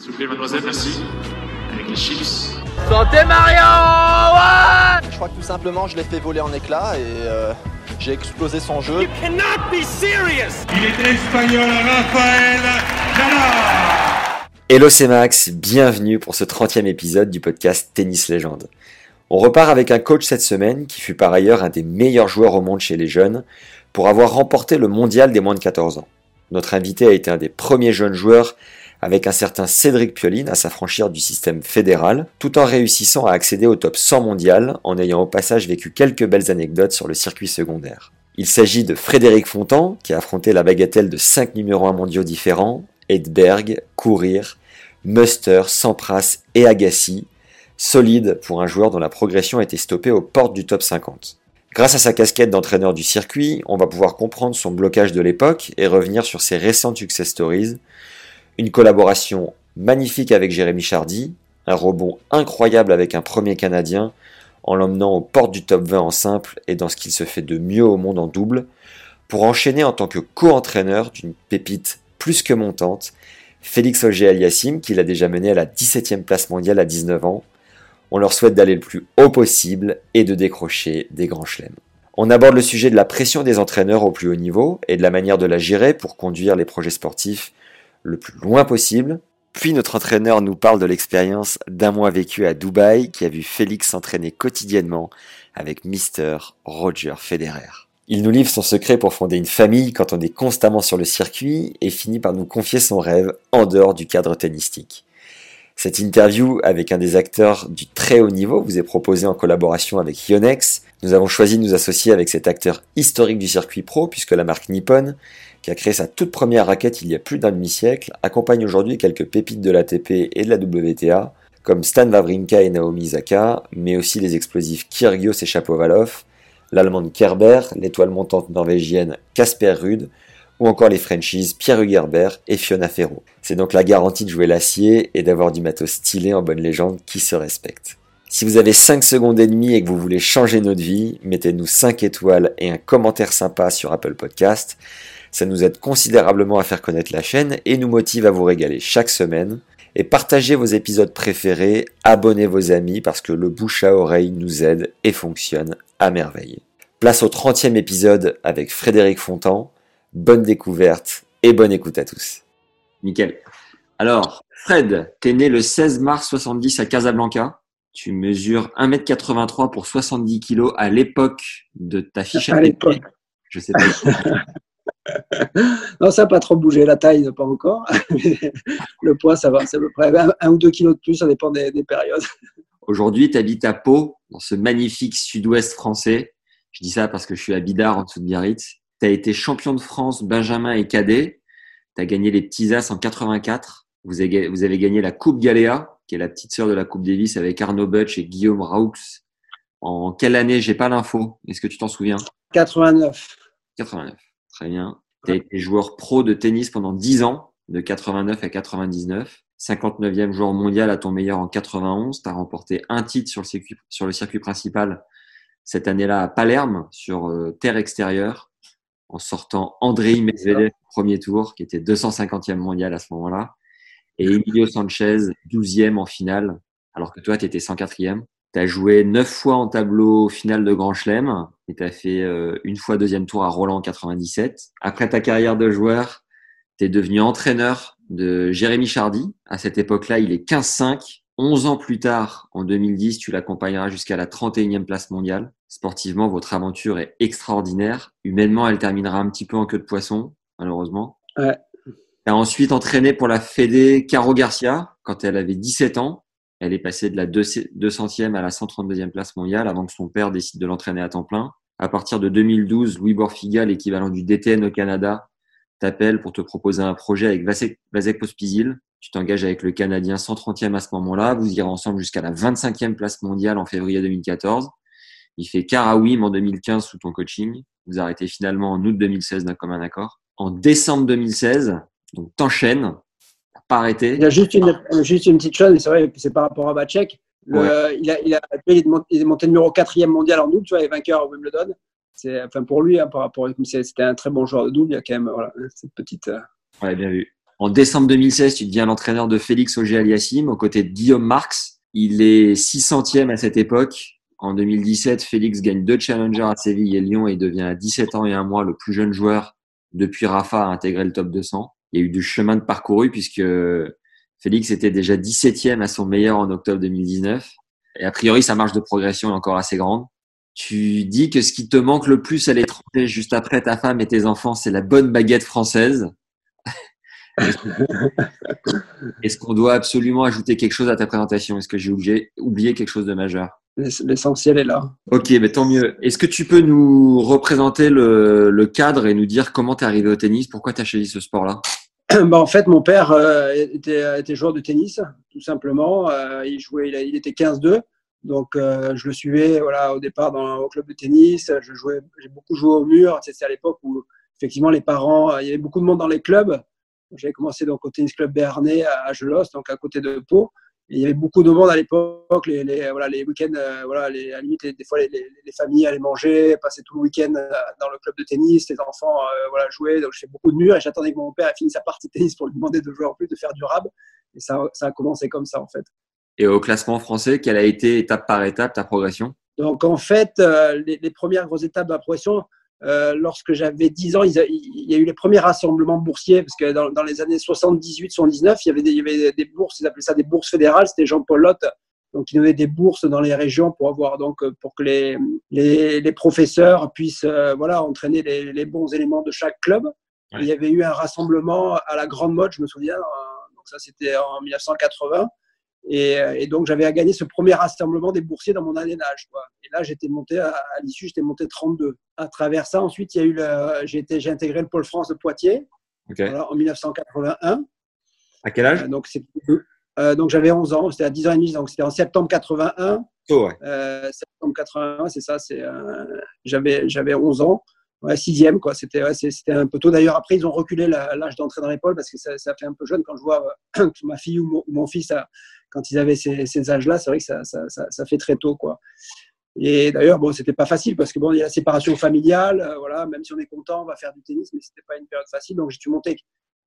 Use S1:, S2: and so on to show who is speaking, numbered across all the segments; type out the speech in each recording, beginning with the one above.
S1: S'il vous plaît, mademoiselle, merci. Avec les chips.
S2: Santé Mario ouais
S3: Je crois que tout simplement, je l'ai fait voler en éclats et euh, j'ai explosé son jeu.
S2: You cannot be serious
S4: Il est espagnol, Rafael Nadal
S5: Hello c'est Max, bienvenue pour ce 30e épisode du podcast Tennis Légende. On repart avec un coach cette semaine qui fut par ailleurs un des meilleurs joueurs au monde chez les jeunes pour avoir remporté le mondial des moins de 14 ans. Notre invité a été un des premiers jeunes joueurs avec un certain Cédric Pioline à s'affranchir du système fédéral, tout en réussissant à accéder au top 100 mondial en ayant au passage vécu quelques belles anecdotes sur le circuit secondaire. Il s'agit de Frédéric Fontan, qui a affronté la bagatelle de 5 numéros 1 mondiaux différents, Edberg, Courir, Muster, Sampras et Agassi, solide pour un joueur dont la progression était stoppée aux portes du top 50. Grâce à sa casquette d'entraîneur du circuit, on va pouvoir comprendre son blocage de l'époque et revenir sur ses récentes success stories, une collaboration magnifique avec Jérémy Chardy, un rebond incroyable avec un premier Canadien, en l'emmenant aux portes du top 20 en simple et dans ce qu'il se fait de mieux au monde en double, pour enchaîner en tant que co-entraîneur d'une pépite plus que montante, Félix Auger Aliassim, qu'il a déjà mené à la 17e place mondiale à 19 ans. On leur souhaite d'aller le plus haut possible et de décrocher des grands chelems. On aborde le sujet de la pression des entraîneurs au plus haut niveau et de la manière de la gérer pour conduire les projets sportifs le plus loin possible. Puis notre entraîneur nous parle de l'expérience d'un mois vécu à Dubaï qui a vu Félix s'entraîner quotidiennement avec Mister Roger Federer. Il nous livre son secret pour fonder une famille quand on est constamment sur le circuit et finit par nous confier son rêve en dehors du cadre tennistique. Cette interview avec un des acteurs du très haut niveau vous est proposée en collaboration avec Yonex. Nous avons choisi de nous associer avec cet acteur historique du circuit pro puisque la marque Nippon qui a créé sa toute première raquette il y a plus d'un demi-siècle, accompagne aujourd'hui quelques pépites de l'ATP et de la WTA, comme Stan Wawrinka et Naomi Zaka, mais aussi les explosifs Kyrgios et Chapovalov, l'allemande Kerber, l'étoile montante norvégienne Casper Ruud, ou encore les Frenchies Pierre Hugerber et Fiona Ferro. C'est donc la garantie de jouer l'acier et d'avoir du matos stylé en bonne légende qui se respecte. Si vous avez 5 secondes et demie et que vous voulez changer notre vie, mettez-nous 5 étoiles et un commentaire sympa sur Apple Podcast. Ça nous aide considérablement à faire connaître la chaîne et nous motive à vous régaler chaque semaine. Et partagez vos épisodes préférés, abonnez vos amis parce que le bouche à oreille nous aide et fonctionne à merveille. Place au 30e épisode avec Frédéric Fontan. Bonne découverte et bonne écoute à tous. Nickel. Alors, Fred, t'es né le 16 mars 70 à Casablanca. Tu mesures 1m83 pour 70 kg à l'époque de ta fiche
S6: à l'époque.
S5: Je sais pas.
S6: non, ça n'a pas trop bougé. La taille, pas encore. le poids, ça va. C'est à peu près un, ou deux kilos de plus, ça dépend des, des périodes.
S5: Aujourd'hui, tu habites à Pau, dans ce magnifique sud-ouest français. Je dis ça parce que je suis à Bidart, en dessous de Biarritz. Tu as été champion de France Benjamin et Cadet. Tu as gagné les petits As en 84. Vous avez, vous avez gagné la Coupe Galéa, qui est la petite sœur de la Coupe Davis avec Arnaud Butch et Guillaume Raoux. En quelle année? J'ai pas l'info. Est-ce que tu t'en souviens?
S6: 89.
S5: 89. Très bien. Tu as été joueur pro de tennis pendant 10 ans, de 89 à 99. 59e joueur mondial à ton meilleur en 91. Tu as remporté un titre sur le circuit, sur le circuit principal cette année-là à Palerme, sur euh, terre extérieure, en sortant Andrei Medvedev au premier tour, qui était 250e mondial à ce moment-là, et Emilio Sanchez, 12e en finale, alors que toi, tu étais 104e. Tu as joué 9 fois en tableau final de Grand Chelem et tu as fait euh, une fois deuxième tour à Roland en 97. Après ta carrière de joueur, tu es devenu entraîneur de Jérémy Chardy. À cette époque-là, il est 15-5. 11 ans plus tard, en 2010, tu l'accompagneras jusqu'à la 31e place mondiale. Sportivement, votre aventure est extraordinaire. Humainement, elle terminera un petit peu en queue de poisson, malheureusement.
S6: Ouais.
S5: Tu as ensuite entraîné pour la Fédé Caro Garcia quand elle avait 17 ans. Elle est passée de la 200e à la 132e place mondiale avant que son père décide de l'entraîner à temps plein. À partir de 2012, Louis Borfiga, l'équivalent du DTN au Canada, t'appelle pour te proposer un projet avec Vasek, Vasek Pospisil. Tu t'engages avec le Canadien 130e à ce moment-là. Vous irez ensemble jusqu'à la 25e place mondiale en février 2014. Il fait Karawim en 2015 sous ton coaching. Vous arrêtez finalement en août 2016 d'un commun accord. En décembre 2016, donc t'enchaînes, pas arrêté.
S6: Il y a juste une, juste une petite chose, et c'est vrai, c'est par rapport à Bacek. Il, a, il, a, il, est monté, il est numéro 4 mondial en août, tu vois, et vainqueur au Wimbledon. C'est, enfin pour lui, hein, par rapport, c'était un très bon joueur de double. Il y a quand même voilà, cette petite. Euh...
S5: Ouais, bien vu. En décembre 2016, tu deviens l'entraîneur de Félix Auger-Aliassime aux côtés de Guillaume Marx. Il est 600e à cette époque. En 2017, Félix gagne deux challengers à Séville et Lyon et devient à 17 ans et un mois le plus jeune joueur depuis Rafa à intégrer le top 200. Il y a eu du chemin de parcouru puisque Félix était déjà 17e à son meilleur en octobre 2019. Et a priori, sa marge de progression est encore assez grande. Tu dis que ce qui te manque le plus à l'étranger, juste après ta femme et tes enfants, c'est la bonne baguette française. Est-ce qu'on doit absolument ajouter quelque chose à ta présentation? Est-ce que j'ai oublié, oublié quelque chose de majeur?
S6: L'essentiel est là.
S5: Ok, mais tant mieux. Est-ce que tu peux nous représenter le, le cadre et nous dire comment tu es arrivé au tennis? Pourquoi tu as choisi ce sport-là?
S6: Bah, En fait, mon père euh, était, était, joueur de tennis, tout simplement. Euh, il, jouait, il, il était 15-2. Donc, euh, je le suivais voilà, au départ dans, au club de tennis. Je jouais, j'ai beaucoup joué au mur. C'était à l'époque où, effectivement, les parents, il y avait beaucoup de monde dans les clubs. J'avais commencé donc au tennis club Béarnais à Gelos, donc à côté de Pau. Il y avait beaucoup de monde à l'époque. Les, les, voilà, les week-ends, euh, voilà, les, à la limite, des fois, les, les, familles allaient manger, passer tout le week-end euh, dans le club de tennis. Les enfants euh, voilà, jouaient. Donc, je fais beaucoup de murs et j'attendais que mon père ait fini sa partie de tennis pour lui demander de jouer en plus, de faire du rab. Et ça, ça a commencé comme ça, en fait.
S5: Et au classement français, quelle a été étape par étape ta progression?
S6: Donc, en fait, euh, les, les, premières grosses étapes de la progression, euh, lorsque j'avais 10 ans, il y a eu les premiers rassemblements boursiers, parce que dans, dans les années 78-79, il, y avait des, il y avait des bourses, ils appelaient ça des bourses fédérales, c'était Jean-Paul Lotte, donc il donnait des bourses dans les régions pour avoir donc pour que les, les, les professeurs puissent euh, voilà entraîner les, les, bons éléments de chaque club. Ouais. Il y avait eu un rassemblement à la Grande Mode, je me souviens, euh, donc ça c'était en 1980. Et, et, donc, j'avais à gagner ce premier rassemblement des boursiers dans mon année d'âge. Et là, j'étais monté, à, à l'issue, j'étais monté 32. À travers ça, ensuite, il y a eu le, j'ai, été, j'ai intégré le Pôle France de Poitiers
S5: okay.
S6: voilà, en 1981.
S5: À quel âge?
S6: Euh, Donc, c'est, euh, donc, j'avais 11 ans, c'était à 10 ans et demi, donc c'était en septembre 81.
S5: Oh, ouais.
S6: euh, septembre 81, c'est ça, c'est, euh, j'avais, j'avais 11 ans. Ouais, sixième, quoi. C'était, ouais, c'était un peu tôt. D'ailleurs, après, ils ont reculé l'âge d'entrée dans l'école parce que ça, ça, fait un peu jeune quand je vois euh, ma fille ou mon, ou mon fils, a, quand ils avaient ces, ces âges-là, c'est vrai que ça, ça, ça, ça, fait très tôt, quoi. Et d'ailleurs, bon, c'était pas facile parce que bon, il y a la séparation familiale, euh, voilà, même si on est content, on va faire du tennis, mais c'était pas une période facile. Donc, j'ai dû monter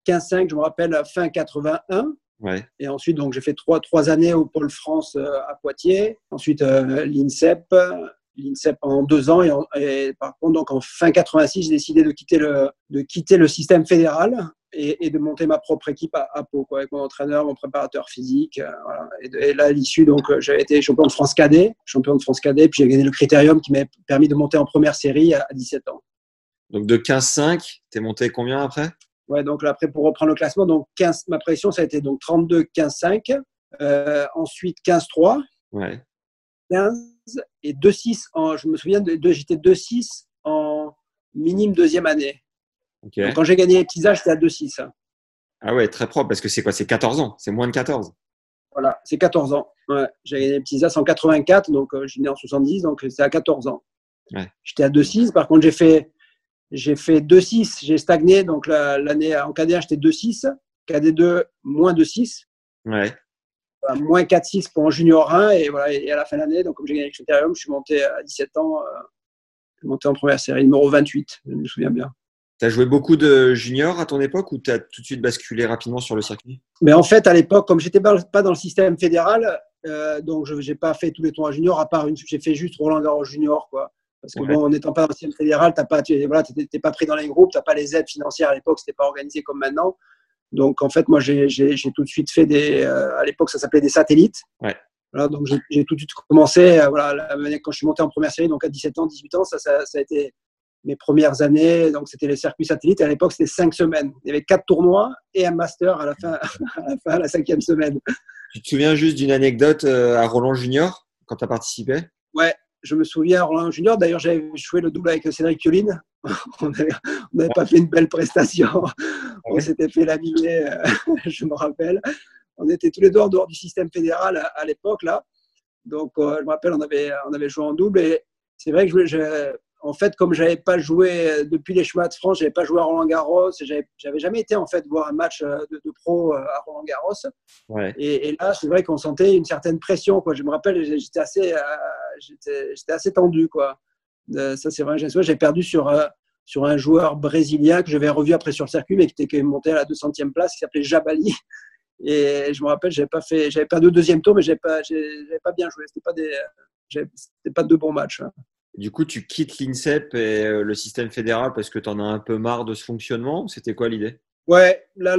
S6: 15-5, je me rappelle, fin 81.
S5: Ouais.
S6: Et ensuite, donc, j'ai fait trois, trois années au Pôle France euh, à Poitiers. Ensuite, euh, l'INSEP, l'INSEP en deux ans. Et, en, et, par contre, donc en fin 86, j'ai décidé de quitter le, de quitter le système fédéral et, et de monter ma propre équipe à, à Pau, quoi, avec mon entraîneur, mon préparateur physique. Euh, voilà. et, de, et, là, à l'issue, donc, j'avais été champion de France cadet, champion de France cadet, puis j'ai gagné le critérium qui m'a permis de monter en première série à, à 17 ans.
S5: Donc de 15-5, t'es monté combien après?
S6: Ouais, donc là, après, pour reprendre le classement, donc 15, ma pression, ça a été donc 32-15-5, euh, ensuite 15-3.
S5: Ouais.
S6: 15 et 2-6 en, je me souviens de, de j'étais 2-6 en minime deuxième année.
S5: Okay.
S6: Donc, quand j'ai gagné les petits âges, j'étais à 2-6. Hein.
S5: Ah ouais, très propre parce que c'est quoi C'est 14 ans, c'est moins de 14.
S6: Voilà, c'est 14 ans. Ouais. J'ai gagné les petits as en 84, donc euh, je suis né en 70, donc c'est à 14 ans.
S5: Ouais.
S6: J'étais à 2-6. Par contre, j'ai fait, j'ai fait 2-6, j'ai stagné. Donc l'année la, en KD1, j'étais 2-6. KD2, moins 2-6.
S5: Ouais
S6: moins 4-6 pour un junior 1 et voilà et à la fin de l'année donc comme j'ai gagné le critérium je suis monté à 17 ans euh, je suis monté en première série numéro 28 je me souviens bien
S5: tu as joué beaucoup de juniors à ton époque ou tu as tout de suite basculé rapidement sur le circuit?
S6: Mais en fait à l'époque comme j'étais pas dans le système fédéral euh, donc je n'ai pas fait tous les tours juniors à part une j'ai fait juste Roland Garros junior quoi parce que ouais. bon en n'étant pas dans le système fédéral tu voilà, pas pris dans les groupes tu n'as pas les aides financières à l'époque c'était pas organisé comme maintenant donc, en fait, moi, j'ai tout de suite fait des. Euh, à l'époque, ça s'appelait des satellites.
S5: Ouais.
S6: Voilà, donc, j'ai tout de suite commencé. Euh, voilà, quand je suis monté en première série, donc à 17 ans, 18 ans, ça, ça, ça a été mes premières années. Donc, c'était les circuits satellites. Et à l'époque, c'était cinq semaines. Il y avait quatre tournois et un master à la fin, à la, fin, à la cinquième semaine.
S5: Tu te souviens juste d'une anecdote euh, à Roland Junior quand tu as participé?
S6: Ouais, je me souviens à Roland Junior. D'ailleurs, j'avais joué le double avec Cédric Pioline. on n'avait pas fait une belle prestation. On s'était fait l'animer, je me rappelle. On était tous les deux en dehors du système fédéral à, l'époque, là. Donc, je me rappelle, on avait, on avait joué en double. Et c'est vrai que je, en fait, comme j'avais pas joué depuis les chemins de France, j'avais pas joué à Roland Garros, j'avais jamais été en fait voir un match euh, de, pro euh, à Roland Garros. Et, là, c'est vrai qu'on sentait une certaine pression. Quoi. Je me rappelle, j'étais assez, euh, j'étais assez tendu. Quoi. ça, c'est vrai. J'ai perdu sur, sur un joueur brésilien que j'avais revu après sur le circuit, mais qui était monté à la 200e place, qui s'appelait Jabali. Et je me rappelle, j'avais pas fait, j'avais perdu au deuxième tour, mais j'avais pas, pas bien joué. C'était pas des, c'était pas de bons matchs. Hein.
S5: Du coup, tu quittes l'INSEP et euh, le système fédéral parce que tu en as un peu marre de ce fonctionnement C'était quoi l'idée?
S6: Ouais, là,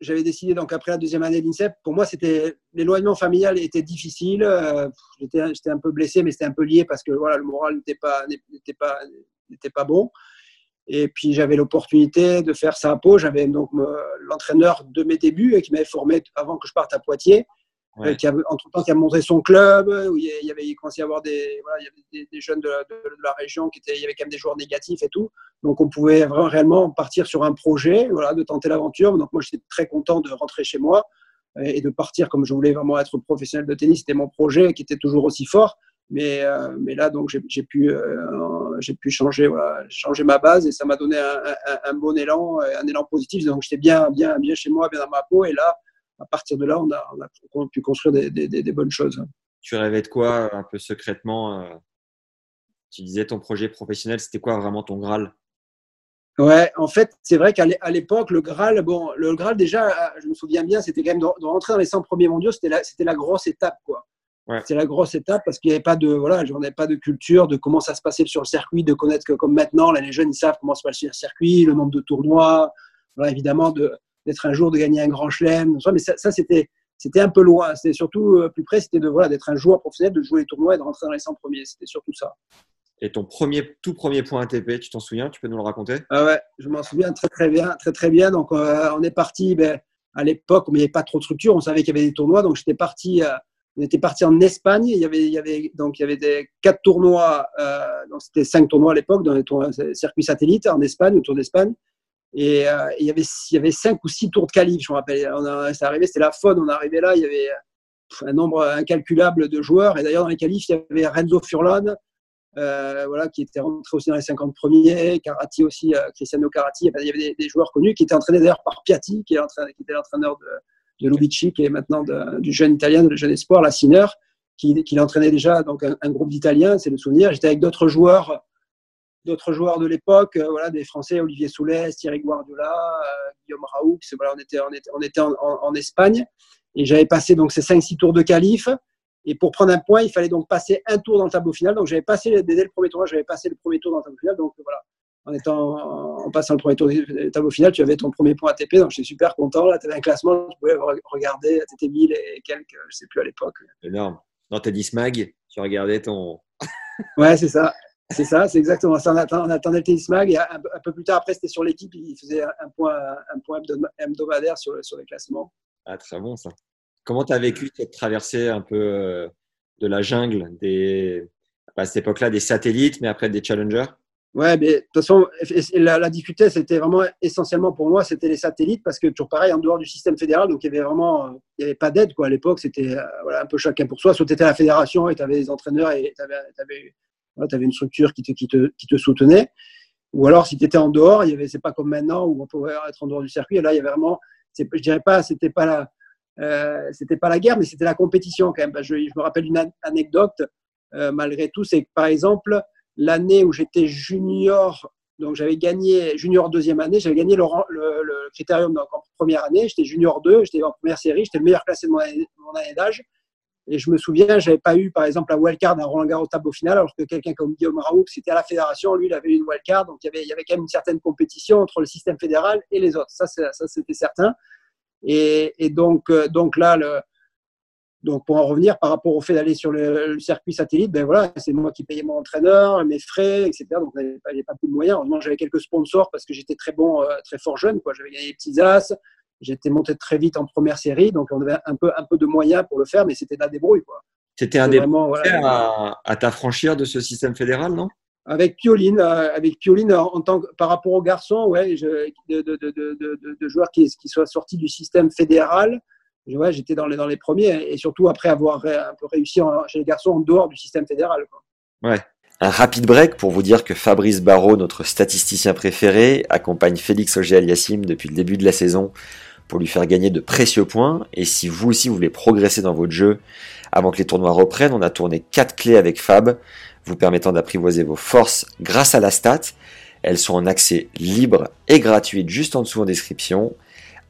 S6: j'avais décidé, donc après la deuxième année de l'INSEP, pour moi, c'était l'éloignement familial était difficile. Euh, j'étais, un peu blessé, mais c'était un peu lié parce que voilà, le moral n'était pas, n'était pas, n'était pas bon. Et puis j'avais l'opportunité de faire ça à. J'avais donc l'entraîneur de mes débuts et qui m'avait formé avant que je parte à Poitiers, euh, qui a, entre temps qui a montré son club, où il y avait il commençait à avoir des, voilà, il y avait des, jeunes de, la région qui étaient, il y avait quand même des joueurs négatifs et tout. Donc on pouvait vraiment réellement partir sur un projet, voilà, de tenter l'aventure. Donc moi j'étais très content de rentrer chez moi et de partir comme je voulais vraiment être professionnel de tennis. C'était mon projet qui était toujours aussi fort. Mais, euh, mais là, donc, j'ai pu, euh, j'ai pu changer, voilà, changer ma base et ça m'a donné un, un, un, bon élan, un élan positif. Donc, j'étais bien, bien, bien chez moi, bien dans ma peau. Et là, à partir de là, on a, on a pu construire des, des, des, bonnes choses.
S5: Tu rêvais de quoi un peu secrètement euh, Tu disais ton projet professionnel, c'était quoi vraiment ton Graal?
S6: Ouais, en fait, c'est vrai qu'à l'époque, le Graal, bon, le Graal déjà, je me souviens bien, c'était quand même de, rentrer dans les 100 premiers mondiaux, c'était la, c'était la grosse étape, quoi. Ouais. C'est la grosse étape parce qu'il n'y avait pas de voilà, j'en avais pas de culture de comment ça se passait sur le circuit, de connaître que comme maintenant, là, les jeunes ils savent comment se passe le circuit, le nombre de tournois, voilà, évidemment de d'être un jour de gagner un grand chelem. Mais ça, c'était c'était un peu loin. C'était surtout euh, plus près, c'était de voilà d'être un joueur professionnel, de jouer les tournois et de rentrer dans les 100 premiers. C'était surtout ça.
S5: Et ton premier, tout premier point ATP, tu t'en souviens? Tu peux nous le raconter?
S6: Ah Ouais, je m'en souviens très très bien, très très bien. Donc euh, on est parti. Ben, à l'époque, il n'y avait pas trop de structure. On savait qu'il y avait des tournois, donc j'étais parti. Euh, on était parti en Espagne. Il y avait, il y avait donc il y avait des quatre tournois. donc c'était cinq tournois à l'époque dans les circuits satellites en Espagne, autour d'Espagne. Et euh, il, y avait, il cinq ou six tours de qualif, je me rappelle. C'est arrivé, c'était la faune, on arrivé là, il y avait un nombre incalculable de joueurs. Et d'ailleurs, dans les qualifs, il y avait Renzo Furlan, euh, voilà, qui était rentré aussi dans les 50 premiers, Carati aussi, euh, Cristiano Carati. Il y avait des, joueurs connus qui étaient entraînés d'ailleurs par Piatti, qui, était l'entraîneur de, de Lubici, qui est maintenant du jeune italien, du jeune espoir, la qui, qui entraînait déjà donc un groupe d'Italiens, c'est le souvenir. J'étais avec d'autres joueurs d'autres joueurs de l'époque, euh, voilà, des Français, Olivier Soulès, Thierry Guardiola, euh, Guillaume Raoult. Voilà, on était, on était, on était en, Espagne et j'avais passé donc ces 5-6 tours de qualif. Et pour prendre un point, il fallait donc passer un tour dans le tableau final. Donc j'avais passé dès le premier tour, j'avais passé le premier tour dans le tableau final. Donc voilà, en étant en passant le premier tour du tableau final, tu avais ton premier point ATP. Donc j'étais super content. Là, tu avais un classement, tu pouvais regarder, tu étais 1000 et quelques, je sais plus à l'époque.
S5: Énorme. Dans tes 10 mag, tu regardais ton.
S6: ouais, c'est ça. C'est ça, c'est exactement ça. On, attendait le tennis mag et un, peu plus tard, après, c'était sur l'équipe. Il faisait un point, un point hebdomadaire sur, sur les classements.
S5: Ah, très bon ça. Comment tu as vécu cette traversée un peu euh, de la jungle des, à cette époque-là, des satellites, mais après des challengers?
S6: Ouais, mais de toute façon, la, la difficulté, c'était vraiment essentiellement pour moi, c'était les satellites, parce que toujours pareil, en dehors du système fédéral, donc il y avait vraiment, il y avait pas d'aide quoi. À l'époque, c'était euh, voilà, un peu chacun pour soi. Soit tu étais à la fédération et tu avais des entraîneurs et tu avais, avais, tu avais une structure qui te, qui, te, qui te soutenait. Ou alors, si tu étais en dehors, il y avait, c'est pas comme maintenant où on pouvait être en dehors du circuit. Et là, il y avait vraiment, je dirais pas, c'était pas euh, pas la guerre, mais c'était la compétition quand même. Je, me rappelle une anecdote, euh, malgré tout, c'est que par exemple, l'année où j'étais junior, donc j'avais gagné, junior deuxième année, j'avais gagné le, le, critérium donc en première année, j'étais junior 2, j'étais en première série, j'étais le meilleur classé de mon année d'âge. Et je me souviens, j'avais pas eu, par exemple, la wildcard à Roland Garros au tableau final, alors que quelqu'un comme Guillaume Raoult, c'était à la fédération, lui, il avait eu une wildcard. Donc, il y, avait, quand même une certaine compétition entre le système fédéral et les autres. Ça, c'était certain. Et, euh, donc là, donc pour en revenir par rapport au fait d'aller sur le, circuit satellite, ben voilà, c'est moi qui payais mon entraîneur, mes frais, etc. Donc n'y avait pas beaucoup de moyens. Heureusement, j'avais quelques sponsors parce que j'étais très bon, euh, très fort jeune. J'avais gagné les petits as, J'étais monté très vite en première série, donc on avait un peu, un peu de moyens pour le faire, mais c'était de la débrouille.
S5: C'était un des à, à t'affranchir de ce système fédéral, non?
S6: Avec Pioline, euh, avec Pioline en, tant que, par rapport aux garçons, ouais, je, de, de, de, de, joueurs qui, qui soient sortis du système fédéral. Ouais, j'étais dans les, dans les premiers et surtout après avoir un peu réussi chez les garçons en dehors du système fédéral.
S5: Quoi. Ouais. Un rapide break pour vous dire que Fabrice Barrault, notre statisticien préféré, accompagne Félix Auger-Aliassime depuis le début de la saison pour lui faire gagner de précieux points. Et si vous aussi voulez progresser dans votre jeu avant que les tournois reprennent, on a tourné 4 clés avec Fab vous permettant d'apprivoiser vos forces grâce à la stat. Elles sont en accès libre et gratuit juste en dessous en description.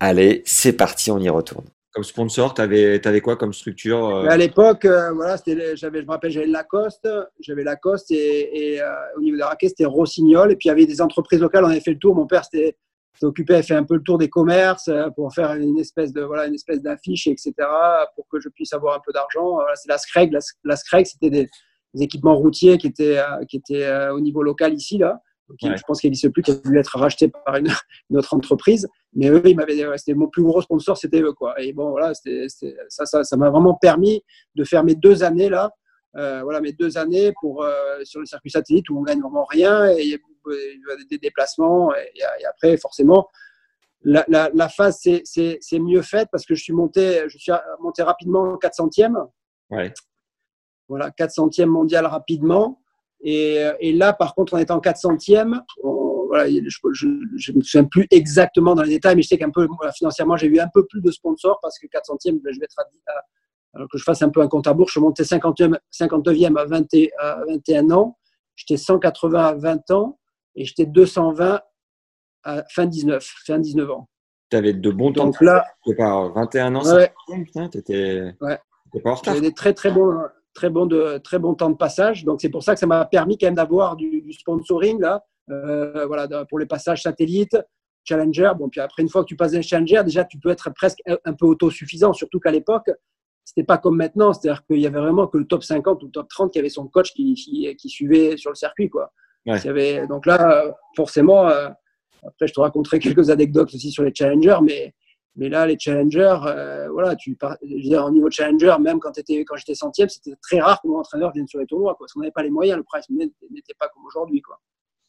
S5: Allez, c'est parti, on y retourne.
S7: Comme sponsor, tu avais, avais, quoi comme structure
S6: euh? À l'époque, euh, voilà, j'avais, je me rappelle, j'avais Lacoste, j'avais Lacoste et, et euh, au niveau des raquettes, c'était Rossignol. Et puis il y avait des entreprises locales, on avait fait le tour. Mon père s'était occupé, avait fait un peu le tour des commerces pour faire une espèce de voilà, une espèce d'affiche, etc. pour que je puisse avoir un peu d'argent. Voilà, c'est la SCREG. La, la SCREG, c'était des, des équipements routiers qui étaient, euh, qui étaient euh, au niveau local ici, là. Je pense qu'il n'existe plus, qui a dû être racheté par une, autre entreprise. Mais eux, ils m'avaient, c'était mon plus gros sponsor, c'était eux. Quoi. Et bon, voilà, ça, ça, ça m'a vraiment permis de faire mes deux années là. Euh, voilà, mes deux années pour, sur le circuit satellite où on gagne vraiment rien et il y a des déplacements. Et, après, forcément, la, la, phase, c'est, mieux faite parce que je suis monté, je suis monté rapidement 400e. Ouais voilà, 400e mondial rapidement. Et, et, là, par contre, on en 400e. voilà, je ne me souviens plus exactement dans les détails, mais je sais qu'un peu financièrement, j'ai eu un peu plus de sponsors parce que 400e, ben, je vais être à, alors que je fasse un peu un compte à bourse. Je suis monté 50e, 59e à, 20, à 21 ans. J'étais 180 à 20 ans et j'étais 220 à fin 19, fin 19 ans.
S7: Tu avais de bons temps.
S6: Donc là,
S7: par 21 ans,
S6: ouais,
S7: tu étais,
S6: ouais. pas en retard. J'avais des très très bons très bon, de, très bon temps de passage. Donc, c'est pour ça que ça m'a permis quand même d'avoir du, sponsoring là, euh, voilà, pour les passages satellites, Challenger. Bon, puis après, une fois que tu passes un Challenger, déjà, tu peux être presque un peu autosuffisant, surtout qu'à l'époque, c'était pas comme maintenant. C'est-à-dire qu'il y avait vraiment que le top 50 ou le top 30 qui avait son coach qui, qui, suivait sur le circuit. Quoi. Il y avait, donc là, forcément, euh, après, je te raconterai quelques anecdotes aussi sur les Challengers, mais mais là, les challengers, euh, voilà, tu je veux dire, au niveau challenger, même quand, étais, quand j'étais centième, c'était très rare que mon entraîneur vienne sur les tournois, quoi, parce qu'on n'avait pas les moyens, le price n'était pas comme aujourd'hui, quoi.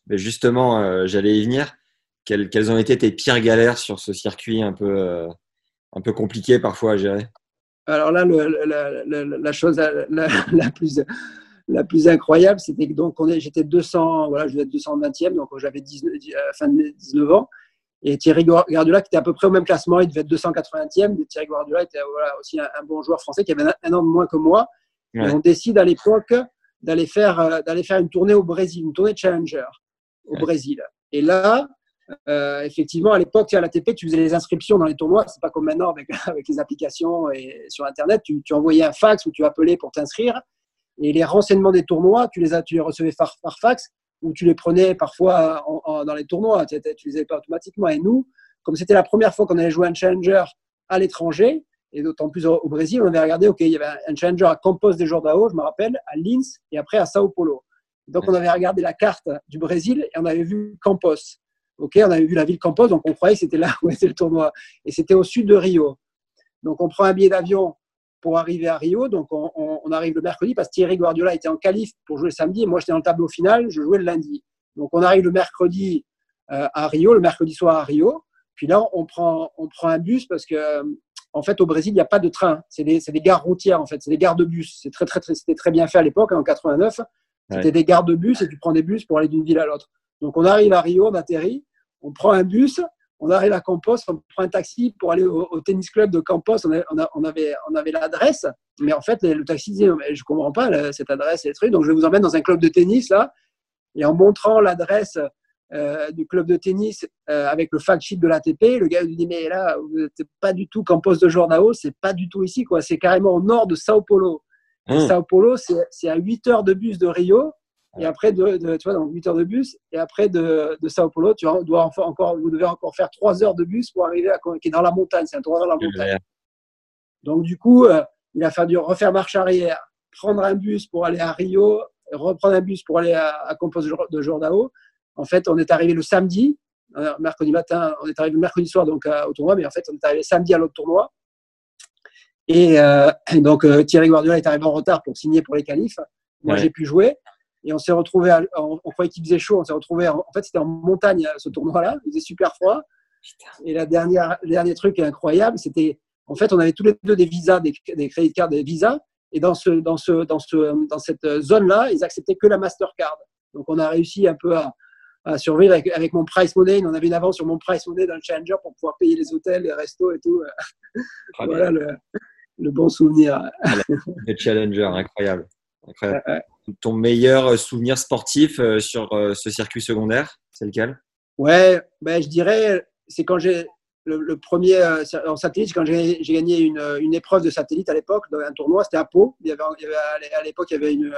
S7: Mais justement, euh, j'allais y venir. Quelles, quelles, ont été tes pires galères sur ce circuit un peu, un peu compliqué parfois à gérer?
S6: Alors là, le, la, la, la, chose la, plus, la plus incroyable, c'était que donc j'étais 200, voilà, je devais être 220e, donc j'avais 19, fin de 19 ans. Et Thierry Guardiola, qui était à peu près au même classement, il devait être 280e. Thierry Guardiola était voilà, aussi un, bon joueur français qui avait un, an de moins que moi. Et on décide à l'époque d'aller faire, euh, d'aller faire une tournée au Brésil, une tournée Challenger au Brésil. Et là, euh, effectivement, à l'époque, à l'ATP, tu faisais les inscriptions dans les tournois. C'est pas comme maintenant avec, avec les applications et sur Internet. Tu, tu envoyais un fax ou tu appelais pour t'inscrire. Et les renseignements des tournois, tu les, as, tu les recevais par, par fax où tu les prenais parfois dans les tournois, tu ne les avais pas automatiquement. Et nous, comme c'était la première fois qu'on allait jouer un challenger à l'étranger, et d'autant plus au, Brésil, on avait regardé, OK, il y avait un challenger à Campos de Jordao, je me rappelle, à Linz et après à Sao Paulo. Donc on avait regardé la carte du Brésil et on avait vu Campos. OK, on avait vu la ville Campos, donc on croyait que c'était là où était le tournoi. Et c'était au sud de Rio. Donc on prend un billet d'avion pour arriver à Rio. Donc, on, arrive le mercredi parce que Thierry Guardiola était en qualif pour jouer le samedi et moi, j'étais dans le tableau final, je jouais le lundi. Donc, on arrive le mercredi euh, à Rio, le mercredi soir à Rio. Puis là, on prend, on prend un bus parce que, en fait, au Brésil, il n'y a pas de train. C'est des, des, gares routières, en fait. C'est des gares de bus. C'est très, très, très, c'était très bien fait à l'époque, en 89. C'était des gares de bus et tu prends des bus pour aller d'une ville à l'autre. Donc, on arrive à Rio, on atterrit, on prend un bus, on arrive à Campos, on prend un taxi pour aller au, tennis club de Campos. On, avait, on avait l'adresse, mais en fait, le taxi disait Je ne comprends pas cette adresse et trucs, donc je vous emmène dans un club de tennis là. Et en montrant l'adresse euh, du club de tennis euh, avec le fact sheet de l'ATP, le gars lui dit Mais là, vous n'êtes pas du tout Campos de Jordao, c'est pas du tout ici, quoi. C'est carrément au nord de Sao Paulo. Mmh. Sao Paulo, c'est à 8 heures de bus de Rio. Et après, de, tu vois, donc 8 heures de bus. Et après, de, de Sao Paulo, tu dois encore, vous devez encore faire 3 heures de bus pour arriver à qui est dans la montagne. C'est un tour dans la montagne. Donc, du coup, euh, il a fallu refaire marche arrière, prendre un bus pour aller à Rio, reprendre un bus pour aller à, à Campos de Jordao. En fait, on est arrivé le samedi, euh, mercredi matin, on est arrivé le mercredi soir donc, au tournoi, mais en fait, on est arrivé samedi à l'autre tournoi. Et euh, donc, Thierry Guardiola est arrivé en retard pour signer pour les qualifs. Moi, j'ai pu jouer. Et on s'est retrouvé, on, croyait qu'il faisait chaud, on s'est retrouvé, en, fait, c'était en montagne ce tournoi-là, il faisait super froid. Et la dernière, le dernier truc incroyable, c'était, en fait, on avait tous les deux des visas, des, des crédits cartes, des visas. Et dans, ce, dans, ce, dans, ce, dans cette zone-là, ils acceptaient que la Mastercard. Donc, on a réussi un peu à, à survivre avec, mon price money. On avait une avance sur mon price money dans le Challenger pour pouvoir payer les hôtels, les restos et tout. voilà le, le, bon souvenir.
S7: le Challenger, incroyable. Ton meilleur souvenir sportif euh, sur euh, ce circuit secondaire, c'est lequel?
S6: Ouais, ben, je dirais, c'est quand j'ai le, premier euh, en satellite, quand j'ai gagné une, une, épreuve de satellite à l'époque, dans un tournoi, c'était à Pau. Il y avait, à l'époque, il y avait une,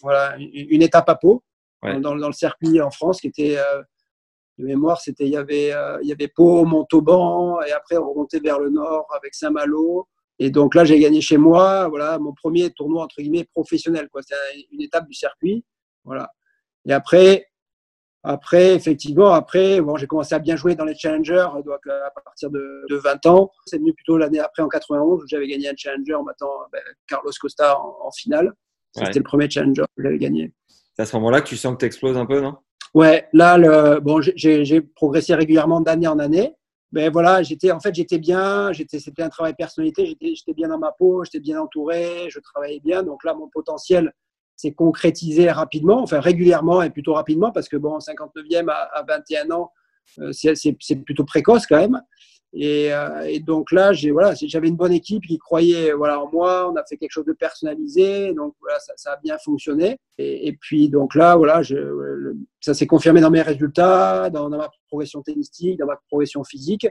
S6: voilà, une étape à Pau. Dans, le circuit en France qui était de mémoire, c'était il y avait il y avait Pau, Montauban et après on remontait vers le nord avec Saint-Malo et donc là, j'ai gagné chez moi, voilà, mon premier tournoi entre guillemets professionnel, quoi. C'est une étape du circuit, voilà. Et après, après, effectivement, après, bon, j'ai commencé à bien jouer dans les challengers, donc à partir de, 20 ans. C'est venu plutôt l'année après, en 91, où j'avais gagné un challenger en battant ben, Carlos Costa en, finale. C'était le premier challenger que j'avais gagné.
S7: C'est à ce moment-là que tu sens que tu exploses un peu, non?
S6: Ouais, là, le, bon, j'ai progressé régulièrement d'année en année ben voilà, j'étais en fait j'étais bien, j'étais c'était un travail personnalité, j'étais bien dans ma peau, j'étais bien entouré, je travaillais bien. Donc là, mon potentiel s'est concrétisé rapidement, enfin régulièrement et plutôt rapidement parce que bon, 59e à, à 21 ans, euh, c'est plutôt précoce quand même. Euh, et, donc là, j'ai voilà, j'avais une bonne équipe qui croyait voilà en moi. On a fait quelque chose de personnalisé, donc voilà, ça, a bien fonctionné. Et, puis donc là, voilà, je, ça s'est confirmé dans mes résultats, dans, ma progression tennistique, dans ma progression physique.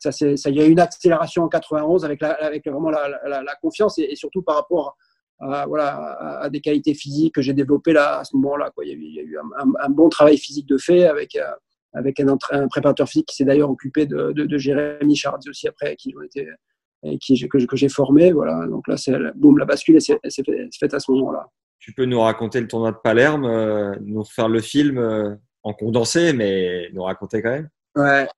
S6: Ça, ça, il y a eu une accélération en 91 avec, la, avec vraiment la, la, confiance et, surtout par rapport à, voilà, à, des qualités physiques que j'ai développées là à ce moment-là. Il, il, y a eu un, un, bon travail physique de fait avec euh, avec un, un, préparateur physique qui s'est d'ailleurs occupé de, de, de, Jérémy Chardy aussi après, qui ont été, et qui, que, que j'ai formé. Voilà. Donc là, c'est boum, la bascule s'est faite à ce moment-là.
S7: Tu peux nous raconter le tournoi de Palerme, euh, nous refaire le film euh, en condensé, mais nous raconter quand même
S6: Ouais.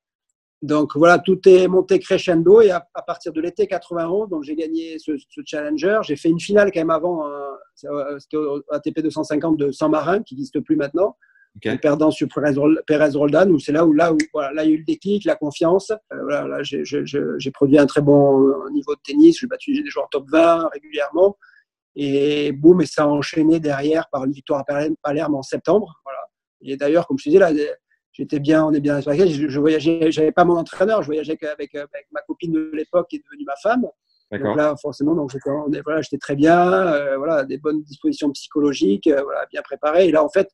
S6: Donc voilà, tout est monté crescendo et à, partir de l'été 91, donc j'ai gagné ce, ce challenger. J'ai fait une finale quand même avant, hein, c'était au ATP 250 de Saint-Marin qui n'existe plus maintenant okay. perdant sur Perez Roldan, où c'est là où, là, où voilà, là, il y a eu le déclic, la confiance. Euh, voilà, là, j'ai produit un très bon euh, niveau de tennis, j'ai battu des joueurs top 20 régulièrement. Et boum, et ça a enchaîné derrière par une victoire à Palerme en septembre. Voilà. Et d'ailleurs, comme je te disais, là, j'étais bien, on est bien je, je voyageais, j'avais pas mon entraîneur, je voyageais avec, avec, ma copine de l'époque qui est devenue ma femme. Donc là, forcément, donc j'étais, voilà, j'étais très bien, euh, voilà, des bonnes dispositions psychologiques, voilà, bien préparé. Et là, en fait,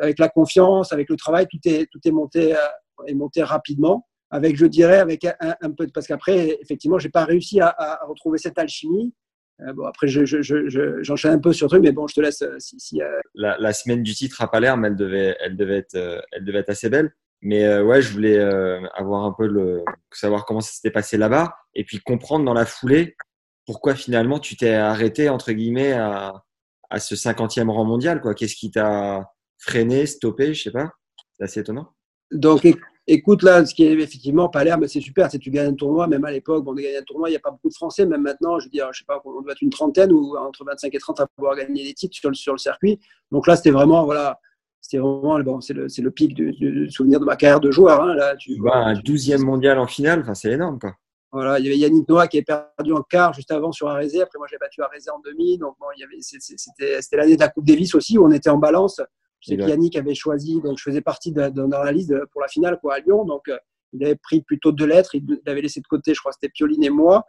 S6: avec la confiance, avec le travail, tout est, tout est monté, euh, est monté rapidement. Avec, je dirais, avec un, peu de, parce qu'après, effectivement, j'ai pas réussi à, retrouver cette alchimie. Euh, bon, après, j'enchaîne je, je, un peu sur truc, mais bon, je te laisse. Euh, si,
S7: la, la, semaine du titre à Palerme, elle devait, elle devait être, elle devait être assez belle. Mais ouais, je voulais avoir un peu le, savoir comment ça s'était passé là-bas, et puis comprendre dans la foulée pourquoi finalement tu t'es arrêté entre guillemets à, à ce 50e rang mondial. Qu'est-ce qui t'a freiner, stopper, je sais pas. C'est assez étonnant.
S6: Donc, écoute, là, ce qui est effectivement pas l'air, mais c'est super. C'est tu gagnes un tournoi, même à l'époque, on a gagné un tournoi, il n'y a pas beaucoup de Français, même maintenant, je veux dire, je sais pas, on doit être une trentaine ou entre 25 et 30 à pouvoir gagner des titres sur le, sur le circuit. Donc là, c'était vraiment, voilà, c'était vraiment, bon, c'est le, le, pic du, souvenir de ma carrière de joueur. Hein, là,
S7: tu vois, un 12e mondial en finale, enfin, c'est énorme, quoi.
S6: Voilà, il y avait Yannick Noah qui est perdu en quart juste avant sur Arezé. Après, moi, j'ai battu Arezé en demi. Donc, bon, c'était l'année de la Coupe Davis aussi où on était en balance. Je sais que Yannick avait choisi, donc je faisais partie de, dans la liste pour la finale quoi, à Lyon. Donc, euh, il avait pris plutôt deux lettres. Il avait laissé de côté, je crois, c'était Pioline et moi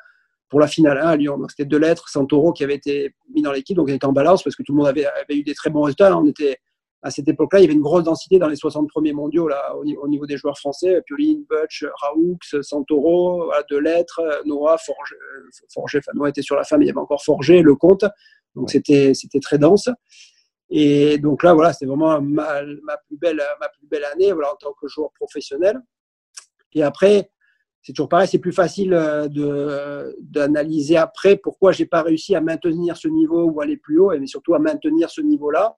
S6: pour la finale hein, à Lyon. Donc, c'était deux lettres, Santoro qui avait été mis dans l'équipe. Donc, il était en balance parce que tout le monde avait, avait eu des très bons résultats. On était, à cette époque-là, il y avait une grosse densité dans les 60 premiers mondiaux là, au, niveau des joueurs français. Pioline, Butch, Raoux, Santoro, voilà, deux lettres, Noah, Forger, Forger enfin, Noah était sur la femme, il y avait encore Forger, Lecomte. Donc, c'était, c'était très dense. Et donc là, voilà, c'était vraiment ma, plus belle, ma plus belle année voilà, en tant que joueur professionnel. Et après, c'est toujours pareil, c'est plus facile euh, d'analyser après pourquoi j'ai pas réussi à maintenir ce niveau ou aller plus haut, mais surtout à maintenir ce niveau-là.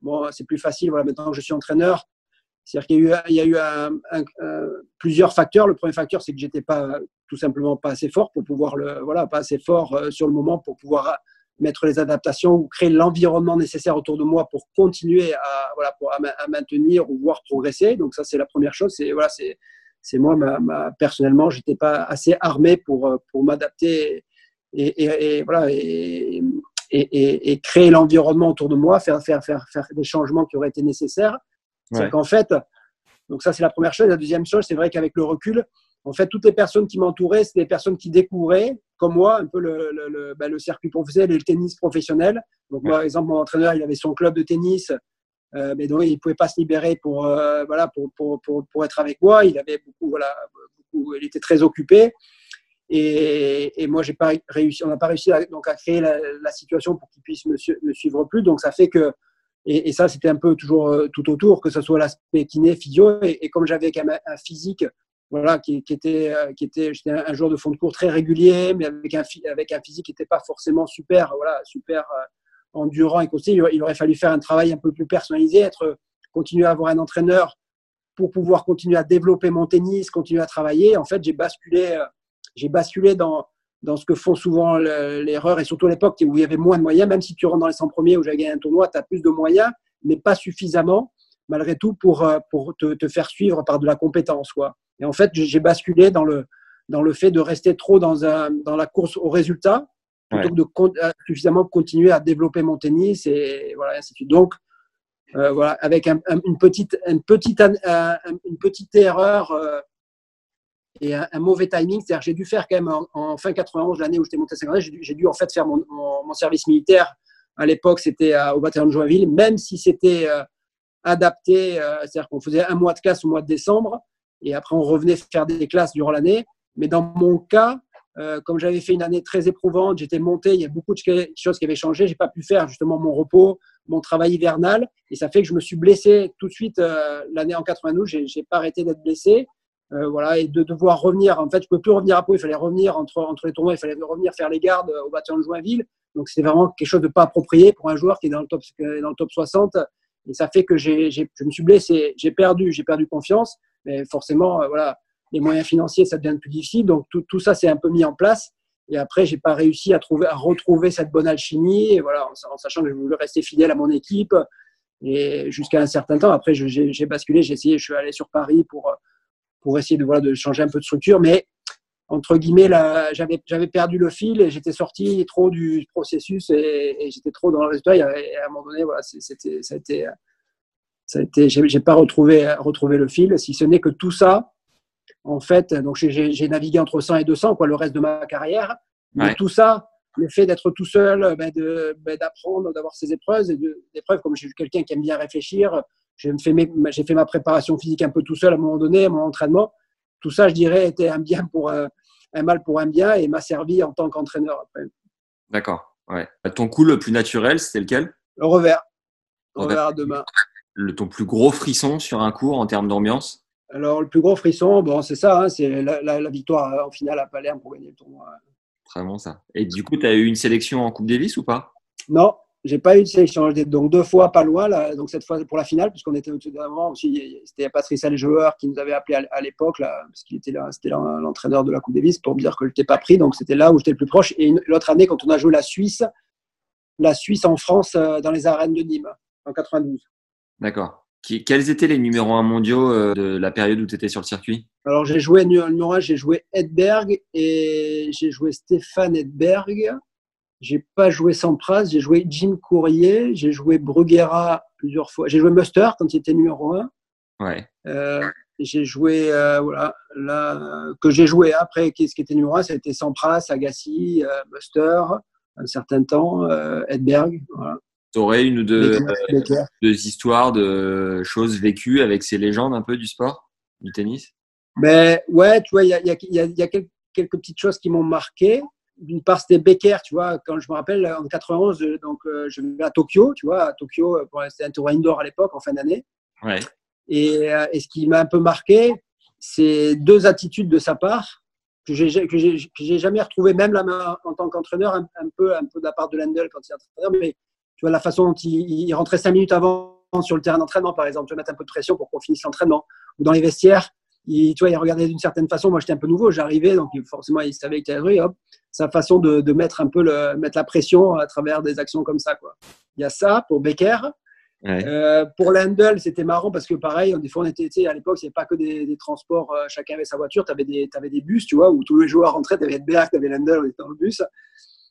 S6: Bon, c'est plus facile. Voilà, maintenant que je suis entraîneur, c'est-à-dire qu'il y a eu, il y a eu plusieurs facteurs. Le premier facteur, c'est que j'étais pas tout simplement pas assez fort pour pouvoir le, voilà, pas assez fort euh, sur le moment pour pouvoir mettre les adaptations ou créer l'environnement nécessaire autour de moi pour continuer à, voilà, pour, à, maintenir ou voir progresser. Donc ça, c'est la première chose. C'est voilà, c'est c'est moi, ma, ma, personnellement, j'étais pas assez armé pour pour m'adapter et, et, et, voilà et, et créer l'environnement autour de moi, faire faire faire faire des changements qui auraient été nécessaires. C'est qu'en fait, donc ça c'est la première chose. La deuxième chose, c'est vrai qu'avec le recul, en fait, toutes les personnes qui m'entouraient, c'était des personnes qui découvraient, comme moi, un peu le, le, le, ben, le circuit professionnel et le tennis professionnel. Donc, moi, par exemple, mon entraîneur, il avait son club de tennis, euh, mais donc il ne pouvait pas se libérer pour, euh, voilà, pour, pour, pour, pour, être avec moi. Il avait beaucoup, voilà, beaucoup, il était très occupé. Et, et moi, j'ai pas réussi, on n'a pas réussi à, donc à créer la, la situation pour qu'il puisse me, me, suivre plus. Donc, ça fait que, et, et ça, c'était un peu toujours euh, tout autour, que ce soit l'aspect kiné, physio. Et, et comme j'avais quand même un physique voilà, qui, était, euh, qui était, j'étais un, joueur de fond de cours très régulier, mais avec un, avec un physique qui n'était pas forcément super, voilà, super euh, endurant et conseillé. Il, aurait fallu faire un travail un peu plus personnalisé, être, continuer à avoir un entraîneur pour pouvoir continuer à développer mon tennis, continuer à travailler. En fait, j'ai basculé, euh, j'ai basculé dans, dans ce que font souvent l'erreur, et surtout à l'époque où il y avait moins de moyens, même si tu rentres dans les 100 premiers où j'ai gagné un tournoi, tu as plus de moyens, mais pas suffisamment, malgré tout, pour, pour te, te faire suivre par de la compétence. Quoi. Et en fait, j'ai basculé dans le, dans le fait de rester trop dans, un, dans la course au résultat plutôt que de euh, suffisamment continuer à développer mon tennis et voilà, ainsi de suite. Donc, euh, voilà, avec un, une, petite, une, petite, une petite erreur euh, et un, mauvais timing, c'est-à-dire j'ai dû faire quand même en, fin 91, l'année où j'étais monté à 50 j'ai dû, dû, en fait faire mon, mon, service militaire. À l'époque, c'était au bataillon de Joinville, même si c'était adapté, c'est-à-dire qu'on faisait un mois de classe au mois de décembre et après on revenait faire des classes durant l'année. Mais dans mon cas, euh, comme j'avais fait une année très éprouvante, j'étais monté, il y a beaucoup de choses qui avaient changé. J'ai pas pu faire justement mon repos, mon travail hivernal, et ça fait que je me suis blessé tout de suite euh, l'année en 92. J'ai, pas arrêté d'être blessé, euh, voilà, et de devoir revenir. En fait, je peux plus revenir à Pau. Il fallait revenir entre entre les tournois, il fallait revenir faire les gardes au bâtiment de Joinville. Donc c'est vraiment quelque chose de pas approprié pour un joueur qui est dans le top dans le top 60. Et ça fait que j'ai, je me suis blessé, j'ai perdu, j'ai perdu confiance mais forcément, euh, voilà, les moyens financiers, ça devient plus difficile. Donc tout, tout ça, c'est un peu mis en place. Et après, j'ai pas réussi à trouver, à retrouver cette bonne alchimie. Voilà, en, sachant que je voulais rester fidèle à mon équipe. Et jusqu'à un certain temps, après, j'ai basculé, j'ai essayé, je suis allé sur Paris pour pour essayer de voilà de changer un peu de structure. Mais entre guillemets, j'avais j'avais perdu le fil et j'étais sorti trop du processus et, et j'étais trop dans le résultat. Et à un moment donné, voilà, c'était ça a été ça a été, j'ai pas retrouvé, retrouvé le fil, si ce n'est que tout ça, en fait, donc j'ai navigué entre 100 et 200, quoi, le reste de ma carrière. Mais tout ça, le fait d'être tout seul, ben ben d'apprendre, d'avoir ces épreuves, et de, épreuves comme je suis quelqu'un qui aime bien réfléchir, j'ai fait, fait, ma préparation physique un peu tout seul à un moment donné, à mon entraînement. Tout ça, je dirais, était un bien pour un, mal pour un bien et m'a servi en tant qu'entraîneur
S7: D'accord. Ouais. Ton coup le plus naturel, c'était lequel?
S6: Le revers. Le revers à deux mains
S7: le, ton plus gros frisson sur un cours en termes d'ambiance?
S6: Alors, le plus gros frisson, bon, c'est ça, hein, c'est la, victoire en finale à Palerme pour gagner le tournoi.
S7: Vraiment ça. Et du coup, tu as eu une sélection en Coupe Davis ou pas?
S6: Non, j'ai pas eu de sélection. Donc deux fois pas loin, là, donc cette fois pour la finale, puisqu'on était avant aussi. C'était Patrice joueur qui nous avait appelé à, l'époque, là, parce qu'il était là, c'était l'entraîneur de la Coupe Davis pour me dire que je n'étais pas pris. Donc c'était là où j'étais le plus proche. Et l'autre année, quand on a joué la Suisse, la Suisse en France euh, dans les arènes de Nîmes en 92.
S7: D'accord. Quels étaient les numéros 1 mondiaux euh, de la période où tu étais sur le circuit?
S6: Alors, j'ai joué numéro 1, j'ai joué Edberg et j'ai joué Stéphane Edberg. J'ai pas joué Sampras, j'ai joué Jim Courrier, j'ai joué Bruguera plusieurs fois. J'ai joué Muster quand il était numéro 1.
S7: Ouais.
S6: Euh, j'ai joué, euh, voilà, là, que j'ai joué après, ce qui était numéro 1, ça a été Sampras, Agassi, Muster, un certain temps, Edberg. Voilà.
S7: Tu aurais une ou deux, deux, histoires de choses vécues avec ces légendes un peu du sport, du tennis?
S6: Mais ouais, tu vois, il y a, y, a, y a, quelques petites choses qui m'ont marqué. D'une part, c'était Becker, tu vois, quand je me rappelle, en 91, euh, donc, euh, je vais à Tokyo, tu vois, à Tokyo, euh, c'était un tournoi indoor à l'époque, en fin d'année.
S7: Ouais.
S6: Et, et, ce qui m'a un peu marqué, c'est deux attitudes de sa part que j'ai jamais retrouvé, même là, en tant qu'entraîneur, un, un, peu, un peu de la part de Lendl quand il est entraîneur, mais tu vois, la façon dont il, rentrait cinq minutes avant sur le terrain d'entraînement, par exemple, tu vas mettre un peu de pression pour qu'on finisse l'entraînement. Ou dans les vestiaires, il, tu vois, il regardait d'une certaine façon. Moi, j'étais un peu nouveau, j'arrivais, donc forcément, il savait qu'il y hop, sa façon de, de, mettre un peu le, mettre la pression à travers des actions comme ça. Quoi. Il y a ça pour Becker. Euh, pour l'Handle, c'était marrant parce que pareil, des fois on était, à l'époque, avait pas que des, des transports, euh, chacun avait sa voiture, tu avais, avais, des bus, tu vois, où tous les joueurs rentraient, tu avais Berg, tu avais l'Handle, on était dans le bus.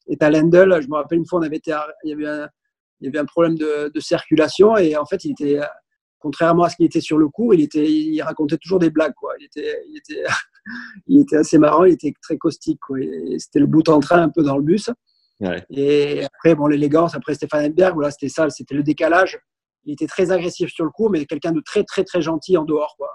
S6: Et à l'Handle, je me rappelle une fois, on avait été, il, y avait un, il y avait un problème de, de, circulation et en fait, il était, contrairement à ce qu'il était sur le cours, il, était, il racontait toujours des blagues, quoi. Il était, il était, il était assez marrant, il était très caustique, quoi. C'était le bout en train un peu dans le bus. Ouais. Et après, bon, l'élégance, après Stéphane Edberg, voilà, c'était ça, c'était le décalage il était très agressif sur le coup, mais quelqu'un de très, très, très gentil en dehors. Quoi.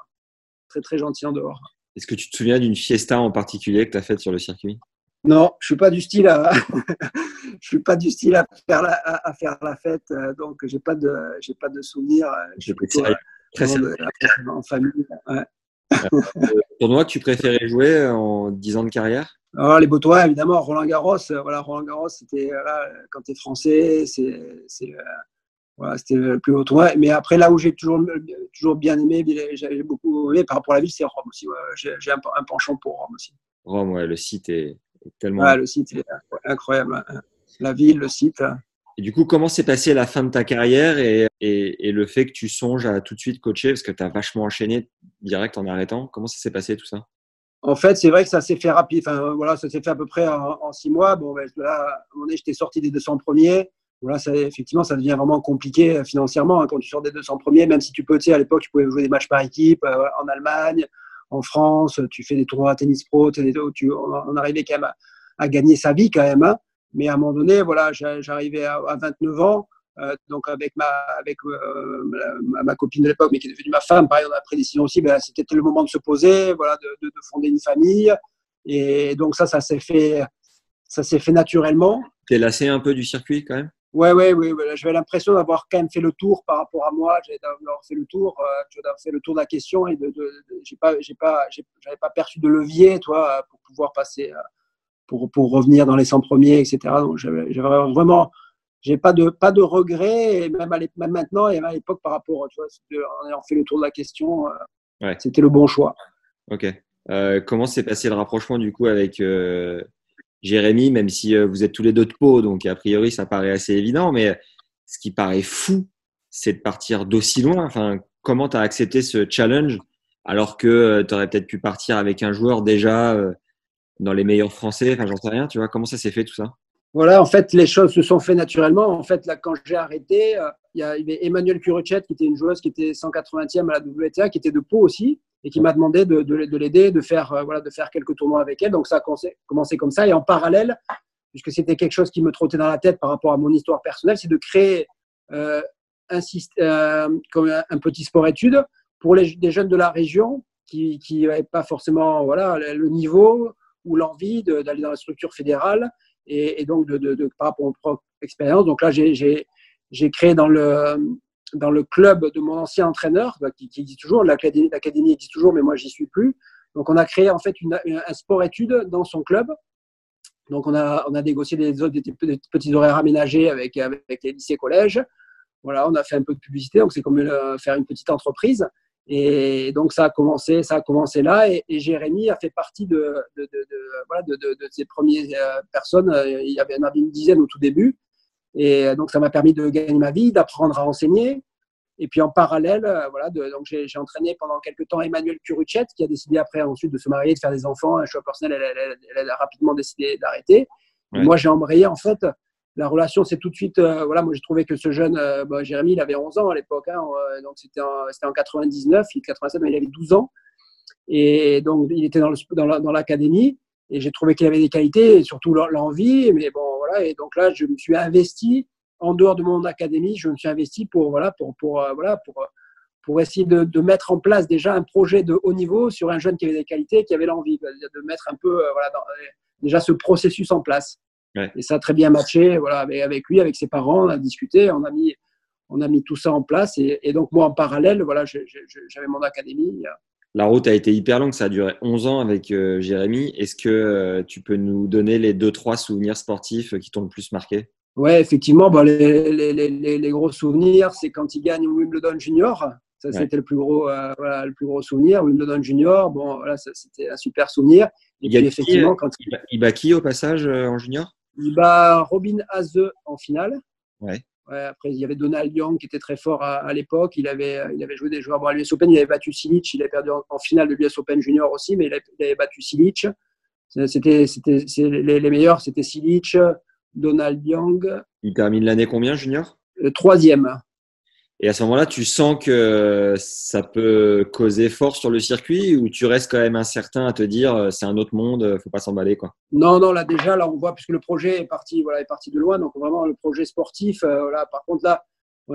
S6: Très, très gentil en dehors.
S7: Est-ce que tu te souviens d'une fiesta en particulier que tu as faite sur le circuit?
S6: Non, je suis pas du style à, je suis pas du style à faire la, à, faire la fête, euh, donc j'ai pas de, j'ai pas de souvenirs. Euh, je suis plutôt, très sérieux. en famille. Ouais.
S7: tournoi que tu préférais jouer en 10 ans de carrière?
S6: Alors, Les Botois, évidemment. Roland Garros, euh, voilà, Roland Garros, c'était quand tu es français, c'est voilà, c'était le plus haut tournoi. Mais après, là où j'ai toujours, toujours bien aimé, j'avais beaucoup aimé par rapport à la ville, c'est Rome aussi. J'ai un, un, penchant pour Rome aussi.
S7: Rome, ouais, le site est, tellement.
S6: Le site est incroyable. La ville, le site.
S7: Et du coup, comment s'est passée la fin de ta carrière et, et, et, le fait que tu songes à tout de suite coacher? Parce que tu as vachement enchaîné direct en arrêtant Comment ça s'est passé tout ça?
S6: En fait, c'est vrai que ça s'est fait rapide. Enfin, voilà, ça s'est fait à peu près en, six mois. Bon, ben, là, moment donné, j'étais sorti des 200 premiers voilà, ça, effectivement, ça devient vraiment compliqué euh, financièrement hein, quand tu sors des 200 premiers, même si tu peux, tu sais, à l'époque, tu pouvais jouer des matchs par équipe euh, en Allemagne, en France, tu fais des tournois à tennis pro, tu, on arrivait quand même à, gagner sa vie quand même. Hein. Mais à un moment donné, voilà, j'arrivais à, 29 ans, euh, donc avec ma, avec ma, copine de l'époque, mais qui est devenue ma femme, pareil, on a pris décision aussi, ben, c'était le moment de se poser, voilà, de, de, fonder une famille. Et donc ça, ça s'est fait, ça s'est fait naturellement.
S7: T'es lassé un peu du circuit quand même?
S6: Ouais, ouais, ouais. J'avais l'impression d'avoir quand même fait le tour par rapport à moi. D'avoir fait le tour, euh, d'avoir fait le tour de la question et de, de, j'ai pas, j'ai pas, j'avais pas perçu de levier, toi, pour pouvoir passer, euh, pour, pour revenir dans les 100 premiers, etc. Donc, j'avais vraiment, j'ai pas de, pas de regrets, et même, à même maintenant et à l'époque par rapport, tu vois, en ayant fait le tour de la question, euh, c'était le bon choix.
S7: Ok. Euh, comment s'est passé le rapprochement du coup avec Jérémy, même si euh, vous êtes tous les deux de peau, donc a priori ça paraît assez évident, mais ce qui paraît fou, c'est de partir d'aussi loin. Enfin, comment tu as accepté ce challenge alors que euh, tu aurais peut-être pu partir avec un joueur déjà euh, dans les meilleurs français, enfin j'en sais rien, tu vois, comment ça s'est fait tout ça?
S6: Voilà, en fait, les choses se sont fait naturellement. En fait, là, quand j'ai arrêté, il y avait Emmanuel Curuchet, qui était une joueuse qui était 180e à la WTA, qui était de Pau aussi, et qui m'a demandé de, de, l'aider, de faire, euh, de faire quelques tournois avec elle. Donc ça a commencé comme ça. Et en parallèle, puisque c'était quelque chose qui me trottait dans la tête par rapport à mon histoire personnelle, c'est de créer euh, un, euh, comme un, petit sport-études pour les, jeunes de la région qui n'avaient pas forcément le niveau ou l'envie d'aller dans la structure fédérale et, donc par rapport à mon propre expérience. Donc là, j'ai créé dans le, dans le club de mon ancien entraîneur, bah, qui, qui existe toujours, l'académie, existe toujours, mais moi j'y suis plus. Donc on a créé en fait un sport-études dans son club. Donc on a, on négocié des, des, petits horaires aménagés avec, les lycées collèges. Voilà, on a fait un peu de publicité, donc c'est comme euh, faire une petite entreprise. Et donc ça a commencé, ça a commencé là. Et, Jérémy a fait partie de, ces premières euh, personnes. Il y avait une dizaine au tout début. Et donc, ça m'a permis de gagner ma vie, d'apprendre à enseigner. Et puis en parallèle, euh, voilà, de, donc j'ai, entraîné pendant quelques temps Emmanuel Curuchet, qui a décidé après ensuite de se marier, de faire des enfants. Un choix personnel, elle, a rapidement décidé d'arrêter. Moi, j'ai embrayé. En fait, la relation, c'est tout de suite. Euh, voilà, moi, j'ai trouvé que ce jeune, euh, bah, Jérémy, il avait 11 ans à l'époque. Hein, donc c'était en, en 99, il 87, mais il avait 12 ans. Et donc, il était dans, le, dans l'académie. Et j'ai trouvé qu'il avait des qualités et surtout l'envie. Mais bon, voilà. Et donc là, je me suis investi en dehors de mon académie. Je me suis investi pour, voilà, pour, pour, euh, voilà, pour, pour essayer de, de, mettre en place déjà un projet de haut niveau sur un jeune qui avait des qualités, qui avait l'envie de mettre un peu, euh, voilà, euh, déjà ce processus en place. Et ça a très bien matché, voilà, avec, avec, lui, avec ses parents, on a discuté, on a mis, on a mis tout ça en place. Et, et donc moi, en parallèle, voilà, j'avais mon académie
S7: la route a été hyper longue, ça a duré 11 ans avec euh, Jérémy. Est-ce que euh, tu peux nous donner les deux, trois souvenirs sportifs qui t'ont le plus marqué?
S6: Ouais, effectivement, les, les, les, les, gros souvenirs, c'est quand il gagne Wimbledon Junior. Ça, c'était le plus gros, voilà, le plus gros souvenir. Wimbledon Junior, bon, voilà, c'était un super souvenir.
S7: Et puis, effectivement, quand il, il bat qui au passage en junior?
S6: Il bat Robin Haze en finale.
S7: Ouais.
S6: Ouais, après, il y avait Donald Young qui était très fort à, l'époque. Il avait, il avait joué des joueurs. Bon, à l'US Open, il avait battu Silic. Il avait perdu en, finale de l'US Open Junior aussi, mais il avait, battu Silic. C'était, c'était, les, les, meilleurs, c'était Silic, Donald Young.
S7: Il termine l'année combien, Junior?
S6: Le troisième.
S7: Et à ce moment-là, tu sens que ça peut causer fort sur le circuit ou tu restes quand même incertain à te dire euh, c'est un autre monde, euh, faut pas s'emballer quoi?
S6: Non, non, là déjà, là on voit puisque le projet est parti, voilà, est parti de loin, donc vraiment le projet sportif, euh. Par contre là,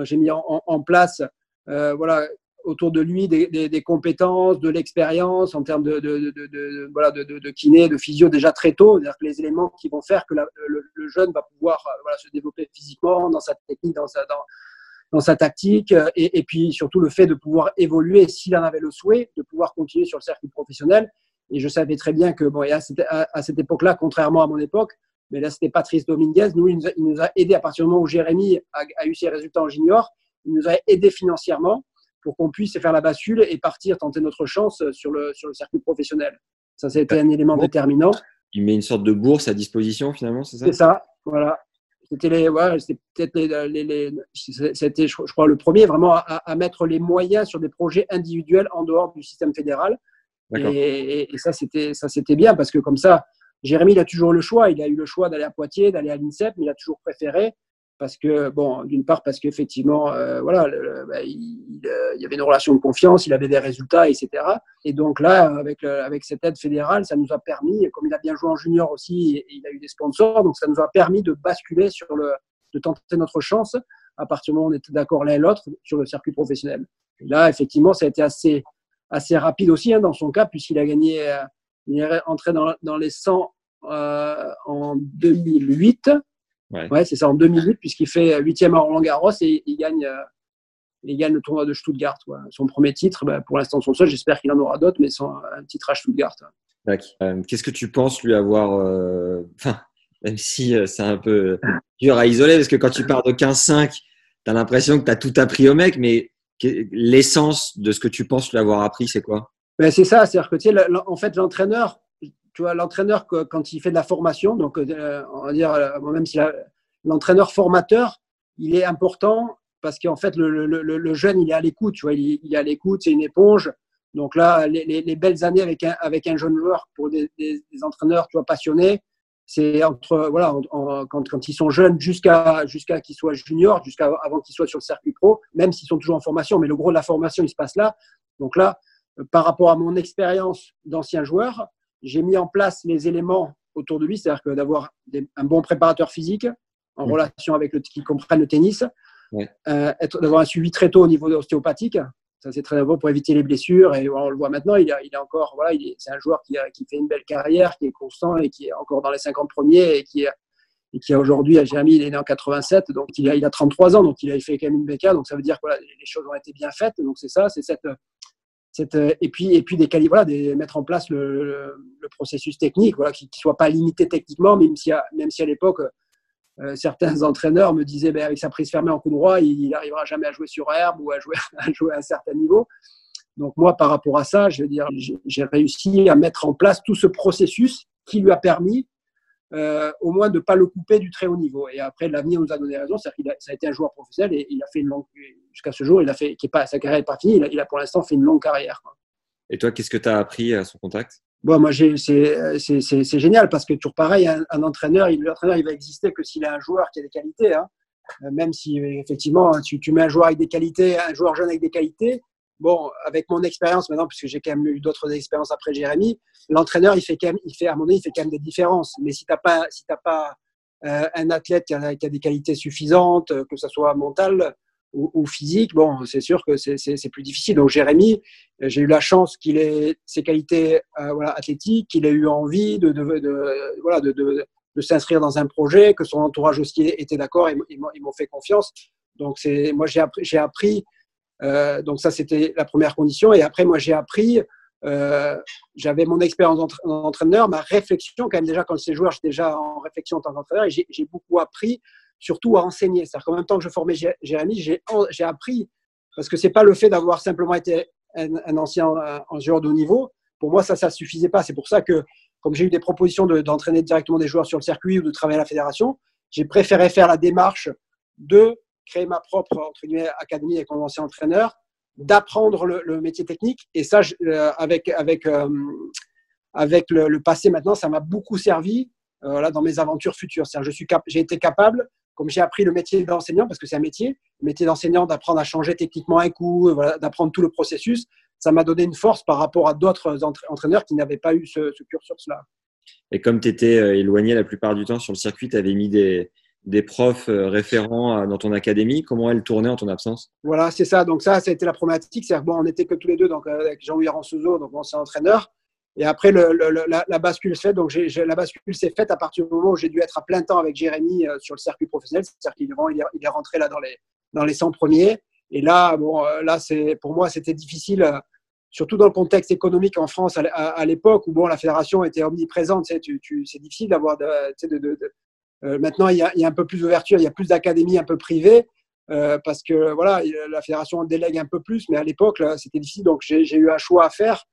S6: j'ai mis en, place, voilà, autour de lui des, compétences, de l'expérience en termes de, voilà, de, kiné, de physio déjà très tôt, c'est-à-dire que les éléments qui vont faire que le, jeune va pouvoir se développer physiquement dans sa technique, dans sa dans, dans sa tactique euh, et, et, puis surtout le fait de pouvoir évoluer s'il en avait le souhait, de pouvoir continuer sur le circuit professionnel. Et je savais très bien que, bon, et à cette, à, cette époque-là, contrairement à mon époque, mais là c'était Patrice Dominguez, nous, il nous, a, il nous a aidé à partir du moment où Jérémy a, a, eu ses résultats en junior, il nous a aidé financièrement pour qu'on puisse faire la bascule et partir tenter notre chance sur le, sur le circuit professionnel. Ça, c'était un élément déterminant.
S7: Il met une sorte de bourse à disposition finalement, c'est ça?
S6: C'est ça, voilà. C'était les, ouais, c'était peut-être les, les, c'était, je crois, le premier vraiment à, à, mettre les moyens sur des projets individuels en dehors du système fédéral. Et, et, ça, c'était, ça, c'était bien parce que comme ça, Jérémy, il a toujours le choix. Il a eu le choix d'aller à Poitiers, d'aller à l'INSEP, mais il a toujours préféré parce que, bon, d'une part, parce qu'effectivement, euh, voilà, bah, euh, il, y avait une relation de confiance, il avait des résultats, etc. Et donc là, avec, avec cette aide fédérale, ça nous a permis, comme il a bien joué en junior aussi, et, il a eu des sponsors, donc ça nous a permis de basculer sur le, de tenter notre chance à partir du moment où on était d'accord l'un et l'autre sur le circuit professionnel. Et là, effectivement, ça a été assez, assez rapide aussi hein, dans son cas, puisqu'il a gagné, euh, il est entré dans, dans les 100 en 2008. Ouais, c'est ça, en 2008, puisqu'il fait huitième à Roland Garros et il gagne, euh, il gagne le tournoi de Stuttgart. Son premier titre, bah, pour l'instant son seul, j'espère qu'il en aura d'autres, mais sans un titre à Stuttgart.
S7: Euh, qu'est-ce que tu penses lui avoir. Euh, enfin, même si c'est un peu dur à isoler, parce que quand tu pars de 15-5, tu as l'impression que tu as tout appris au mec, mais l'essence de ce que tu penses lui avoir appris, c'est quoi?
S6: Ben, C'est ça, c'est-à-dire que tu sais, en fait, l'entraîneur, tu vois, l'entraîneur, quand il fait de la formation, donc euh, on va dire, euh, même si l'entraîneur formateur, il est important parce qu'en fait, le, le, le, jeune, il est à l'écoute, tu vois, il, est à l'écoute, c'est une éponge. Donc là, les, les, belles années avec un, avec un jeune joueur pour des, entraîneurs, tu vois, passionnés, c'est entre, voilà, quand, quand, ils sont jeunes jusqu'à jusqu'à qu'ils soient juniors, jusqu'à avant qu'ils soient sur le circuit pro, même s'ils sont toujours en formation, mais le gros de la formation, il se passe là. Donc là, par rapport à mon expérience d'ancien joueur, j'ai mis en place les éléments autour de lui, c'est-à-dire que d'avoir un bon préparateur physique en mmh. relation avec le qui comprenne le tennis, euh, d'avoir un suivi très tôt au niveau ostéopathique. Ça, c'est très important pour éviter les blessures. Et on le voit maintenant, il, a, il est encore, voilà, c'est un joueur qui, a, qui fait une belle carrière, qui est constant et qui est encore dans les 50 premiers et qui, et qui a aujourd'hui, à Jérémy, il est né en 87, donc il a, il a 33 ans, donc il a fait quand même une béca, donc ça veut dire que voilà, les choses ont été bien faites. Donc c'est ça, c'est cette, euh, et puis et puis des voilà, des, mettre en place le, processus technique voilà qui ne soit pas limité techniquement même si à, même si à l'époque euh, certains entraîneurs me disaient ben, avec sa prise fermée en coup droit il n'arrivera jamais à jouer sur herbe ou à jouer à jouer un certain niveau. Donc moi par rapport à ça je veux dire j'ai réussi à mettre en place tout ce processus qui lui a permis euh, au moins de ne pas le couper du très haut niveau. Et après, l'avenir nous a donné raison, c'est-à-dire qu'il a, ça a été un joueur professionnel et il a fait une longue, jusqu'à ce jour, il a fait, qui est pas, sa carrière n'est pas finie, il a, pour l'instant fait une longue carrière.
S7: Et toi, qu'est-ce que tu as appris à son contact?
S6: Bon, moi, c'est, c'est, génial parce que toujours pareil, un, entraîneur, il, l'entraîneur, il va exister que s'il a un joueur qui a des qualités. Hein. Euh, même si, effectivement, tu, tu mets un joueur avec des qualités, un joueur jeune avec des qualités, bon, avec mon expérience maintenant, puisque j'ai quand même eu d'autres expériences après Jérémy, l'entraîneur, il fait quand même, il fait, à mon avis, il fait quand même des différences. Mais si tu n'as pas, si t'as pas euh, un athlète qui a, des qualités suffisantes, que ce soit mentales ou, physiques, bon, c'est sûr que c'est plus difficile. Donc Jérémy, j'ai eu la chance qu'il ait ses qualités euh, voilà, athlétiques, qu'il ait eu envie de, de, de de, s'inscrire dans un projet, que son entourage aussi était d'accord, et ils m'ont fait confiance. Donc moi j'ai appris, appris donc ça, c'était la première condition. Et après, moi, j'ai appris, euh, j'avais mon expérience d'entraîneur, ma réflexion, quand même déjà, quand j'étais joueur, j'étais déjà en réflexion en tant qu'entraîneur, et j'ai beaucoup appris, surtout à enseigner. C'est-à-dire qu'en même temps que je formais Jérémy, j'ai appris parce que c'est pas le fait d'avoir simplement été un, ancien un, joueur de haut niveau. Pour moi, ça, ça suffisait pas. C'est pour ça que, comme j'ai eu des propositions d'entraîner directement des joueurs sur le circuit ou de travailler à la fédération, j'ai préféré faire la démarche de créer ma propre académie avec mon ancien entraîneur, d'apprendre le, métier technique. Et ça, euh, avec, avec, euh, avec le, passé maintenant, ça m'a beaucoup servi euh, dans mes aventures futures. Je suis j'ai été capable, comme j'ai appris le métier d'enseignant, parce que c'est un métier, le métier d'enseignant, d'apprendre à changer techniquement un coup, voilà, d'apprendre tout le processus, ça m'a donné une force par rapport à d'autres entraîneurs qui n'avaient pas eu ce, ce cursus-là.
S7: Et comme tu étais éloigné la plupart du temps sur le circuit, tu avais mis des, des profs euh, référents dans ton académie Comment elle tournait en ton absence?
S6: Voilà, c'est ça. Donc ça, ça a été la problématique. C'est bon, on n'était que tous les deux, donc euh, avec Jean-Louis Ranceau, donc ancien entraîneur. Et après, la, bascule s'est faite. Donc la bascule s'est faite à partir du moment où j'ai dû être à plein temps avec Jérémy euh, sur le circuit professionnel. C'est-à-dire qu'il est, il est rentré là dans les, dans les 100 premiers. Et là, bon, là, pour moi, c'était difficile surtout dans le contexte économique en France à, l'époque où bon, la fédération était omniprésente. C'est difficile d'avoir de, euh, maintenant, il y, a, un peu plus d'ouverture, il y a plus d'académies un peu privées. Euh, parce que voilà, la fédération délègue un peu plus, mais à l'époque, c'était difficile. Donc, j'ai eu un choix à faire.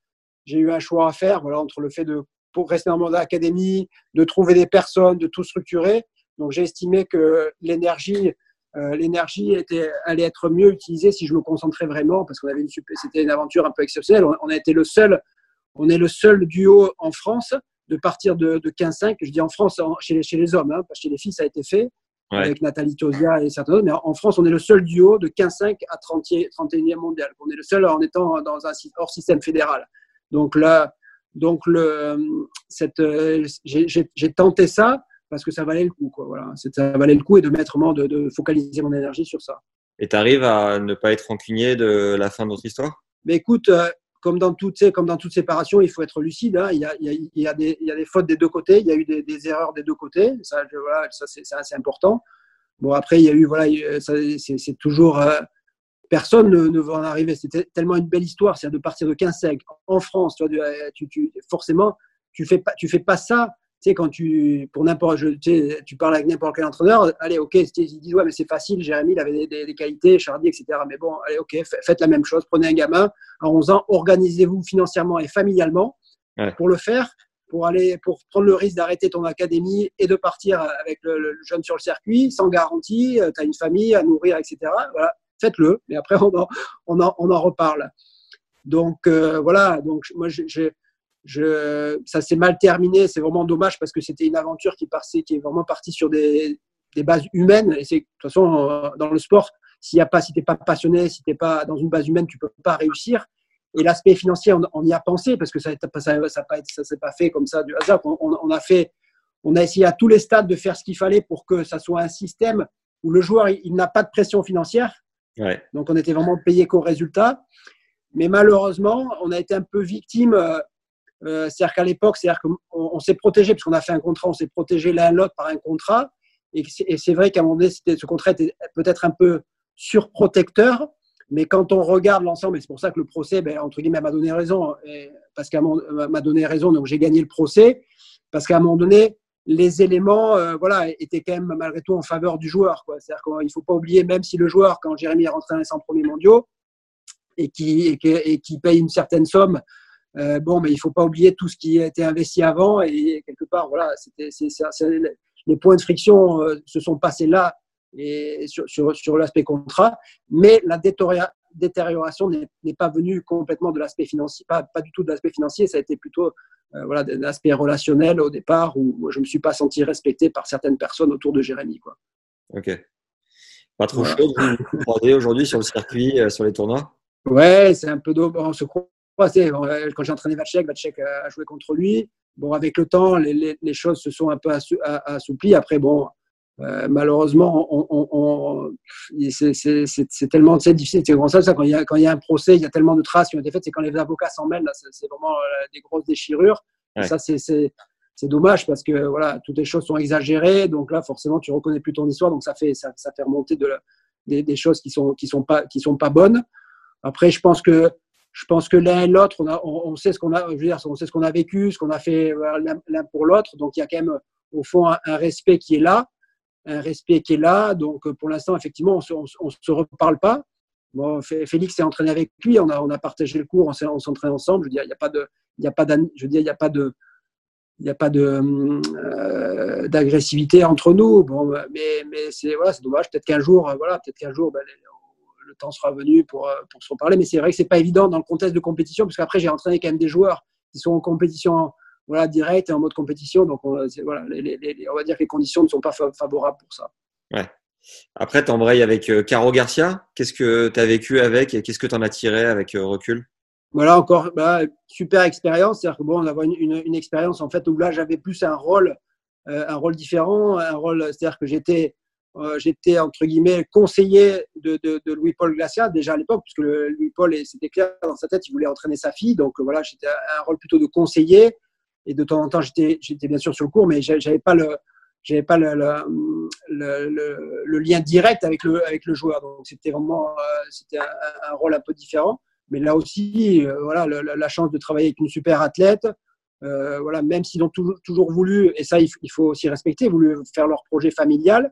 S6: J'ai eu un choix à faire voilà, entre le fait de pour rester dans mon académie, de trouver des personnes, de tout structurer. Donc, j'ai estimé que l'énergie, euh, l'énergie était, allait être mieux utilisée si je me concentrais vraiment, parce qu'on avait une c'était une aventure un peu exceptionnelle. On, on, a été le seul, on est le seul duo en France de partir de, de 15-5, je dis en France, chez, les, chez les hommes, hein, parce que chez les filles, ça a été fait, avec Nathalie Tosia et certains autres, mais en France, on est le seul duo de 15-5 à 30, 31e mondial. On est le seul en étant dans un hors système fédéral. Donc là, donc le, cette, j'ai tenté ça parce que ça valait le coup. Quoi, voilà. Ça valait le coup et de mettre de, de focaliser mon énergie sur ça.
S7: Et tu arrives à ne pas être rancunier de la fin de notre histoire?
S6: Mais écoute, euh, comme dans, toute séparation, il faut être lucide. Il, y a, des, fautes des deux côtés, il y a eu des, erreurs des deux côtés. Ça, c'est assez important. Bon, après, il y a eu, voilà, c'est toujours. Euh, personne ne, ne, va en arriver. C'était tellement une belle histoire, c'est de partir de 15-5 en France. Vois, tu, tu, forcément, tu fais fais pas ça sais, quand tu, pour n'importe, tu, tu parles avec n'importe quel entraîneur, allez, ok, ils disent, ouais, mais c'est facile, Jérémy, il avait des, des, qualités, Chardy, etc. Mais bon, allez, ok, faites la même chose, prenez un gamin à 11 ans, organisez-vous financièrement et familialement pour le faire, pour aller, pour prendre le risque d'arrêter ton académie et de partir avec le, jeune sur le circuit, sans garantie, euh, tu as une famille à nourrir, etc. Voilà, faites-le, mais après, on en, on en, on en reparle. Donc, euh, voilà, donc moi, j'ai je, ça s'est mal terminé. C'est vraiment dommage parce que c'était une aventure qui, passait, qui est vraiment partie sur des, des bases humaines. Et c'est de toute façon euh, dans le sport, s'il y a pas, si t'es pas passionné, si t'es pas dans une base humaine, tu peux pas réussir. Et l'aspect financier, on, y a pensé parce que ça ça, ça, pas, ça s'est pas fait comme ça du hasard. On, on, a fait, on a essayé à tous les stades de faire ce qu'il fallait pour que ça soit un système où le joueur il, n'a pas de pression financière.
S7: Ouais.
S6: Donc on était vraiment payé qu'au résultat. Mais malheureusement, on a été un peu victime euh, c'est-à-dire qu'à l'époque, c'est-à-dire qu'on on, s'est protégé, parce qu'on a fait un contrat, on s'est protégé l'un l'autre par un contrat. Et c'est vrai qu'à un moment donné, ce contrat était peut-être un peu surprotecteur. Mais quand on regarde l'ensemble, et c'est pour ça que le procès, ben, entre guillemets, m'a donné raison, parce qu'à m'a donné raison, donc j'ai gagné le procès, parce qu'à un moment donné, les éléments, euh, voilà, étaient quand même malgré tout en faveur du joueur. C'est-à-dire qu'il ne faut pas oublier, même si le joueur, quand Jérémy est rentré dans les 100 premiers mondiaux et qui, et qui paye une certaine somme, euh, bon, mais il faut pas oublier tout ce qui a été investi avant et quelque part, voilà, c'était, les points de friction euh, se sont passés là et sur, sur, sur l'aspect contrat, mais la détérioration n'est pas venue complètement de l'aspect financier, pas, pas du tout de l'aspect financier, ça a été plutôt euh, voilà, de l'aspect relationnel au départ où je ne me suis pas senti respecté par certaines personnes autour de Jérémy. Quoi.
S7: Ok. Pas trop chaud de aujourd'hui sur le circuit, sur les tournois?
S6: Ouais, c'est un peu d'eau. On se croit euh, quand j'ai entraîné Vacek, Vacek a joué contre lui. Bon, avec le temps, les, les, choses se sont un peu assouplies. Après, bon, euh, malheureusement, on, on, c'est tellement difficile. C'est vraiment ça, ça quand, il y a, y un procès, il y a tellement de traces qui ont été faites. C'est quand les avocats s'en mêlent, c'est vraiment euh, des grosses déchirures. Et ça, c'est dommage parce que voilà, toutes les choses sont exagérées. Donc là, forcément, tu reconnais plus ton histoire. Donc ça fait, ça, ça fait remonter de des, des, choses qui sont, qui sont pas, qui sont pas bonnes. Après, je pense que je pense que l'un et l'autre, on, sait ce qu'on a, je veux dire, on sait ce qu'on a vécu, ce qu'on a fait euh, l'un pour l'autre. Donc il y a quand même au fond un, respect qui est là, un respect qui est là. Donc pour l'instant, effectivement, on se, se reparle pas, Bon, Félix s'est entraîné avec lui, on a, partagé le cours, on s'entraîne ensemble. Je veux dire, il n'y a pas de, il y a pas je veux dire, il n'y a pas de, il n'y a pas de euh, d'agressivité entre nous. Bon, mais, c'est voilà, c'est dommage. Peut-être qu'un jour, voilà, peut-être qu'un jour, ben, le temps sera venu pour, pour se reparler. Mais c'est vrai que c'est pas évident dans le contexte de compétition, parce qu'après j'ai entraîné quand même des joueurs qui sont en compétition voilà, direct et en mode compétition. Donc, on, voilà, on va dire que les conditions ne sont pas favorables pour ça.
S7: Ouais. Après, tu embrayes avec euh, Caro Garcia. Qu'est-ce que tu as vécu avec et qu'est-ce que tu en as tiré avec euh, recul?
S6: Voilà, encore bah, super expérience. C'est-à-dire que bon, on avait une, une, expérience en fait où là, j'avais plus un rôle, euh, un rôle différent. Un rôle, c'est-à-dire que j'étais, j'étais entre guillemets conseiller de, de, Louis-Paul Glacia déjà à l'époque, puisque Louis-Paul, c'était clair dans sa tête, il voulait entraîner sa fille. Donc voilà, j'étais un rôle plutôt de conseiller et de temps en temps, j'étais, bien sûr sur le cours, mais j'avais pas le, pas le, le, le, lien direct avec le, avec le joueur. Donc c'était vraiment, euh, un, rôle un peu différent. Mais là aussi, euh, voilà, la chance de travailler avec une super athlète. Euh, voilà, même s'ils ont toujours, toujours voulu, et ça il, il, faut aussi respecter, voulu faire leur projet familial,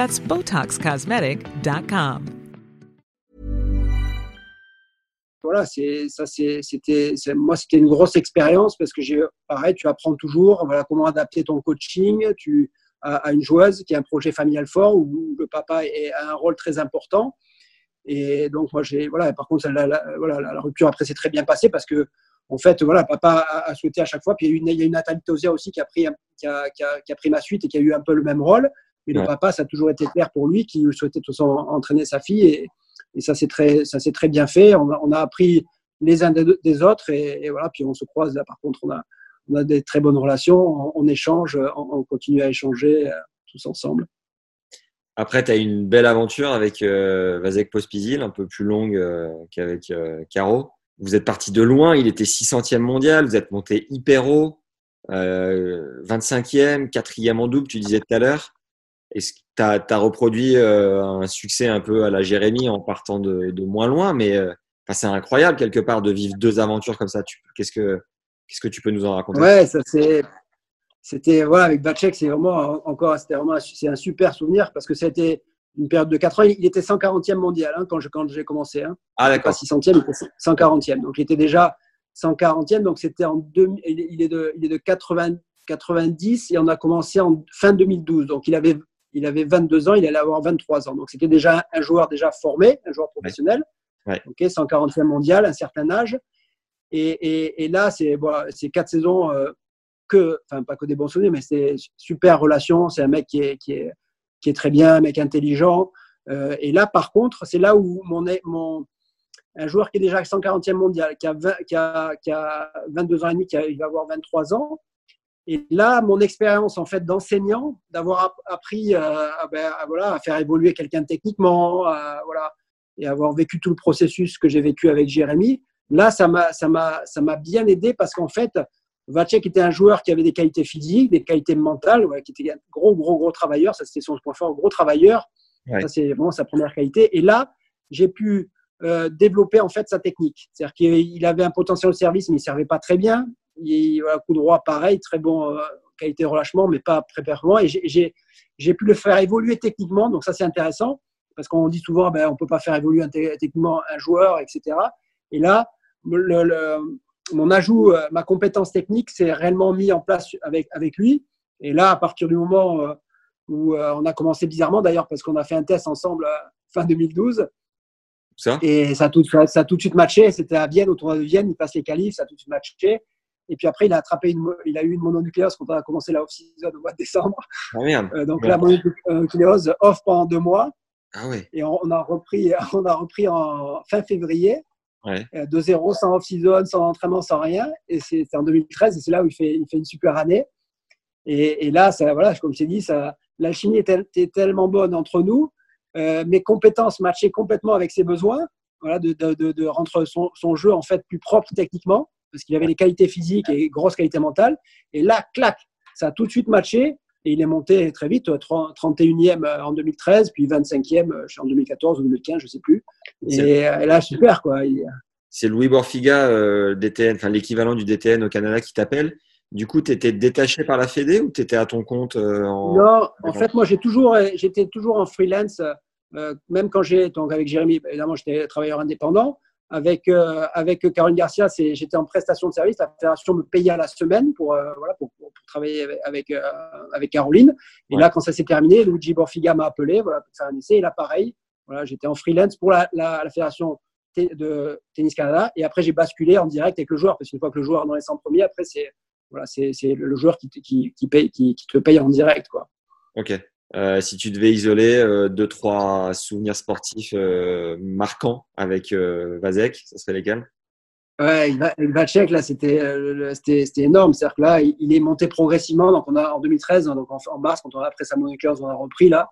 S8: That's BotoxCosmetic.com.
S6: voilà, ça, c'était, moi, c'était une grosse expérience parce que j'ai, pareil, tu apprends toujours, voilà, comment adapter ton coaching, à, une joueuse qui a un projet familial fort où le papa a un rôle très important. Et donc moi, j'ai, voilà, par contre, la, voilà, la rupture après s'est très bien passée parce que en fait, voilà, papa a, souhaité à chaque fois. Puis il y a eu Nathalie Tosia aussi qui a, pris, qui, a, qui, a, pris ma suite et qui a eu un peu le même rôle. Mais le papa, ça a toujours été clair pour lui qu'il souhaitait tout entraîner sa fille. Et, et ça, c'est très, ça s'est très bien fait. On a, on a, appris les uns des, autres et, voilà. Puis on se croise là. Par contre, on a, on a des très bonnes relations. On, échange, on, continue à échanger euh, tous ensemble.
S7: Après, tu as une belle aventure avec euh, Vasek Pospisil, un peu plus longue euh, qu'avec euh, Caro. Vous êtes parti de loin, il était 600e mondial, vous êtes monté hyper haut, 25e, 4e en double, tu disais tout à l'heure. Est-ce que tu as, reproduit euh, un succès un peu à la Jérémy en partant de, moins loin, mais euh, c'est incroyable quelque part de vivre deux aventures comme ça. Qu'est-ce que qu'est-ce que tu peux nous en raconter?
S6: Ouais, ça c'est c'était voilà avec Bacek, c'est vraiment encore c'était vraiment c'est un super souvenir parce que c'était une période de 4 ans. Il était 140e mondial hein, quand j'ai commencé. Hein.
S7: Ah d'accord.
S6: 600e, il était 140e. Donc il était déjà 140e. Donc c'était en deux, il est de il est de 80 90 et on a commencé en fin 2012. Donc il avait il avait 22 ans, il allait avoir 23 ans. Donc c'était déjà un joueur déjà formé, un joueur professionnel.
S7: Ouais.
S6: 140e mondial, un certain âge. Et, et, là, c'est quatre saisons euh, que, enfin pas que des bons souvenirs, mais c'est super relation. C'est un mec qui est, qui, est, qui est très bien, un mec intelligent. Euh, et là, par contre, c'est là où mon, mon, un joueur qui est déjà 140e mondial, qui a, qui a, qui a 22 ans et demi, qui il va avoir 23 ans, et là, mon expérience en fait d'enseignant, d'avoir appris euh, ben, à, voilà, à faire évoluer quelqu'un techniquement, voilà, et avoir vécu tout le processus que j'ai vécu avec Jérémy, là, ça m'a, bien aidé parce qu'en fait, Vacek était un joueur qui avait des qualités physiques, des qualités mentales, qui était un gros, gros, gros travailleur. Ça, c'était son point fort, gros travailleur. Ça, c'est vraiment sa première qualité. Et là, j'ai pu euh, développer en fait sa technique. C'est-à-dire qu'il avait un potentiel au service, mais il ne servait pas très bien. Il, voilà, coup droit, pareil, très bon euh, qualité de relâchement, mais pas très performant. Et j'ai pu le faire évoluer techniquement, donc ça c'est intéressant, parce qu'on dit souvent, ben, on ne peut pas faire évoluer techniquement un joueur, etc. Et là, le, mon ajout, euh, ma compétence technique s'est réellement mis en place avec, avec lui. Et là, à partir du moment euh, où on a commencé bizarrement, d'ailleurs, parce qu'on a fait un test ensemble fin 2012,
S7: ça?
S6: Et ça a, tout, ça a tout de suite matché. C'était à Vienne, au tournoi de Vienne, il passe les qualifs, ça a tout de suite matché. Et puis après, il a attrapé une, il a eu une mononucléose quand on a commencé la off-season au mois de décembre.
S7: Ah, merde.
S6: Euh, donc la mononucléose off pendant deux mois.
S7: Ah oui.
S6: Et on, a repris, on a repris en fin février.
S7: Ouais.
S6: 2-0, euh, sans off-season, sans entraînement, sans rien. Et c'est en 2013, et c'est là où il fait, il fait une super année. Et, et là, ça, voilà, comme je t'ai dit, l'alchimie était, tellement bonne entre nous. Euh, mes compétences matchaient complètement avec ses besoins. voilà, de, de, de, rendre son, son, jeu en fait plus propre techniquement, parce qu'il avait les qualités physiques et grosses qualités mentales. Et là, clac, ça a tout de suite matché. Et il est monté très vite, 31e en 2013, puis 25e en 2014 ou 2015, je ne sais plus. Et, là, super, quoi.
S7: C'est Louis Borfiga, euh, DTN, enfin l'équivalent du DTN au Canada, qui t'appelle. Du coup, tu étais détaché par la Fédé ou tu étais à ton compte euh, en...
S6: Non, en fait, moi, j'ai toujours, j'étais toujours en freelance, euh, même quand j'ai, donc avec Jérémy, évidemment, j'étais travailleur indépendant. Avec, euh, avec Caroline Garcia, j'étais en prestation de service. La fédération me payait à la semaine pour, euh, voilà, pour, pour, travailler avec, avec, avec Caroline. Et là, quand ça s'est terminé, Luigi Borfiga m'a appelé voilà, pour faire un essai. Et là, pareil, voilà, j'étais en freelance pour la, la, la fédération de Tennis Canada. Et après, j'ai basculé en direct avec le joueur. Parce qu'une fois que le joueur est dans les 100 premiers, après, c'est voilà, c'est le joueur qui, qui, qui, paye, qui, qui, te paye en direct. Quoi.
S7: Ok. Euh, si tu devais isoler euh, deux, trois souvenirs sportifs euh, marquants avec euh, Vazek, ça serait lesquels?
S6: Ouais, Vacek, là, c'était énorme. C'est-à-dire que là, il, est monté progressivement. Donc, on a en 2013, hein, donc en, mars, quand on a, après sa Money on a repris là.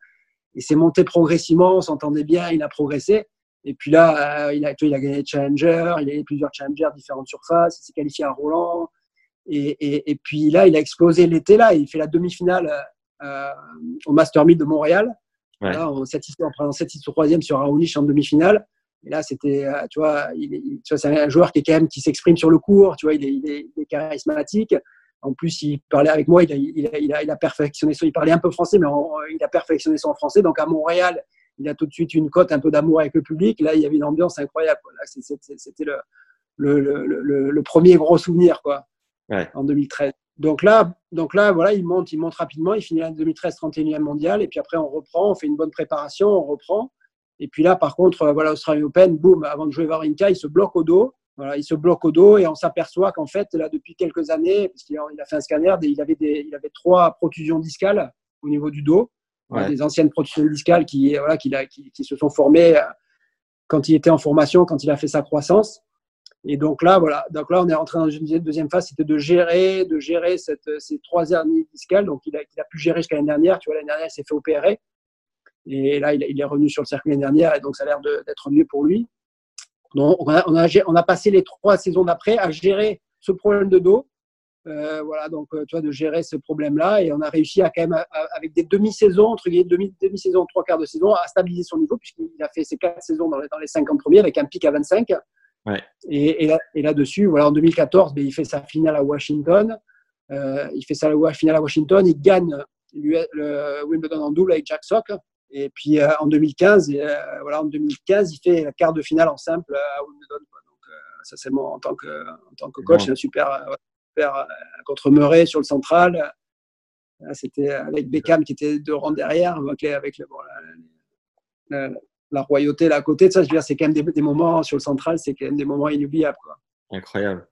S6: Il s'est monté progressivement, on s'entendait bien, il a progressé. Et puis là, il, a, il a gagné Challenger, il a gagné plusieurs Challengers, différentes surfaces, il s'est qualifié à Roland. Et, et, et, puis là, il a explosé l'été là. Il fait la demi-finale au Master 1000 de Montréal. Ouais. Là, en 7 en prenant 7 6 troisième sur Raonic en demi-finale. Et là, c'était, euh, tu vois, il, c'est un joueur qui est quand même qui s'exprime sur le court. Tu vois, il est, il est, il est charismatique. En plus, il parlait avec moi, il a, il a, il a, il a perfectionné son, il parlait un peu français, mais il a perfectionné son français. Donc à Montréal, il a tout de suite une cote un peu d'amour avec le public. Là, il y avait une ambiance incroyable. C'était le, le, le, le, premier gros souvenir, quoi,
S7: ouais.
S6: en 2013. Donc là, donc là, voilà, il monte, il monte rapidement, il finit en 2013 31e mondial, et puis après on reprend, on fait une bonne préparation, on reprend. Et puis là, par contre, euh, voilà, Australian Open, boum, avant de jouer Varinka, il se bloque au dos. Voilà, il se bloque au dos et on s'aperçoit qu'en fait, là, depuis quelques années, puisqu'il a fait un scanner, il avait, des, il avait trois protusions discales au niveau du dos, ouais. des anciennes protusions discales qui, voilà, qui, qui, qui, se sont formées euh, quand il était en formation, quand il a fait sa croissance. Et donc là, voilà. Donc là, on est rentré dans une deuxième phase, c'était de gérer, de gérer cette, ces trois hernies discales. Donc il a, il a pu gérer jusqu'à l'année dernière. Tu vois, l'année dernière, il s'est fait opérer. Et là, il, est revenu sur le circuit l'année dernière. Et donc, ça a l'air d'être mieux pour lui. Donc, on a, on a, passé les trois saisons d'après à gérer ce problème de dos. Euh, voilà, donc tu vois, de gérer ce problème-là. Et on a réussi à quand même, avec des demi-saisons, entre guillemets, demi, demi-saison, trois quarts de saison, à stabiliser son niveau, puisqu'il a fait ses quatre saisons dans les, dans les 50 premiers avec un pic à 25.
S7: Ouais.
S6: Et, et, là, et là-dessus, voilà, en 2014, ben, il fait sa finale à Washington. Euh, il fait sa finale à Washington. Il gagne le, le Wimbledon en double avec Jack Sock. Et puis euh, en 2015, et, euh, voilà, en 2015, il fait la quart de finale en simple à Wimbledon. Quoi. Donc ça, c'est moi en tant que en tant que coach, c'est un super, super contre Murray sur le central. C'était avec Beckham qui était deux rangs derrière, avec, les, avec le, bon, la, la, la royauté là à côté de ça. Je veux dire, c'est quand même des, des, moments sur le central, c'est quand même des moments inoubliables. Quoi.
S7: Incroyable.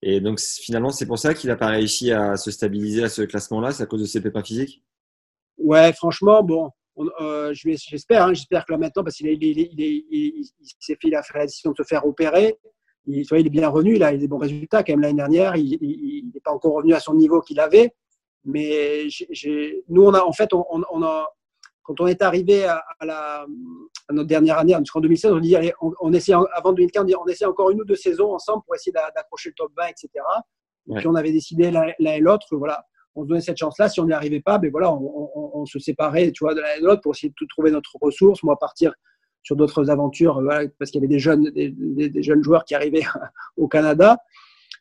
S7: Et donc finalement, c'est pour ça qu'il n'a pas réussi à se stabiliser à ce classement-là, c'est à cause de ses pépins physiques?
S6: Ouais, franchement, bon, on, euh, j'espère, hein, j'espère que là maintenant, parce qu'il il, il, il, s'est fait, il a fait la décision de se faire opérer. Il, il est bien revenu, il a des bons résultats quand même l'année dernière. Il n'est pas encore revenu à son niveau qu'il avait. Mais nous, on a, en fait, on, on a, quand on est arrivé à, à, la, notre dernière année, en 2016, on dit, allez, on, on essaie, avant 2015, on, dit, on essaie encore une ou deux saisons ensemble pour essayer d'accrocher le top 20, etc. Et ouais. puis on avait décidé l'un et l'autre, voilà, on se donnait cette chance-là. Si on n'y arrivait pas, ben voilà, on, on, on, se séparait, tu vois, de l'un et de l'autre pour essayer de trouver notre ressource. Moi, partir sur d'autres aventures, voilà, parce qu'il y avait des jeunes, des, des, des, jeunes joueurs qui arrivaient au Canada.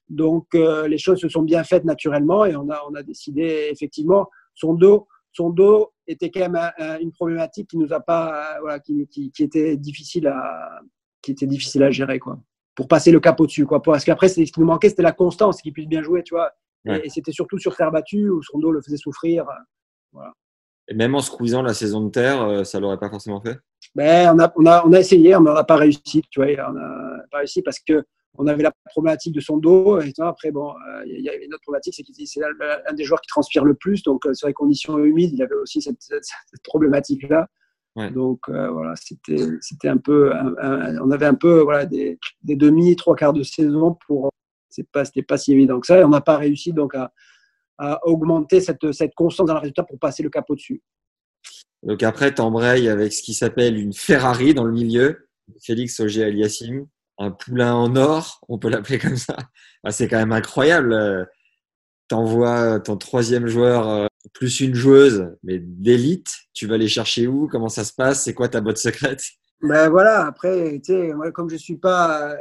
S6: Donc, euh, les choses se sont bien faites naturellement et on a, on a décidé effectivement son dos, son dos était quand même un, un, une problématique qui nous a pas, voilà, qui, qui, qui, était difficile à, qui était difficile à gérer, quoi. Pour passer le cap au-dessus, quoi. Parce qu'après, ce qui nous manquait, c'était la constance, qu'il puisse bien jouer, tu vois. Ouais. Et, c'était surtout sur terre battue où son dos le faisait souffrir. Voilà.
S7: Et même en squeezant la saison de terre, euh, ça l'aurait pas forcément fait?
S6: Ben, on, a, on, a, on a essayé, mais on n'a pas réussi. Tu vois, on n'a pas réussi parce que on avait la problématique de son dos. Et après, bon, il euh, y avait une autre problématique, c'est qu'il c'est un des joueurs qui transpire le plus. Donc, euh, sur les conditions humides, il avait aussi cette, cette, cette problématique-là. Ouais. Donc, euh, voilà, c'était, c'était un peu, un, un, on avait un peu, voilà, des, des demi, trois quarts de saison pour, c'est pas, c'était pas si évident que ça. Et on n'a pas réussi donc à, à, augmenter cette, cette constance dans le résultat pour passer le cap au-dessus.
S7: Donc après, tu embrayes avec ce qui s'appelle une Ferrari dans le milieu. Félix Auger Aliassim, un poulain en or, on peut l'appeler comme ça. Ah, c'est quand même incroyable. T'envoies ton troisième joueur euh, plus une joueuse, mais d'élite. Tu vas les chercher où Comment ça se passe C'est quoi ta botte secrète?
S6: Ben voilà, après, comme je suis pas.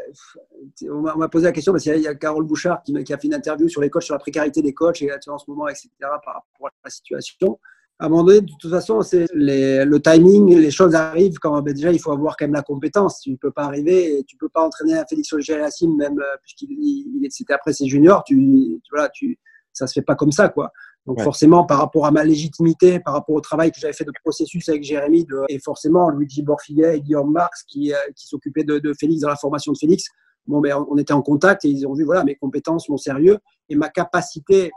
S6: On m'a posé la question parce qu'il y, a Carole Bouchard qui, a fait une interview sur les coachs, sur la précarité des coachs et en ce moment, etc., par rapport à la situation à un moment donné, de toute façon, c'est le timing, les choses arrivent quand ben déjà il faut avoir quand même la compétence. Tu ne peux pas arriver, tu ne peux pas entraîner un Félix Auger-Aliassime, même euh, puisqu'il c'était après ses juniors, tu, tu, voilà, tu, ça se fait pas comme ça, quoi. Donc forcément, par rapport à ma légitimité, par rapport au travail que j'avais fait de processus avec Jérémy, de, et forcément Luigi Borfilet et Guillaume Marx qui, euh, qui s'occupaient de, de, Félix dans la formation de Félix, bon, ben, on était en contact et ils ont vu voilà, mes compétences, mon sérieux et ma capacité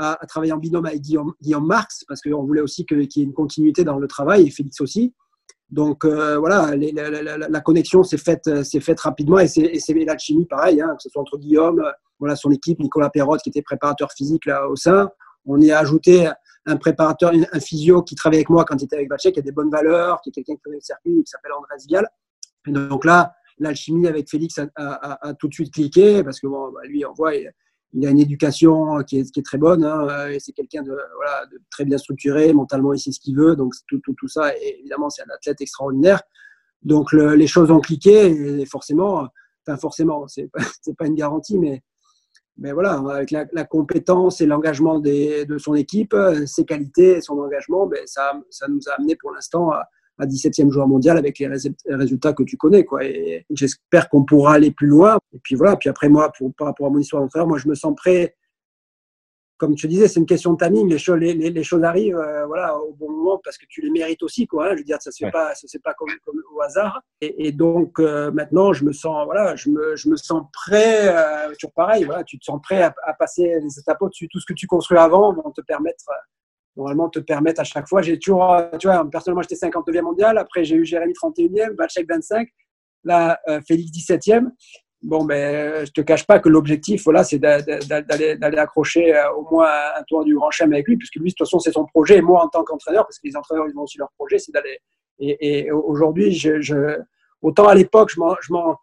S6: à, travailler en binôme avec Guillaume, Marx, parce qu'on voulait aussi qu'il y ait une continuité dans le travail, et Félix aussi. Donc euh, voilà, la, connexion s'est faite, rapidement, et c'est l'alchimie pareil, hein, que ce soit entre Guillaume, voilà, son équipe, Nicolas Perrotte, qui était préparateur physique là au sein. On y a ajouté un préparateur, un physio qui travaillait avec moi quand il était avec Bachet, qui a des bonnes valeurs, qui est quelqu'un qui connaît le circuit, qui s'appelle André Vial. Et donc là, l'alchimie avec Félix a, tout de suite cliqué, parce que bon, bah, lui, on voit, a une éducation qui est, qui est très bonne. Hein, et c'est quelqu'un de, très bien structuré, mentalement, il sait ce qu'il veut. Donc, tout, ça, et évidemment, c'est un athlète extraordinaire. Donc, les choses ont cliqué. Et forcément, enfin, forcément, c'est pas, une garantie, mais, voilà, avec la, compétence et l'engagement de son équipe, ses qualités et son engagement, ben, ça, ça nous a amené pour l'instant à, à 17e joueur mondial avec les résultats que tu connais. Quoi. Et j'espère qu'on pourra aller plus loin. Et puis voilà, puis après moi, pour, par rapport à mon histoire d'entraîneur, moi je me sens prêt. Comme tu disais, c'est une question de timing. Les choses, les, les choses arrivent euh, voilà, au bon moment parce que tu les mérites aussi. Quoi, hein. Je veux dire, ça ne se fait pas, ça se pas comme, comme, au hasard. Et, donc euh, maintenant, je me sens, voilà, je me, je me sens prêt. Euh, toujours pareil, voilà, tu te sens prêt à, à passer les étapes au-dessus. Tout ce que tu construis avant vont te permettre normalement te permettent à chaque fois. J'ai toujours, tu vois, personnellement, j'étais 59e mondial. Après, j'ai eu Jérémy 31e, Balchek 25, là, euh, Félix 17e. Bon, ben, je te cache pas que l'objectif, voilà, c'est d'aller accrocher euh, au moins un tour du Grand Chelem avec lui, puisque lui, de toute façon, c'est son projet. Et moi, en tant qu'entraîneur, parce que les entraîneurs, ils ont aussi leur projet, c'est d'aller. Et, aujourd'hui, autant à l'époque, je m'en.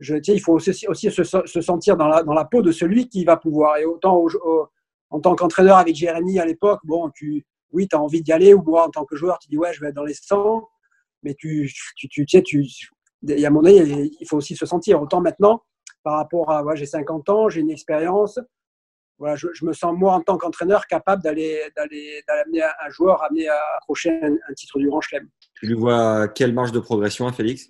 S6: Je, il faut aussi, se, se, sentir dans la peau de celui qui va pouvoir. Et autant au, en tant qu'entraîneur avec Jérémy à l'époque, bon, tu, oui, tu as envie d'y aller, ou moi, en tant que joueur, tu dis, ouais, je vais être dans les 100, mais tu, tu, tu, sais, tu, y a mon œil, il faut aussi se sentir. Autant maintenant, par rapport à, ouais, j'ai 50 ans, j'ai une expérience, voilà, je, me sens, moi, en tant qu'entraîneur, capable d'aller, d'aller, amener un joueur amener à accrocher un, titre du Grand Chelem.
S7: Tu lui vois quelle marge de progression, hein, Félix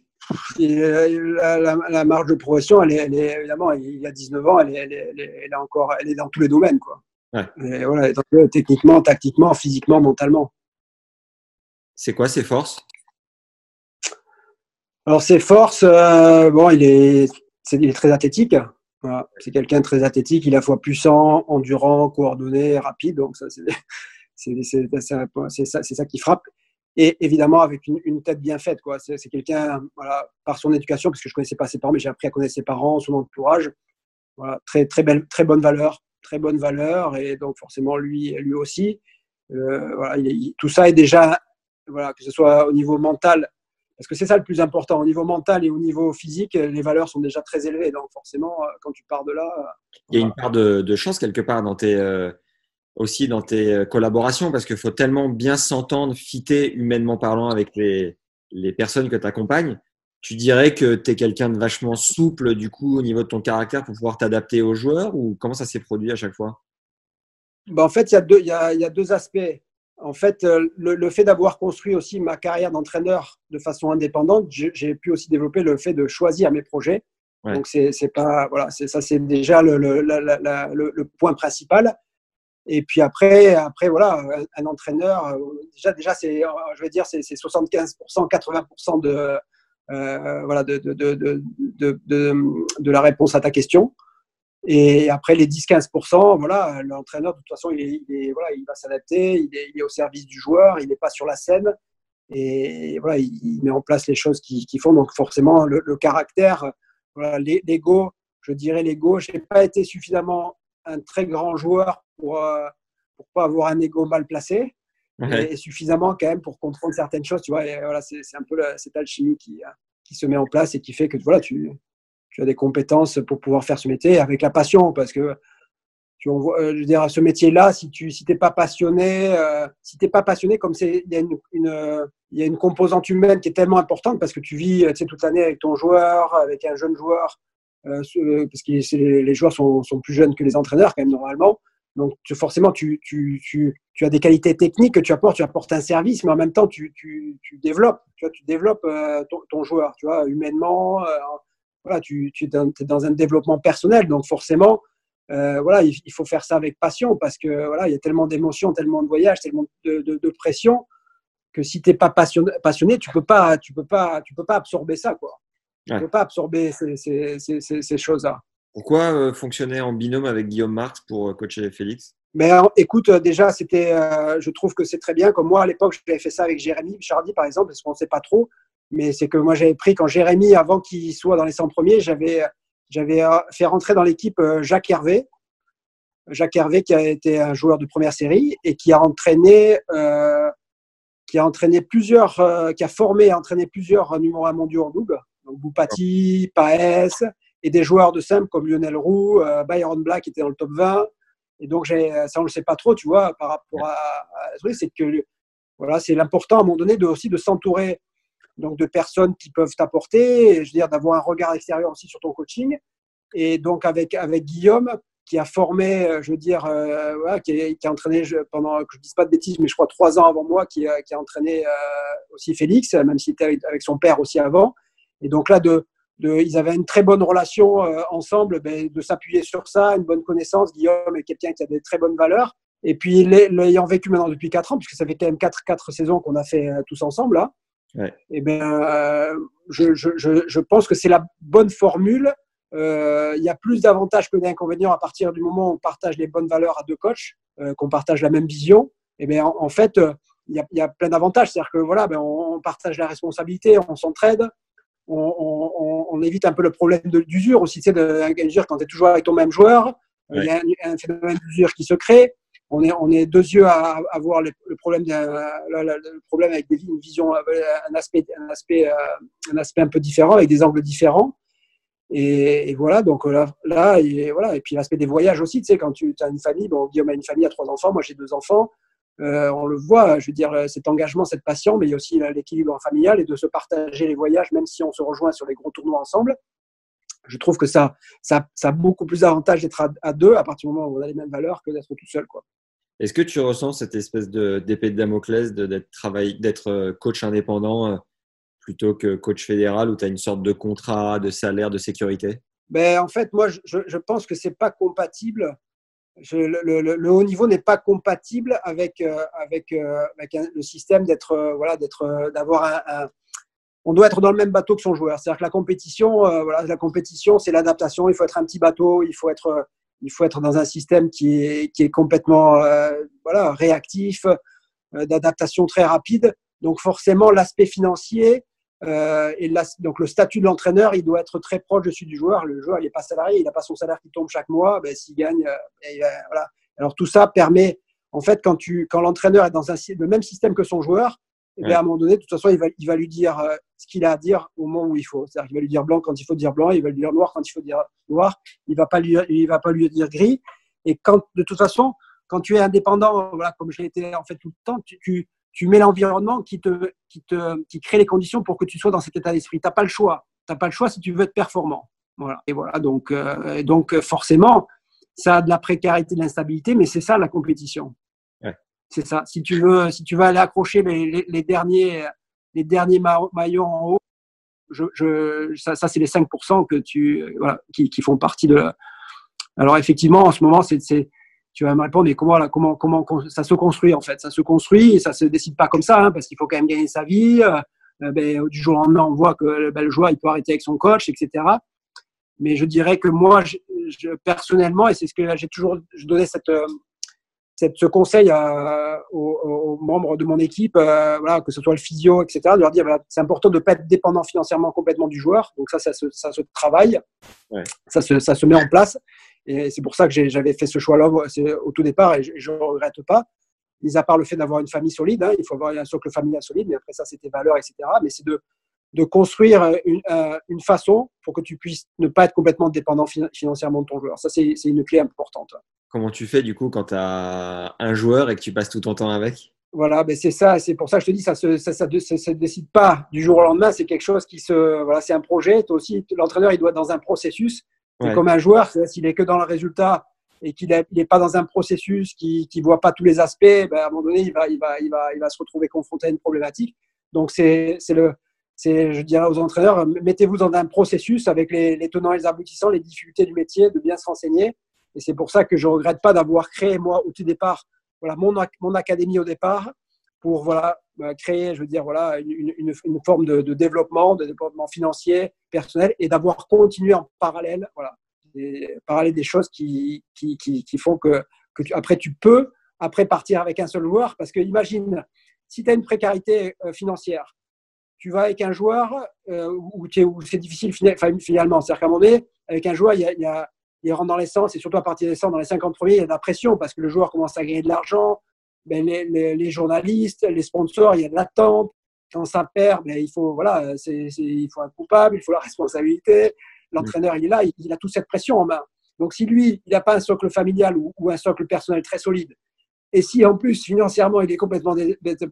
S6: euh, la, marge de progression, elle est, évidemment, il a 19 ans, elle est, elle, est, encore, elle est dans tous les domaines. Quoi voilà, techniquement, tactiquement, physiquement, mentalement.
S7: C'est quoi ses forces
S6: Alors ses forces, euh, bon, il est, il est très athlétique. C'est quelqu'un de très athlétique, il est à la fois puissant, endurant, coordonné, rapide. Donc ça, c'est ça, ça, qui frappe. Et évidemment avec une, tête bien faite. Quoi. C'est, quelqu'un, voilà, par son éducation, parce que je connaissais pas ses parents, mais j'ai appris à connaître ses parents, son entourage. Voilà, très, très, belle, très bonne valeur, très bonne valeur et donc forcément lui, lui aussi. Euh, voilà, tout ça est déjà, voilà, que ce soit au niveau mental, parce que c'est ça le plus important, au niveau mental et au niveau physique, les valeurs sont déjà très élevées. Donc forcément, euh, quand tu pars de là.
S7: Il y a une part de, chance quelque part dans tes, euh, aussi dans tes collaborations, parce qu'il faut tellement bien s'entendre, fitter humainement parlant avec les, les personnes que tu accompagnes tu dirais que tu es quelqu'un de vachement souple du coup au niveau de ton caractère pour pouvoir t'adapter aux joueurs ou comment ça s'est produit à chaque fois?
S6: Bah, En fait, il y, a deux, il, y a, il y a deux aspects. En fait, euh, le, fait d'avoir construit aussi ma carrière d'entraîneur de façon indépendante, j'ai pu aussi développer le fait de choisir mes projets. Donc, c'est pas, voilà, ça, c'est déjà le, le, le, point principal. Et puis après, après voilà, un, entraîneur, euh, déjà, déjà c'est, je vais dire, c'est 75%, 80% de, voilà, de, de, de, la réponse à ta question. Et après les 10-15%, voilà, l'entraîneur, de toute façon, il, est, voilà, il va s'adapter, il est, au service du joueur, il n'est pas sur la scène. Et voilà, il, met en place les choses qui, font. Donc forcément, le, caractère, l'ego, je dirais l'ego. Je n'ai pas été suffisamment un très grand joueur pour ne euh, pas avoir un ego mal placé et suffisamment quand même pour comprendre certaines choses. Tu vois, et voilà, c'est un peu cette alchimie qui, qui se met en place et qui fait que voilà, tu, tu as des compétences pour pouvoir faire ce métier avec la passion parce que tu, euh, je ce métier-là, si tu si pas passionné, euh, si t'es pas passionné, comme c'est, il y a une, y a une composante humaine qui est tellement importante parce que tu vis, tu sais, toute l'année avec ton joueur, avec un jeune joueur, euh, parce que les joueurs sont, sont, plus jeunes que les entraîneurs quand même normalement. Donc tu, forcément, tu, tu, tu, tu, as des qualités techniques que tu apportes, tu apportes un service, mais en même temps, tu, développes, tu, vois, tu développes ton, ton, joueur, tu vois, humainement. voilà, tu, es dans, es dans un développement personnel, donc forcément, euh, voilà, il, faut faire ça avec passion parce que voilà, il y a tellement d'émotions, tellement de voyages, tellement de, de, de pression que si tu n'es pas passionné, passionné, tu peux pas, tu peux pas, tu peux pas absorber ça, quoi. Tu peux pas absorber ces, ces, ces, ces choses-là.
S7: Pourquoi euh, fonctionner en binôme avec Guillaume Marx pour euh, coacher Félix?
S6: Mais écoute, déjà, c'était, euh, je trouve que c'est très bien. Comme moi, à l'époque, j'avais fait ça avec Jérémy Chardy, par exemple, parce qu'on ne sait pas trop. Mais c'est que moi, j'avais pris, quand Jérémy, avant qu'il soit dans les 100 premiers, j'avais, j'avais euh, fait rentrer dans l'équipe euh, Jacques Hervé. Jacques Hervé qui a été un joueur de première série et qui a entraîné, euh, qui a entraîné plusieurs, euh, qui a formé et entraîné plusieurs numéros 1 mondiaux en double. Donc Boupati, Paes et des joueurs de simple comme Lionel Roux, euh, Byron Black était dans le top 20. Et donc ça on le sait pas trop, tu vois, par rapport à, à c'est que voilà, c'est l'important à un moment donné de aussi de s'entourer donc de personnes qui peuvent t'apporter, je veux dire d'avoir un regard extérieur aussi sur ton coaching. Et donc avec avec Guillaume qui a formé, euh, je veux dire, euh, qui, a, entraîné pendant que je dise pas de bêtises, mais je crois trois ans avant moi, qui, qui a entraîné euh, aussi Félix, même s'il était avec, son père aussi avant. Et donc là, de, de, ils avaient une très bonne relation euh, ensemble, ben, de s'appuyer sur ça, une bonne connaissance. Guillaume est quelqu'un qui a des très bonnes valeurs. Et puis l'ayant vécu maintenant depuis quatre ans, puisque ça fait quand même quatre, quatre saisons qu'on a fait euh, tous ensemble là.
S7: Ouais.
S6: Et ben, euh, je, je, je, pense que c'est la bonne formule. Euh, il y a plus d'avantages que d'inconvénients à partir du moment où on partage les bonnes valeurs à deux coachs, euh, qu'on partage la même vision. Et ben, en, en fait, il y, a, y a plein d'avantages. C'est-à-dire que voilà, ben, on, on, partage la responsabilité, on s'entraide, on, on, on, évite un peu le problème d'usure aussi. Tu sais, de, quand tu es toujours avec ton même joueur, il y a un, un phénomène d'usure qui se crée on est, on est deux yeux à, à voir le, le problème, le problème avec des, une vision, un aspect, un aspect, un aspect un peu différent, avec des angles différents. Et, et voilà, donc là, là et, voilà. et puis l'aspect des voyages aussi, tu sais, quand tu as une famille, bon, Guillaume a une famille à trois enfants, moi j'ai deux enfants, euh, on le voit, je veux dire, cet engagement, cette passion, mais il y a aussi l'équilibre familial et de se partager les voyages, même si on se rejoint sur les gros tournois ensemble. Je trouve que ça, ça, ça a beaucoup plus d'avantages d'être à, à, deux à partir du moment où on a les mêmes valeurs que d'être tout seul, quoi.
S7: Est-ce que tu ressens cette espèce d'épée de, de Damoclès d'être travail, d'être coach indépendant euh, plutôt que coach fédéral où tu as une sorte de contrat, de salaire, de sécurité?
S6: Ben, En fait, moi, je, je pense que c'est pas compatible. Le, haut niveau n'est pas compatible avec, euh, avec, euh, avec le système d'être, euh, voilà, d'être, d'avoir un, un, On doit être dans le même bateau que son joueur. C'est-à-dire que la compétition, voilà, la compétition, c'est l'adaptation. Il faut être un petit bateau. Il faut être il faut être dans un système qui est, qui est complètement voilà, réactif, d'adaptation très rapide. Donc forcément, l'aspect financier euh, et la, donc le statut de l'entraîneur, il doit être très proche de celui du joueur. Le joueur, il n'est pas salarié, il n'a pas son salaire qui tombe chaque mois. Ben, S'il gagne, euh, voilà. Alors tout ça permet, en fait, quand, tu, quand l'entraîneur est dans un, le même système que son joueur, et ouais. bien à un moment donné, de toute façon, il va, il va lui dire euh, ce qu'il a à dire au moment où il faut. C'est-à-dire qu'il va lui dire blanc quand il faut dire blanc, il va lui dire noir quand il faut dire noir. Il va pas lui, il va pas lui dire gris. Et quand, de toute façon, quand tu es indépendant, voilà, comme je l'ai été en fait tout le temps, tu, tu, tu mets l'environnement qui te, qui te, qui crée les conditions pour que tu sois dans cet état d'esprit. T'as pas le choix. T'as pas le choix si tu veux être performant. Voilà. Et voilà. Donc, euh, donc forcément, ça a de la précarité, de l'instabilité, mais c'est ça la compétition. C'est ça. Si tu veux, si tu veux aller accrocher les, les, les derniers, les derniers maillons en haut, je, je, ça, ça c'est les 5% que tu, voilà, qui, qui, font partie de. La... Alors effectivement, en ce moment, c'est, tu vas me répondre, mais comment, là, comment, comment ça se construit en fait? Ça se construit et ça se décide pas comme ça, hein, parce qu'il faut quand même gagner sa vie. Euh, ben, du jour au lendemain, on voit que ben, le joueur il peut arrêter avec son coach, etc. Mais je dirais que moi, je, je, personnellement, et c'est ce que j'ai toujours, je donnais cette, cette, ce conseil aux, aux, membres de mon équipe, euh, voilà, que ce soit le physio, etc., de leur dire voilà, c'est important de ne pas être dépendant financièrement complètement du joueur. Donc ça, ça se, ça se travaille, ouais. ça, se, ça se met en place. Et c'est pour ça que j'avais fait ce choix-là au tout départ et je ne regrette pas. Mis à part le fait d'avoir une famille solide, hein, il faut avoir un socle familial solide, mais après ça, c'était valeur, etc. Mais c'est de, de construire une, une, façon pour que tu puisses ne pas être complètement dépendant financièrement de ton joueur. Ça, c'est une clé importante.
S7: Comment tu fais du coup quand tu as un joueur et que tu passes tout ton temps avec?
S6: Voilà, ben c'est ça, c'est pour ça que je te dis, ça ça, se décide pas du jour au lendemain, c'est quelque chose qui se, voilà, c'est un projet. Toi aussi, l'entraîneur, il doit être dans un processus. Comme un joueur, s'il est que dans le résultat et qu'il n'est pas dans un processus qui ne voit pas tous les aspects, ben à un moment donné, il va, il va, il va, il va se retrouver confronté à une problématique. Donc, c'est le, c'est, je dirais aux entraîneurs, mettez-vous dans un processus avec les, les, tenants et les aboutissants, les difficultés du métier, de bien se renseigner. Et c'est pour ça que je regrette pas d'avoir créé, moi, au tout départ, voilà, mon, mon académie au départ, pour voilà, bah, créer, je veux dire, voilà, une, une, forme de, développement, de développement financier, personnel, et d'avoir continué en parallèle, voilà, des, parallèle des choses qui, qui, qui, qui font que, que tu, après tu peux après partir avec un seul joueur, parce que imagine, si tu as une précarité euh, financière, tu vas avec un joueur euh, où, où c'est difficile finalement. C'est-à-dire qu'à un moment donné, avec un joueur, il y a, il y a il rentre dans l'essence et surtout à partir des 100, dans les 50 premiers, il y a de la pression parce que le joueur commence à gagner de l'argent. Ben, les, journalistes, les sponsors, il y a de l'attente. Quand ça perd, ben, il, faut, voilà, il faut un coupable, il faut la responsabilité. L'entraîneur, il est là, il, a toute cette pression en main. Donc, si lui, il n'a pas un socle familial ou, un socle personnel très solide, et si en plus, financièrement, il est complètement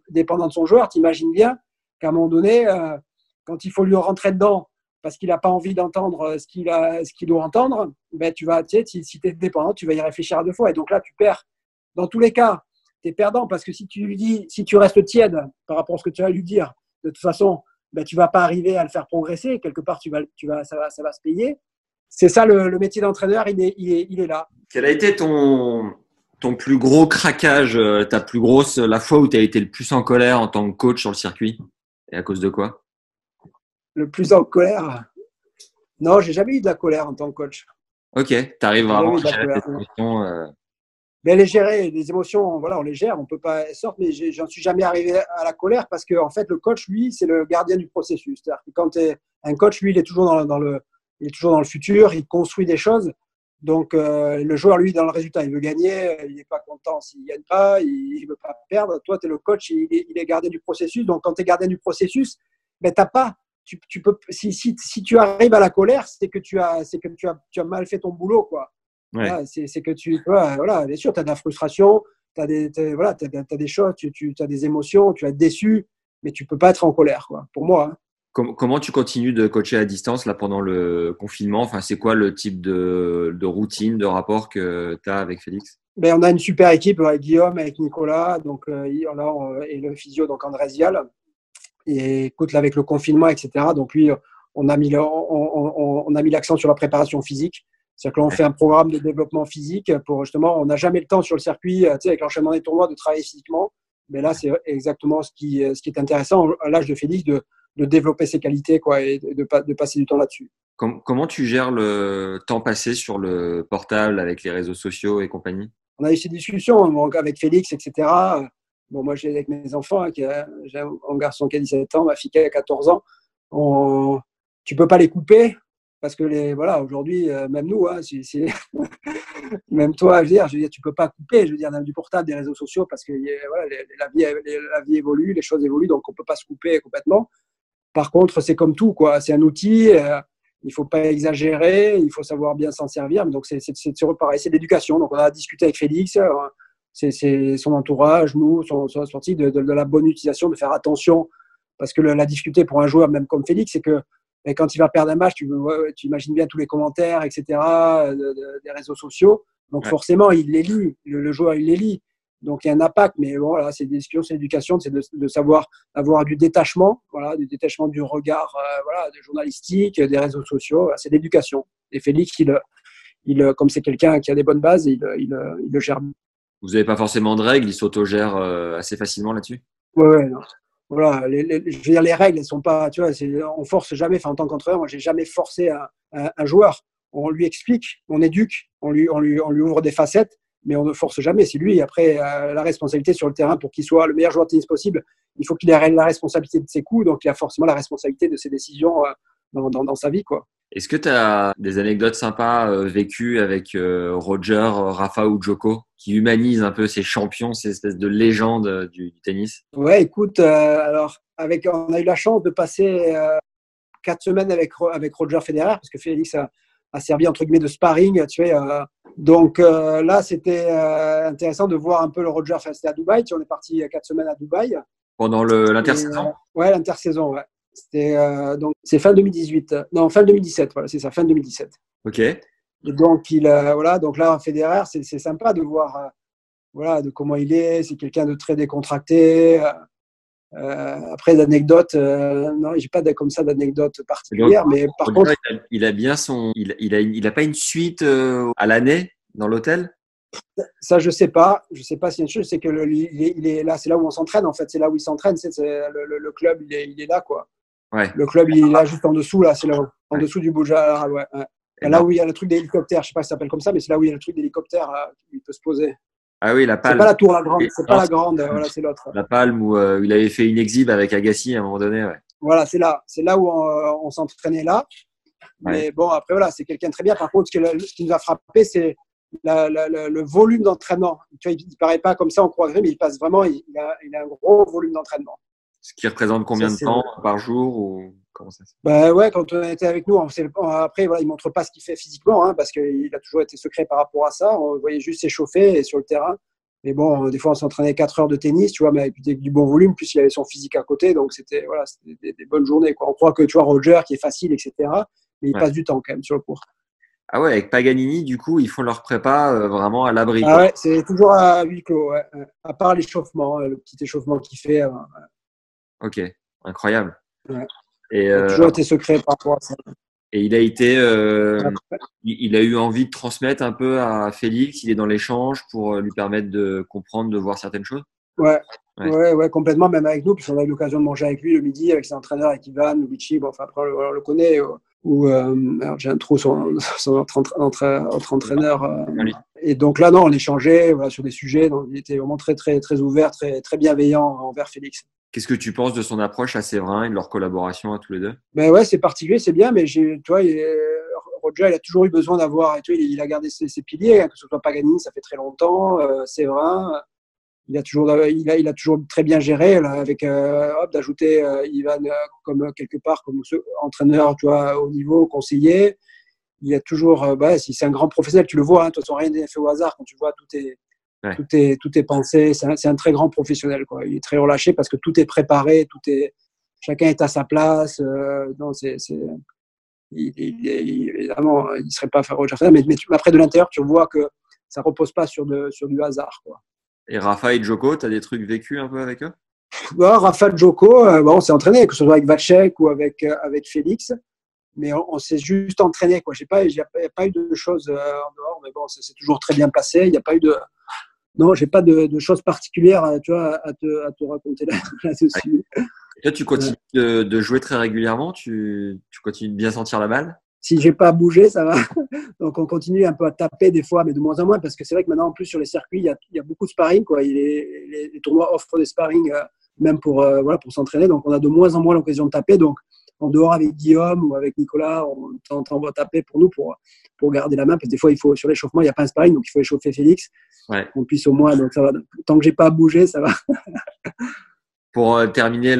S6: dépendant de son joueur, tu imagines bien qu'à un moment donné, euh, quand il faut lui rentrer dedans parce qu'il n'a pas envie d'entendre euh, ce qu'il qu'il doit entendre, ben tu vas, si, si tu es dépendant, tu vas y réfléchir à deux fois. Et donc là, tu perds. Dans tous les cas, tu es perdant parce que si tu lui dis, si tu restes tiède par rapport à ce que tu vas lui dire, de toute façon, ben, tu vas pas arriver à le faire progresser. Quelque part, tu vas, tu vas, ça, va, ça va se payer. C'est ça le, le métier d'entraîneur, il est, il, est, il est là.
S7: Quel a été ton, ton plus gros craquage, euh, ta plus grosse, la fois où tu as été le plus en colère en tant que coach sur le circuit? Et à cause de quoi?
S6: Le plus en colère? Non, j'ai jamais eu de la colère en tant que coach.
S7: Ok, tu arrives vraiment à gérer émotions.
S6: Mais les gérer, les émotions, voilà, on les gère, on peut pas sortir, mais j'en suis jamais arrivé à la colère parce que en fait, le coach, lui, c'est le gardien du processus. C'est-à-dire quand es, un coach, lui, il est toujours dans, le, il est toujours dans le futur, il construit des choses. Donc, euh, le joueur, lui, dans le résultat, il veut gagner, il n'est pas content s'il ne gagne pas, il ne veut pas perdre. Toi, tu es le coach, il est, gardien du processus. Donc, quand tu es gardien du processus, ben, tu n'as pas tu, peux, si, si, si, tu arrives à la colère, c'est que tu as, que tu as, tu as mal fait ton boulot, quoi. Ouais. c'est que tu, voilà, bien sûr, tu as de la frustration, tu as des, voilà, as, as, des choses, tu, tu as des émotions, tu es déçu, mais tu peux pas être en colère, quoi. Pour moi. Hein.
S7: Comment, comment tu continues de coacher à distance là pendant le confinement? Enfin, c'est quoi le type de, de, routine, de rapport que tu as avec Félix?
S6: Ben, on a une super équipe avec Guillaume, avec Nicolas, donc euh, là, et le physio donc André Zial. Et écoute, là, avec le confinement, etc., donc lui, on a mis, on, on, on a mis l'accent sur la préparation physique. C'est-à-dire que l'on fait un programme de développement physique pour justement, on n'a jamais le temps sur le circuit, tu sais, avec l'enchaînement des tournois, de travailler physiquement. Mais là, c'est exactement ce qui, ce qui est intéressant à l'âge de Félix, de, de développer ses qualités quoi, et de, de passer du temps là-dessus.
S7: Comment tu gères le temps passé sur le portable avec les réseaux sociaux et compagnie?
S6: On a eu ces discussions avec Félix, etc. Bon, moi, j'ai avec mes enfants, hein, j'ai un garçon qui a 17 ans, ma fille qui a 14 ans. On, tu peux pas les couper parce que les, voilà, aujourd'hui, euh, même nous, hein, même toi, je veux dire, tu peux pas couper, je veux dire, du portable, des réseaux sociaux parce que voilà, la, vie, la vie évolue, les choses évoluent, donc on peut pas se couper complètement. Par contre, c'est comme tout, quoi. C'est un outil. Euh, il faut pas exagérer, il faut savoir bien s'en servir. Donc, c'est pareil, c'est l'éducation. Donc, on a discuté avec Félix, euh, c'est son entourage, nous, sont, sont sortis de, la bonne utilisation, de faire attention. Parce que la difficulté pour un joueur, même comme Félix, c'est que et quand il va perdre un match, tu, tu, imagines bien tous les commentaires, etc., de, des réseaux sociaux. Donc ouais. forcément, il les lit, le, le, joueur, il les lit. Donc il y a un impact, mais voilà, c'est des discussions, c'est l'éducation, c'est de, de, savoir avoir du détachement, voilà, du détachement du regard, euh, voilà, de journalistique, des réseaux sociaux. C'est l'éducation. Et Félix, il, il, comme c'est quelqu'un qui a des bonnes bases, il, il, il le gère
S7: vous n'avez pas forcément de règles, ils s'autogèrent euh, assez facilement là-dessus?
S6: Oui, ouais, voilà, les, je veux dire, les règles, elles sont pas, tu vois, on force jamais, enfin, en tant qu'entraîneur, moi, j'ai jamais forcé un, joueur. On lui explique, on éduque, on lui, on lui, on lui ouvre des facettes, mais on ne force jamais. C'est lui, après, euh, la responsabilité sur le terrain pour qu'il soit le meilleur joueur tennis possible. Il faut qu'il ait la responsabilité de ses coups, donc il a forcément la responsabilité de ses décisions euh, dans, dans, dans, sa vie, quoi.
S7: Est-ce que tu as des anecdotes sympas euh, vécues avec euh, Roger, Rafa ou Joko qui humanisent un peu ces champions, ces espèces de légendes euh, du, du tennis?
S6: Ouais, écoute, euh, alors avec, on a eu la chance de passer quatre semaines avec, avec Roger Federer, parce que Félix a, a servi entre guillemets de sparring. Tu sais, euh, donc euh, là, c'était euh, intéressant de voir un peu le Roger. Enfin, c'était à Dubaï. Tu sais, on est parti quatre semaines à Dubaï.
S5: Pendant l'intersaison?
S6: Ouais, l'intersaison, ouais. C'était donc c'est fin 2018. Non, fin 2017. Voilà, c'est ça, fin 2017.
S5: Ok.
S6: Et donc il voilà, donc là Federer, c'est sympa de voir voilà de comment il est. C'est quelqu'un de très décontracté. Euh, après, d'anecdotes, euh, non, j'ai pas comme ça d'anecdotes particulières, mais par contre,
S5: il a, bien son, il, il a, il a pas une suite euh, à l'année dans l'hôtel?
S6: Ça, je sais pas. Je sais pas si une chose, c'est que le, il, est, là, c'est là où on s'entraîne. En fait, c'est là où il s'entraîne. C'est le, le, club, il est, il est là, quoi.
S5: Ouais.
S6: Le club, il est là juste en dessous, là. C'est là, en dessous du Bouja. Ouais, ouais. Là où il y a le truc d'hélicoptère, je sais pas si ça s'appelle comme ça, mais c'est là où il y a le truc d'hélicoptère, il peut se poser.
S5: Ah oui, la palme.
S6: C'est pas la tour, la grande. C'est pas la grande. Voilà, c'est l'autre.
S5: La palme où euh, il avait fait une exhibe avec Agassi à un moment donné. Ouais.
S6: Voilà, c'est là. C'est là où on, s'entraînait là. Mais bon, après, voilà, c'est quelqu'un de très bien. Par contre, ce qui, nous a frappé, c'est le volume d'entraînement. Tu vois, il ne paraît pas comme ça, on croirait, mais il passe vraiment, il, a, il a, un gros volume d'entraînement.
S5: Ce qui représente combien de temps par jour ou comment ça
S6: bah ouais, quand on était avec nous, après, voilà, il ne montre pas ce qu'il fait physiquement, hein, parce qu'il a toujours été secret par rapport à ça. On voyait juste s'échauffer sur le terrain. Mais bon, des fois, on s'entraînait 4 heures de tennis, tu vois, mais avec du bon volume, plus il avait son physique à côté. Donc, c'était voilà, des, des, bonnes journées. Quoi. On croit que, tu vois, Roger, qui est facile, etc. Mais il passe du temps quand même sur le cours.
S5: Ah ouais, avec Paganini, du coup, ils font leur prépa euh, vraiment à l'abri.
S6: Ah ouais, c'est toujours à huis clos, ouais. à part l'échauffement, le petit échauffement qu'il fait.
S5: Ok, incroyable.
S6: Ouais. Et, il a toujours euh, été secret par rapport à ça.
S5: Et il a été, euh, il a eu envie de transmettre un peu à Félix. Il est dans l'échange pour euh, lui permettre de comprendre, de voir certaines choses.
S6: Ouais, ouais, ouais, complètement. Même avec nous, puisqu'on a eu l'occasion de manger avec lui le midi, avec ses entraîneurs, avec Ivan, Luigi. Bon, enfin, après, on, le connaît. Ou j'ai un trou son, autre, entraîneur. et donc là, non, on échangeait voilà, sur des sujets. Donc, il était vraiment très, très, très ouvert, très, très bienveillant envers Félix.
S5: Qu'est-ce que tu penses de son approche à Séverin et de leur collaboration à tous les deux?
S6: Ben ouais, c'est particulier, c'est bien, mais tu vois, Roger, il a toujours eu besoin d'avoir, tu vois, il, a gardé ses, piliers, hein, que ce soit Paganini, ça fait très longtemps, euh, Séverin, il a toujours, il a, il a toujours très bien géré, avec euh, d'ajouter euh, Ivan euh, comme quelque part comme entraîneur, tu vois, au niveau conseiller. Il a toujours, bah, si c'est un grand professionnel, tu le vois, hein, de toute façon, rien n'est fait au hasard quand tu vois tout est tout, est, tout est pensé. C'est un, très grand professionnel. Quoi. Il est très relâché parce que tout est préparé, tout est, chacun est à sa place. Euh, non, c'est, il, il, évidemment, il ne serait pas Roger mais, mais après de l'intérieur, tu vois que ça ne repose pas sur, de, sur du hasard. Quoi.
S5: Et Rafa et Joko, tu as des trucs vécus un peu avec eux?
S6: Bah, Rafa et Joko, euh, bon, on s'est entraîné, que ce soit avec Vacek ou avec, euh, avec Félix mais on, s'est juste entraîné. Il n'y pas, a pas eu de choses en dehors, mais bon, c'est toujours très bien passé. Il n'y a pas eu de, non, j'ai pas de, choses particulières euh, tu vois, à, te, à te raconter là-dessus.
S5: Là, tu continues de, jouer très régulièrement tu, tu, continues de bien sentir la balle?
S6: Si j'ai pas bougé, ça va. Donc, on continue un peu à taper des fois, mais de moins en moins, parce que c'est vrai que maintenant, en plus, sur les circuits, il y a, il y a beaucoup de sparring. Quoi. Il les, les, tournois offrent des sparring, euh, même pour, euh, voilà, pour s'entraîner. Donc, on a de moins en moins l'occasion de taper. Donc, en dehors avec Guillaume ou avec Nicolas, on va taper pour nous pour, pour garder la main. Parce que des fois, il faut, sur l'échauffement, il n'y a pas un sparring, donc il faut échauffer Félix.
S5: Ouais.
S6: On puisse au moins, donc ça va. Tant que j'ai pas bougé, ça va.
S5: pour euh, terminer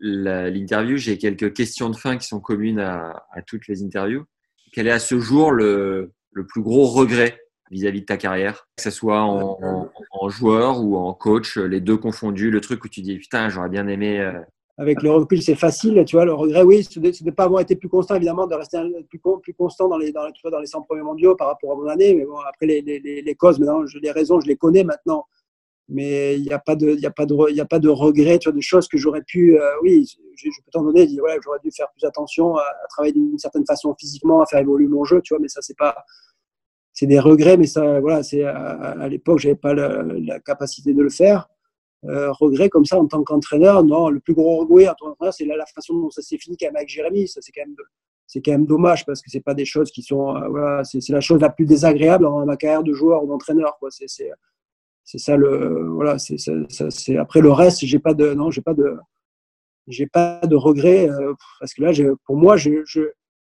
S5: l'interview, j'ai quelques questions de fin qui sont communes à, toutes les interviews. Quel est à ce jour le, le plus gros regret vis-à-vis de ta carrière, que ce soit en, en, joueur ou en coach, les deux confondus, le truc où tu dis putain, j'aurais bien aimé euh,
S6: avec le recul, c'est facile. Tu vois, le regret, oui, c'est de ne pas avoir été plus constant, évidemment, de rester plus, constant dans les, dans, tu vois, dans les 100 premiers mondiaux par rapport à mon année. Mais bon, après, les, les, les causes, maintenant, les raisons, je les connais maintenant. Mais il n'y a, pas de, y a, a pas de regret, tu vois, de choses que j'aurais pu. Euh, oui, je, peux t'en donner, voilà, j'aurais dû faire plus attention à, travailler d'une certaine façon physiquement, à faire évoluer mon jeu, tu vois, mais ça, c'est pas. C'est des regrets, mais ça, voilà, c'est à, à l'époque, j'avais pas la capacité de le faire. Euh, regret comme ça en tant qu'entraîneur. Non, le plus gros regret en tant qu'entraîneur, c'est la, façon dont ça s'est fini quand même avec Jérémy. Ça, c'est quand même, c'est quand même dommage parce que c'est pas des choses qui sont, euh, voilà, c'est, la chose la plus désagréable dans ma carrière de joueur ou d'entraîneur. Quoi. C'est, ça le, voilà, c'est, après le reste, j'ai pas de, non, j'ai pas de, j'ai pas de regret euh, parce que là, pour moi, je,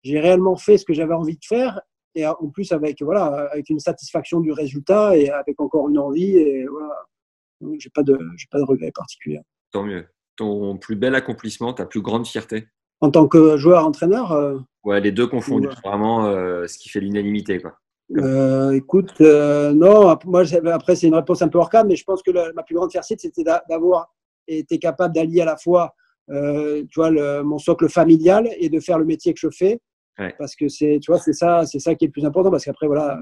S6: j'ai réellement fait ce que j'avais envie de faire et en plus avec voilà, avec une satisfaction du résultat et avec encore une envie et voilà j'ai pas de, j'ai pas de regret particulier.
S5: Tant mieux. Ton plus bel accomplissement, ta plus grande fierté
S6: En tant que joueur, entraîneur euh,
S5: Ouais, les deux confondus, vraiment euh, ce qui fait l'unanimité. quoi.
S6: euh, Écoute, euh, non, moi, après, c'est une réponse un peu hors cadre, mais je pense que la- ma plus grande fierté, c'était d'a- d'avoir été capable d'allier à la fois euh, tu vois, le- mon socle familial et de faire le métier que je fais.
S5: Ouais.
S6: Parce que c'est, tu vois, c'est ça, c'est ça qui est le plus important. Parce qu'après, voilà,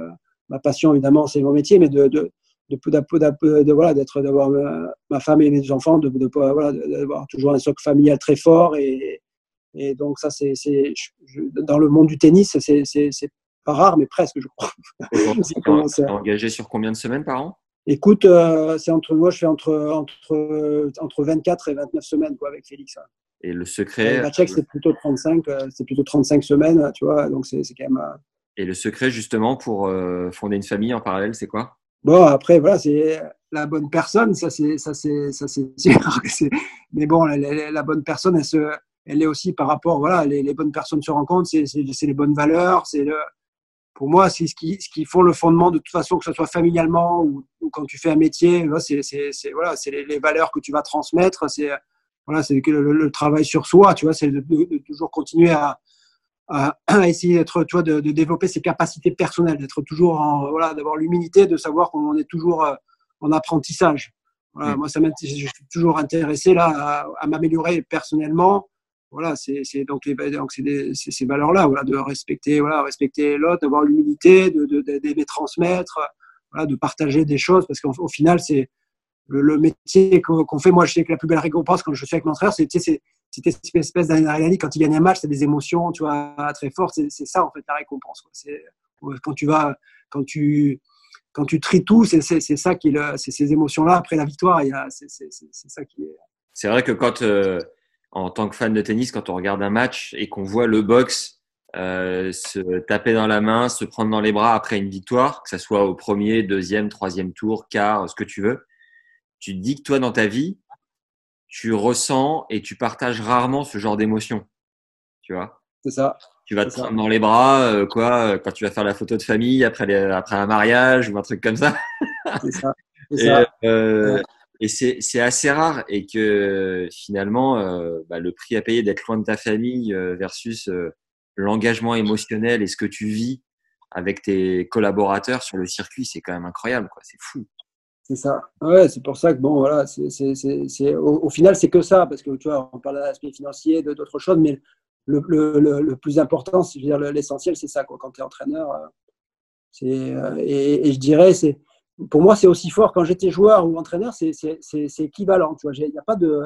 S6: ma passion, évidemment, c'est mon métier, mais de, de, de, de, de- de- voilà, d'être, d'avoir ma, ma femme et mes enfants, de, de, voilà, d'avoir toujours un socle familial très fort. Et, et donc, ça, c'est, c'est je- dans le monde du tennis, c'est, c'est, c'est pas rare, mais presque, je crois. À-
S5: T'es engagé sur combien de semaines par an?
S6: Écoute, euh, c'est entre moi, je fais entre, entre, entre 24 et 29 semaines quoi, avec Félix. hein.
S5: Et le secret,
S6: La tchèque, c'est plutôt 35, euh, c'est plutôt 35 semaines, tu vois, donc c'est c'est quand même. euh,
S5: et le secret justement pour euh, fonder une famille en parallèle, c'est quoi?
S6: Bon, après, voilà, c'est la bonne personne, ça c'est sûr. Mais bon, la, bonne personne, elle se, elle est aussi par rapport, voilà, les, bonnes personnes se rencontrent, c'est les bonnes valeurs, c'est le. Pour moi, c'est ce qui, ce qui font le fondement de toute façon, que ce soit familialement ou, quand tu fais un métier. voilà, C'est voilà, les, les valeurs que tu vas transmettre. C'est voilà, le, le travail sur soi. Tu vois, c'est de toujours continuer à, à, à essayer d'être, tu vois, de, de développer ses capacités personnelles, d'être toujours, en, voilà, d'avoir l'humilité, de savoir qu'on est toujours euh, en apprentissage. Voilà,
S5: Mm.
S6: Moi, ça m'intéresse- je suis toujours intéressé là à, à m'améliorer personnellement. Voilà, c'est c'est donc donc c'est des- c'est ces valeurs-là, voilà, de respecter, voilà, respecter l'autre, d'avoir l'humilité, de de- d'aimer transmettre, voilà, de partager des choses, parce qu'au au final, c'est le, le métier qu'on fait. Moi, je sais que la plus belle récompense quand je suis avec mon entraîneur, c'est tu sais, c'est cette espèce d'adrénaline quand il gagne un match, c'est des émotions, tu vois, très fortes. C'est ça en fait la récompense. quand tu vas, quand tu quand tu tries tout, c'est ça qui c'est ces émotions-là après la victoire. C'est ça qui est.
S5: C'est vrai que quand, euh, en tant que fan de tennis, quand on regarde un match et qu'on voit le box euh, se taper dans la main, se prendre dans les bras après une victoire, que ça soit au premier, deuxième, troisième tour, quart, ce que tu veux, tu te dis que toi, dans ta vie, tu ressens et tu partages rarement ce genre d'émotion. Tu vois?
S6: C'est ça.
S5: Tu vas te
S6: ça.
S5: prendre dans les bras, euh, quoi, euh, quand tu vas faire la photo de famille après, les- après un mariage ou un truc comme ça.
S6: C'est ça.
S5: Et, euh,
S6: Ouais.
S5: et c'est c'est assez rare et que finalement, euh, bah, le prix à payer d'être loin de ta famille euh, versus l'engagement émotionnel et ce que tu vis avec tes collaborateurs sur le circuit, c'est quand même incroyable, quoi. C'est fou.
S6: C'est ça. Ouais, c'est pour ça que bon, voilà, c'est, au, au final, c'est que ça, parce que tu vois, on parle de l'aspect financier, de d'autres choses, mais le, le, le, plus important, c'est dire, le- l'essentiel, c'est ça, quoi. Quand tu es entraîneur, euh, c'est, euh, et, je dirais, c'est, pour moi, c'est aussi fort quand j'étais joueur ou entraîneur, c'est, équivalent, tu vois. Il n'y a pas de,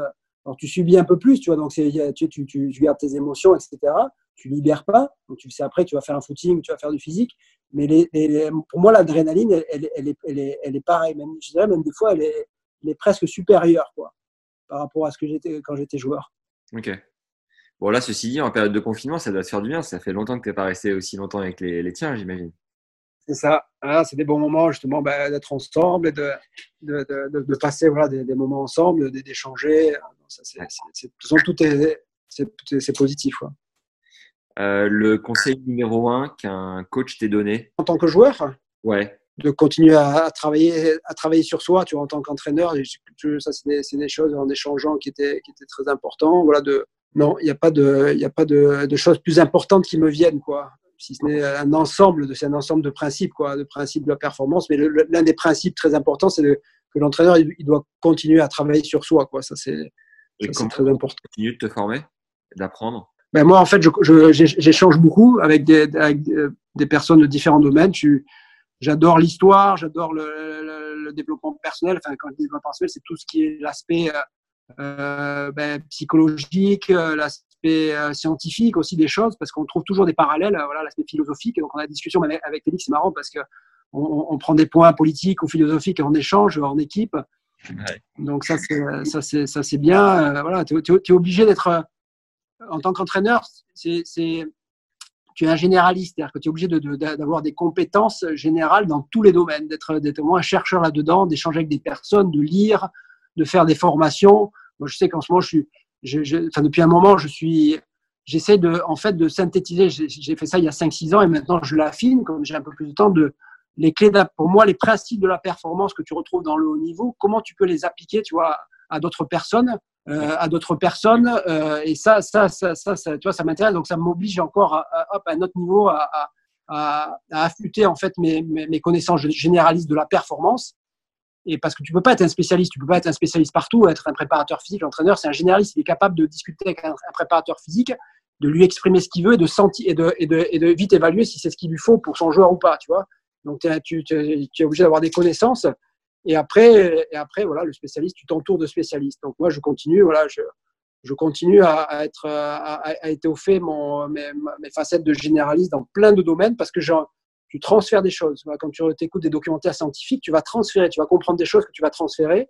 S6: alors tu subis un peu plus, tu vois, donc tu, tu, tu, tu gardes tes émotions, etc. Tu libères pas, donc tu sais après, tu vas faire un footing, tu vas faire du physique, mais les, les- les- pour moi, l'adrénaline, elle, elle, elle est, elle, est, elle est pareille. Même, je dirais même des fois, elle est, elle est presque supérieure quoi, par rapport à ce que j'étais quand j'étais joueur.
S5: Ok. Bon, là, ceci dit, en période de confinement, ça doit te faire du bien. Ça fait longtemps que tu n'es pas resté aussi longtemps avec les, les tiens, j'imagine.
S6: C'est ça. Ah, c'est des bons moments justement bah, d'être ensemble et de, de, de, de- de passer voilà, des, des moments ensemble, d'échanger. Ça, c'est- c'est- c'est- De toute façon, tout est, c'est, c'est positif. quoi.
S5: Euh, le conseil numéro un qu'un coach t'ait donné
S6: En tant que joueur,
S5: Ouais.
S6: de continuer à, à travailler, à travailler sur soi, tu vois, en tant qu'entraîneur. Ça, c'est des, des choses en échangeant qui étaient, qui étaient très importantes. Voilà, de, non, il n'y a pas, de, il y a pas de, de choses plus importantes qui me viennent, quoi. Si ce n'est un ensemble, de, c'est un ensemble de principes, quoi, de principes de la performance. Mais l'un des principes très importants, c'est que l'entraîneur, il, il doit continuer à travailler sur soi, quoi. Ça, c'est, très important.
S5: tu continues de te former, d'apprendre?
S6: Ben moi, en fait, je- je- j'ai- j'échange beaucoup avec des, avec des- des personnes de différents domaines. J'adore l'histoire, j'adore le, le- le développement personnel. Enfin, quand je dis développement personnel, c'est tout ce qui est l'aspect euh, euh, ben, psychologique, euh, l'aspect scientifique aussi des choses, parce qu'on trouve toujours des parallèles. voilà, l'aspect philosophique. Donc, on a la discussion avec, avec Félix, c'est marrant parce que on, prend des points politiques ou philosophiques et on échange en équipe.
S5: Ouais.
S6: Donc ça, c'est ça, bien. Euh, voilà, tu es, obligé d'être en tant qu'entraîneur, c'est, tu es un généraliste, c'est-à-dire que tu es obligé d'avoir des compétences générales dans tous les domaines, d'être, d'être moins un chercheur là-dedans, d'échanger avec des personnes, de lire, de faire des formations. Moi, je sais qu'en ce moment, je suis, depuis un moment, je j'essaie de, en fait, de synthétiser. J'ai, fait ça il y a 5-6 ans et maintenant, je l'affine, comme j'ai un peu plus de temps, de les clés, pour moi, les principes de la performance que tu retrouves dans le haut niveau, comment tu peux les appliquer, tu vois, à d'autres personnes euh, à d'autres personnes. Euh, et ça, ça, ça, ça, tu vois, ça m'intéresse. Donc, ça m'oblige encore à, à, à, un autre niveau à, à, à, affûter en fait mes, mes, connaissances généralistes de la performance. Et parce que tu peux pas être un spécialiste, tu peux pas être un spécialiste partout, être un préparateur physique, l'entraîneur, c'est un généraliste, il est capable de discuter avec un, un préparateur physique, de lui exprimer ce qu'il veut et de sentir et de, et de, et de vite évaluer si c'est ce qu'il lui faut pour son joueur ou pas, tu vois. Donc tu, tu, tu es obligé d'avoir des connaissances et après, et après, voilà, le spécialiste, tu t'entoures de spécialistes. Donc moi, je continue, voilà, je, je continue à, être, à, à, étoffer mon, mes, facettes de généraliste dans plein de domaines parce que je, tu transfères des choses. Quand tu écoutes des documentaires scientifiques, tu vas transférer, tu vas comprendre des choses que tu vas transférer.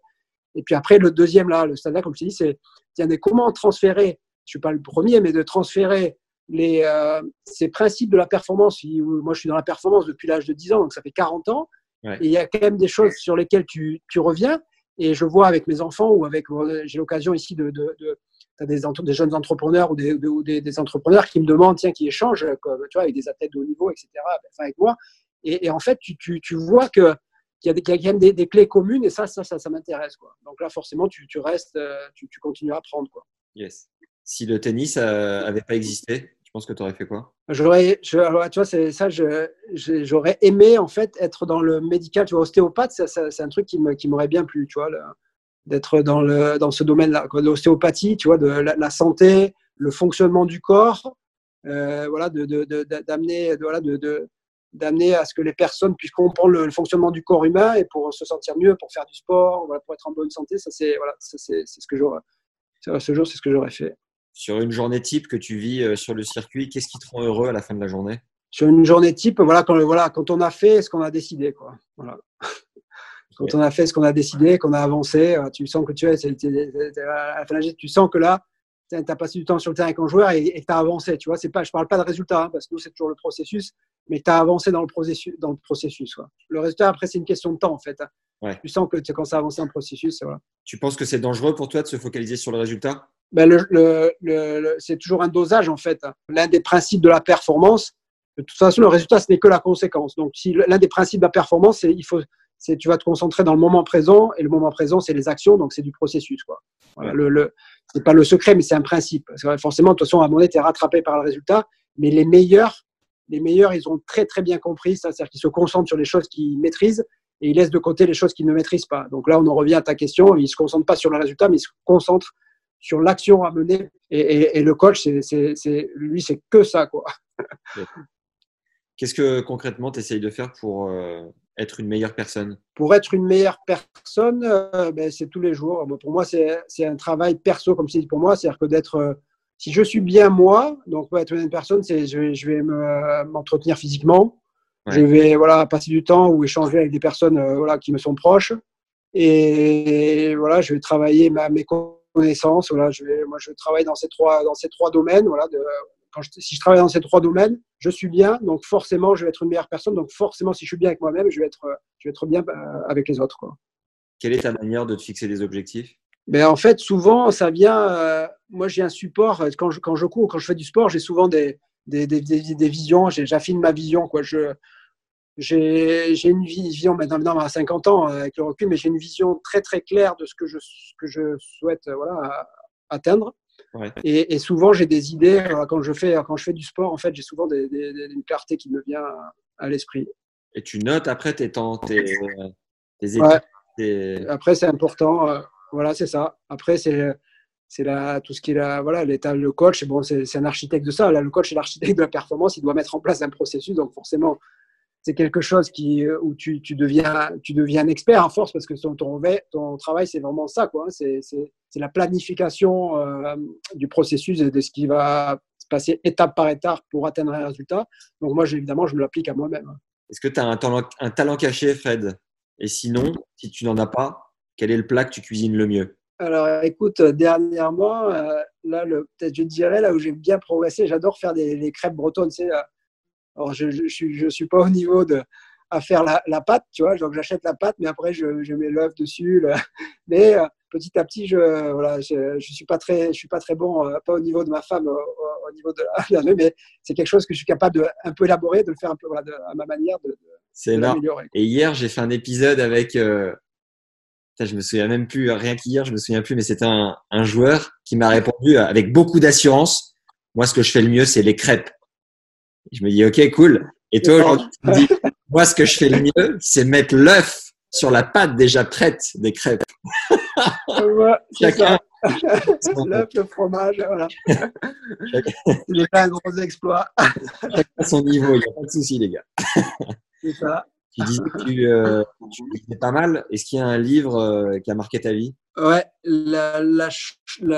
S6: Et puis après, le deuxième, là, le stade comme je te dis, c'est tiens, comment transférer, je suis pas le premier, mais de transférer les, euh, ces principes de la performance. Moi, je suis dans la performance depuis l'âge de 10 ans, donc ça fait 40 ans. Ouais. Et il y a quand même des choses sur lesquelles tu, tu reviens. Et je vois avec mes enfants ou avec, j'ai l'occasion ici de, de, de des, des, jeunes entrepreneurs ou, des, ou des, des, entrepreneurs qui me demandent, tiens, qui échangent, comme, tu vois, avec des athlètes de haut niveau, etc., enfin, avec moi. Et, et en fait, tu, tu, tu vois que qu'il y a, y a des, des, clés communes et ça, ça, ça, ça m'intéresse. Quoi. Donc là, forcément, tu, tu restes, tu, tu, continues à apprendre. Quoi.
S7: Yes. Si le tennis n'avait pas existé, pense que tu aurais fait quoi?
S6: J'aurais, je, alors, tu vois, c'est ça, j'aurais aimé en fait être dans le médical, tu vois, ostéopathe, c'est un truc qui, m'aurait bien plu, tu vois, d'être dans, le, dans ce domaine-là, l'ostéopathie, tu vois, de la, santé, le fonctionnement du corps, euh, voilà, d'amener, voilà, d'amener à ce que les personnes puissent comprendre le, fonctionnement du corps humain et pour se sentir mieux, pour faire du sport, pour être en bonne santé, ça c'est, voilà, ça, c'est, ce que ce jour, c'est ce que j'aurais fait
S7: sur une journée type que tu vis euh, sur le circuit, qu'est-ce qui te rend heureux à la fin de la journée?
S6: Sur une journée type, voilà, quand, voilà, quand on a fait ce qu'on a décidé. Quoi. Voilà. Quand on a fait ce qu'on a décidé, qu'on a avancé, euh, tu sens que tu es, à la fin de la tu sens que là, tu as passé du temps sur le terrain avec ton joueur et tu as avancé. Tu vois, pas, je ne parle pas de résultat, hein, parce que nous, c'est toujours le processus, mais tu as avancé dans le processus. Dans le, processus quoi. le résultat, après, c'est une question de temps, en fait. Hein.
S7: Ouais.
S6: Tu sens que quand ça avance dans le processus, voilà.
S7: Tu penses que c'est dangereux pour toi de se focaliser sur le résultat?
S6: Ben le, le, le, c'est toujours un dosage en fait. L'un des principes de la performance, de toute façon, le résultat, ce n'est que la conséquence. Donc, si l'un des principes de la performance, c'est il faut, c'est tu vas te concentrer dans le moment présent et le moment présent, c'est les actions, donc c'est du processus. Quoi. Voilà, le, c'est pas le secret, mais c'est un principe. Parce que forcément, de toute façon, à un moment donné, tu es rattrapé par le résultat, mais les meilleurs, les meilleurs, ils ont très très bien compris ça, c'est-à-dire qu'ils se concentrent sur les choses qu'ils maîtrisent et ils laissent de côté les choses qu'ils ne maîtrisent pas. Donc là, on en revient à ta question, ils se concentrent pas sur le résultat, mais ils se concentrent sur l'action à mener. Et, et, et le coach, c'est, lui, c'est que ça. Quoi.
S7: Qu'est-ce que concrètement tu essayes de faire pour euh, être une meilleure personne?
S6: Pour être une meilleure personne, euh, ben, c'est tous les jours. Pour moi, c'est, un travail perso, comme c'est pour moi. C'est-à-dire que d'être. Euh, si je suis bien moi, donc pour être une personne, c'est je vais, je vais me, m'entretenir physiquement. Ouais. Je vais voilà, passer du temps ou échanger avec des personnes voilà, qui me sont proches. Et voilà, je vais travailler ma, mes connaissances. Voilà, je vais, moi, je travaille dans ces trois, dans ces trois domaines. Voilà, de, quand je, si je travaille dans ces trois domaines, je suis bien. Donc forcément, je vais être une meilleure personne. Donc forcément, si je suis bien avec moi-même, je vais être, je vais être bien avec les autres. Quoi.
S7: Quelle est ta manière de te fixer des objectifs?
S6: Ben, en fait, souvent, ça vient. Euh, moi, j'ai un support quand je, quand je cours, quand je fais du sport, j'ai souvent des, des, des, des, des visions. J'affine ma vision. Quoi. Je, j'ai une vision, maintenant à 50 ans avec le recul, mais j'ai une vision très très claire de ce que je, que je souhaite voilà, atteindre.
S7: Ouais.
S6: Et, et, souvent j'ai des idées quand je fais quand je fais du sport. En fait, j'ai souvent des, des, une clarté qui me vient à l'esprit.
S7: Et tu notes après tes temps, tes, tes
S6: étapes. Ouais. Tes... Après, c'est important. Euh, voilà, c'est ça. Après, c'est c'est là tout ce qui est là voilà l'état le coach bon c'est un architecte de ça là le coach est l'architecte de la performance il doit mettre en place un processus donc forcément c'est quelque chose qui, euh, où tu, tu, deviens, tu deviens un expert à force parce que ton, ton, ton travail, c'est vraiment ça. Quoi. Hein. C'est, c'est, c'est la planification euh, du processus et de ce qui va se passer étape par étape pour atteindre un résultat. Donc, moi, évidemment, je me l'applique à moi-même. Hein.
S7: Est-ce que tu as un talent, un talent caché, Fred? Et sinon, si tu n'en as pas, quel est le plat que tu cuisines le mieux?
S6: Alors, écoute, dernièrement, euh, là, le, peut-être je dirais, là où j'ai bien progressé, j'adore faire des, des crêpes bretonnes. Alors, je ne je, je suis pas au niveau de à faire la, la pâte, tu vois. Donc, j'achète la pâte, mais après, je, je mets l'œuf dessus. Le... Mais euh, petit à petit, je voilà, je, je suis pas très, je suis pas très bon, euh, pas au niveau de ma femme, au, au niveau de la, mais c'est quelque chose que je suis capable de un peu élaborer, de le faire un peu voilà, de, à ma manière de, de
S7: C'est énorme. Et hier, j'ai fait un épisode avec euh,
S5: Putain, je me souviens même plus, rien qu'hier, je me souviens plus, mais c'était un, un joueur qui m'a répondu avec beaucoup d'assurance. Moi, ce que je fais le mieux, c'est les crêpes. Je me dis, ok, cool. Et toi, aujourd'hui, tu me dis, moi, ce que je fais le mieux, c'est mettre l'œuf sur la pâte déjà prête des crêpes.
S6: Ouais,
S5: Chacun.
S6: L'œuf, le fromage, voilà. C'est pas un gros exploit.
S5: chacun à son niveau, il n'y a pas de souci, les gars.
S6: C'est ça.
S5: Tu disais que tu, euh, tu lisais pas mal. Est-ce qu'il y a un livre euh, qui a marqué ta vie?
S6: Ouais, la, la,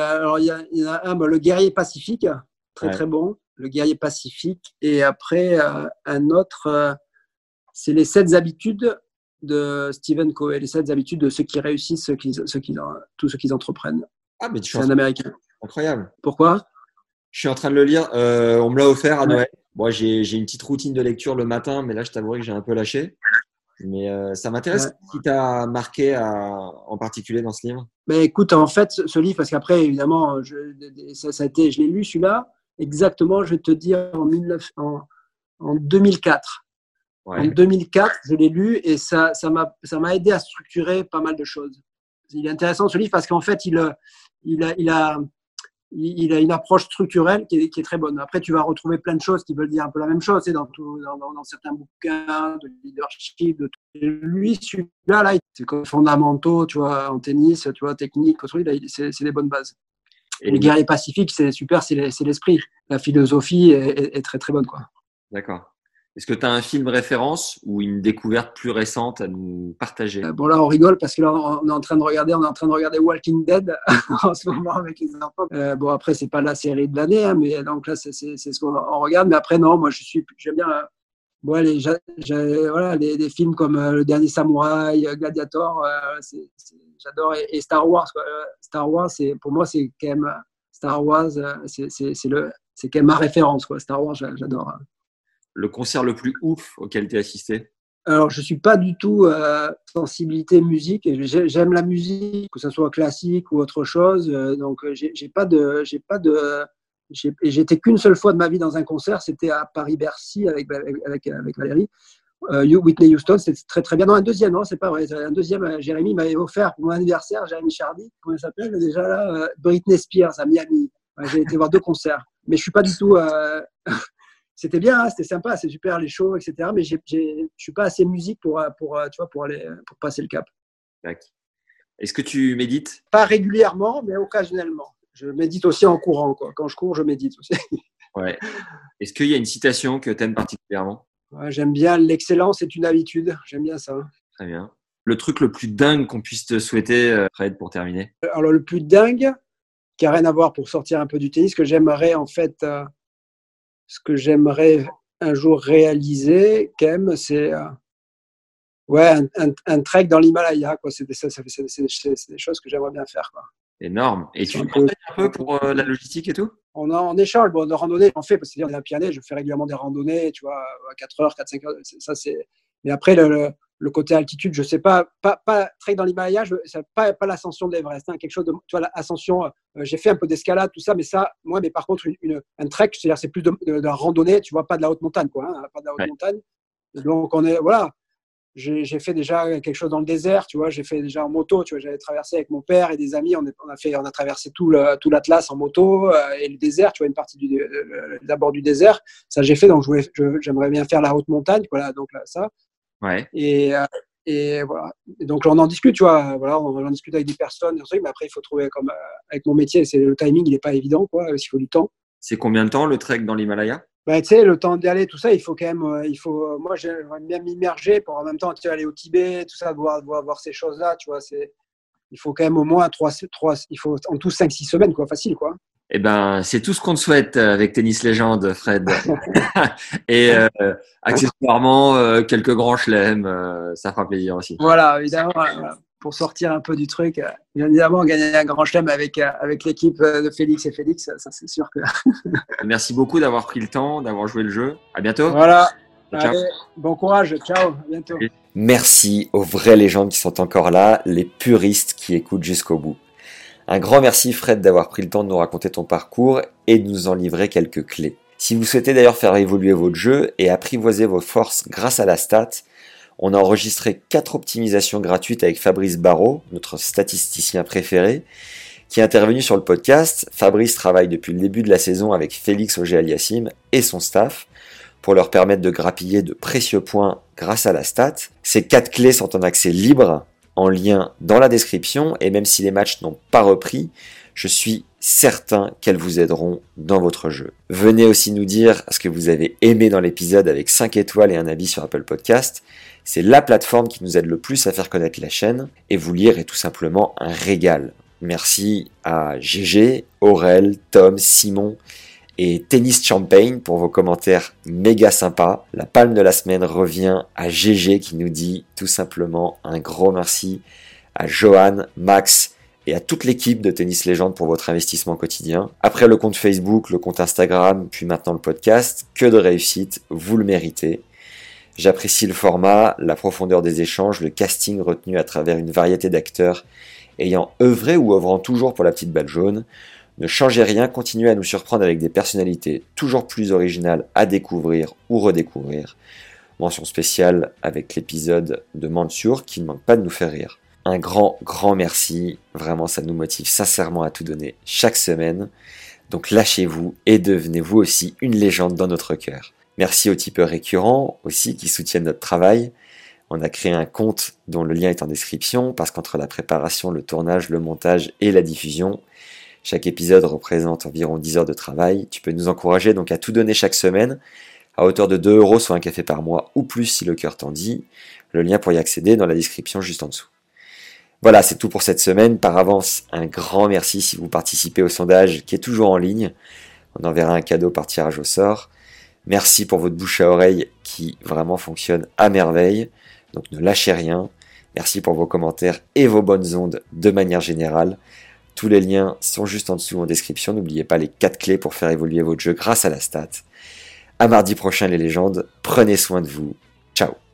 S6: alors il y, en a un, bah, le guerrier pacifique, très
S5: Ouais.
S6: très bon, le guerrier pacifique. Et après, euh, un autre, euh, c'est les sept habitudes de Stephen Covey, les sept habitudes de ceux qui réussissent, ceux qui, ceux qui, tous ceux qui entreprennent.
S5: Ah, mais tu
S6: C'est
S5: es
S6: un américain.
S5: incroyable.
S6: Pourquoi?
S5: Je suis en train de le lire. Euh, on me l'a offert à
S6: Ouais.
S5: Noël. Moi, j'ai j'ai une petite routine de lecture le matin, mais là, je t'avouerai que j'ai un peu lâché. Mais euh, ça m'intéresse.
S6: Ouais.
S5: Ce qui t'a marqué à- en particulier dans ce livre?
S6: Ben écoute, en fait, ce, ce livre, parce qu'après, évidemment, je, ça, ça a été, je l'ai lu celui-là, exactement, je vais te dire, en, 19, en, en 2004. En
S5: Ouais.
S6: 2004, je l'ai lu et ça ça m'a aidé à structurer pas mal de choses. Il est intéressant ce livre parce qu'en fait, il, il, a, il, a, il a une approche structurelle qui est, qui est très bonne. Après, tu vas retrouver plein de choses qui veulent dire un peu la même chose dans, tout, dans, certains bouquins de leadership. De tout. Et lui, celui-là, là, c'est comme fondamentaux, tu vois, en tennis, tu vois, technique, c'est c'est les bonnes bases. Et le guerrier pacifique, c'est super, c'est les- l'esprit. La philosophie est, très très bonne, quoi.
S5: D'accord. Est-ce que tu as un film référence ou une découverte plus récente à nous partager?
S6: Euh, Bon là on rigole parce que là on est en train de regarder, on est en train de regarder Walking Dead en ce moment avec les enfants. Euh, bon après c'est pas la série de l'année, hein, mais donc là c'est ce qu'on on regarde. Mais après non, moi je suis, j'aime bien. euh, bon, les, voilà, les, des films comme euh, Le Dernier Samouraï, Gladiator, c'est- j'adore. Et, et Star Wars, quoi. Star Wars, c'est pour moi c'est quand même Star Wars, c'est le, c'est quand même ma référence, quoi. Star Wars, j'a- j'adore.
S5: Le concert le plus ouf auquel tu as assisté?
S6: Alors, je suis pas du tout euh, sensibilité musique. J'aime la musique, que ce soit classique ou autre chose. euh, donc, euh, j'ai pas de, j'ai pas de, été qu'une seule fois de ma vie dans un concert. C'était à Paris-Bercy avec, avec, avec, avec Valérie. Euh, You- Whitney Houston, c'était très très bien. Non, un deuxième, non, c'est pas vrai. Un deuxième, euh, Jérémy m'avait offert pour mon anniversaire, Jérémy Chardy, comment il s'appelle déjà là euh, Britney Spears à Miami. J'ai été voir deux concerts, mais je suis pas du tout. euh, c'était bien, hein, c'était sympa, c'est super les shows, etc. Mais je suis pas assez musique pour, pour, tu vois, pour aller pour passer le cap.
S5: Est-ce que tu médites?
S6: Pas régulièrement, mais occasionnellement. Je médite aussi en courant, quoi. Quand je cours, je médite aussi.
S5: Ouais. Est-ce qu'il y a une citation que tu aimes particulièrement?
S6: Ouais, J'aime bien l'excellence est une habitude. J'aime bien ça.
S5: Très bien. Le truc le plus dingue qu'on puisse te souhaiter, euh, Fred, pour terminer?
S6: Alors le plus dingue, qui a rien à voir pour sortir un peu du tennis, que j'aimerais en fait, euh, ce que j'aimerais un jour réaliser, quand même, c'est euh, ouais un, un- un trek dans l'Himalaya. Quoi. C'est des, ça- ça- c'est- c'est- c'est- c'est des choses que j'aimerais bien faire. Quoi.
S5: Énorme. Et tu
S6: C'est
S5: conseilles un peu pour euh, la logistique et tout?
S6: On, a, on échange, bon, de randonnée, j'en fais, parce que dans la Pyrénées, je fais régulièrement des randonnées, tu vois, à 4 heures, 4-5 heures. c'est- Ça, c'est... Mais après, le, le, le côté altitude, je sais pas, pas, pas trek dans l'Himalaya, c'est pas, pas l'ascension de l'Everest, hein, quelque chose de, tu vois, l'ascension, euh, j'ai fait un peu d'escalade, tout ça, mais ça, moi, mais par contre, une, une- un trek, c'est-à-dire, c'est plus de, de, de la randonnée, tu vois, pas de la haute montagne, quoi, hein, pas de la haute
S5: Ouais.
S6: montagne. Donc, on est, voilà, j'ai, fait déjà quelque chose dans le désert, tu vois, j'ai fait déjà en moto, tu vois, j'avais traversé avec mon père et des amis, on, est- on a fait, on a traversé tout, le, tout l'Atlas en moto euh, et le désert, tu vois, une partie du, d'abord du désert, ça j'ai fait, donc j'aimerais bien faire la haute montagne, voilà, donc là, ça.
S5: Ouais.
S6: Et, euh, et voilà. Et donc on en discute, tu vois. Voilà, on en discute avec des personnes, mais après il faut trouver comme euh, avec mon métier, c'est le timing, il n'est pas évident, quoi. Il faut du temps.
S5: C'est combien de temps le trek dans l'Himalaya?
S6: Bah, tu sais, le temps d'y aller, tout ça, il faut quand même, euh, il faut. euh, moi, j'aimerais bien m'immerger pour en même temps, tu aller au Tibet, tout ça, voir, voir, voir ces choses-là, tu vois. C'est, il faut quand même au moins trois, trois il faut en tout 5-6 semaines, quoi, facile, quoi.
S5: Eh ben, c'est tout ce qu'on te souhaite euh, avec Tennis Légende, Fred. et euh, accessoirement, euh, quelques grands chelems, euh, ça fera plaisir aussi.
S6: Voilà, évidemment, pour sortir un peu du truc, euh, bien évidemment, gagner un grand chelem avec, euh, avec l'équipe euh, de Félix et Félix, ça, c'est sûr que.
S5: Merci beaucoup d'avoir pris le temps, d'avoir joué le jeu. À bientôt.
S6: Voilà. Allez, bon courage. Ciao. À bientôt.
S9: Merci aux vraies légendes qui sont encore là, les puristes qui écoutent jusqu'au bout. Un grand merci Fred d'avoir pris le temps de nous raconter ton parcours et de nous en livrer quelques clés. Si vous souhaitez d'ailleurs faire évoluer votre jeu et apprivoiser vos forces grâce à la stat,
S5: On a enregistré quatre optimisations gratuites avec Fabrice Barrault, notre statisticien préféré, qui est intervenu sur le podcast. Fabrice travaille depuis le début de la saison avec Félix Auger-Aliassime et son staff pour leur permettre de grappiller de précieux points grâce à la stat. Ces quatre clés sont en accès libre, en lien dans la description, et même si les matchs n'ont pas repris, je suis certain qu'elles vous aideront dans votre jeu. Venez aussi nous dire ce que vous avez aimé dans l'épisode avec 5 étoiles et un avis sur Apple Podcast. C'est la plateforme qui nous aide le plus à faire connaître la chaîne, et vous lire est tout simplement un régal. Merci à GG, Aurel, Tom, Simon et Tennis Champagne pour vos commentaires méga sympas. La palme de la semaine revient à GG qui nous dit tout simplement un gros merci à Johan, Max et à toute l'équipe de Tennis Légende pour votre investissement quotidien. Après le compte Facebook, le compte Instagram, puis maintenant le podcast, que de réussite, vous le méritez. J'apprécie le format, la profondeur des échanges, le casting retenu à travers une variété d'acteurs ayant œuvré ou œuvrant toujours pour la petite balle jaune. Ne changez rien, continuez à nous surprendre avec des personnalités toujours plus originales à découvrir ou redécouvrir. Mention spéciale avec l'épisode de Mansour qui ne manque pas de nous faire rire. Un grand, grand merci. Vraiment, ça nous motive sincèrement à tout donner chaque semaine. Donc lâchez-vous et devenez vous aussi une légende dans notre cœur. Merci aux tipeurs récurrents aussi qui soutiennent notre travail. On a créé un compte dont le lien est en description parce qu'entre la préparation, le tournage, le montage et la diffusion, chaque épisode représente environ 10 heures de travail. Tu peux nous encourager donc à tout donner chaque semaine à hauteur de 2 euros soit un café par mois ou plus si le cœur t'en dit. Le lien pour y accéder est dans la description juste en dessous. Voilà, c'est tout pour cette semaine. Par avance, un grand merci si vous participez au sondage qui est toujours en ligne. On enverra un cadeau par tirage au sort. Merci pour votre bouche à oreille qui vraiment fonctionne à merveille. Donc ne lâchez rien. Merci pour vos commentaires et vos bonnes ondes de manière générale. Tous les liens sont juste en dessous en description. N'oubliez pas les 4 clés pour faire évoluer votre jeu grâce à la stat. À mardi prochain les légendes. Prenez soin de vous. Ciao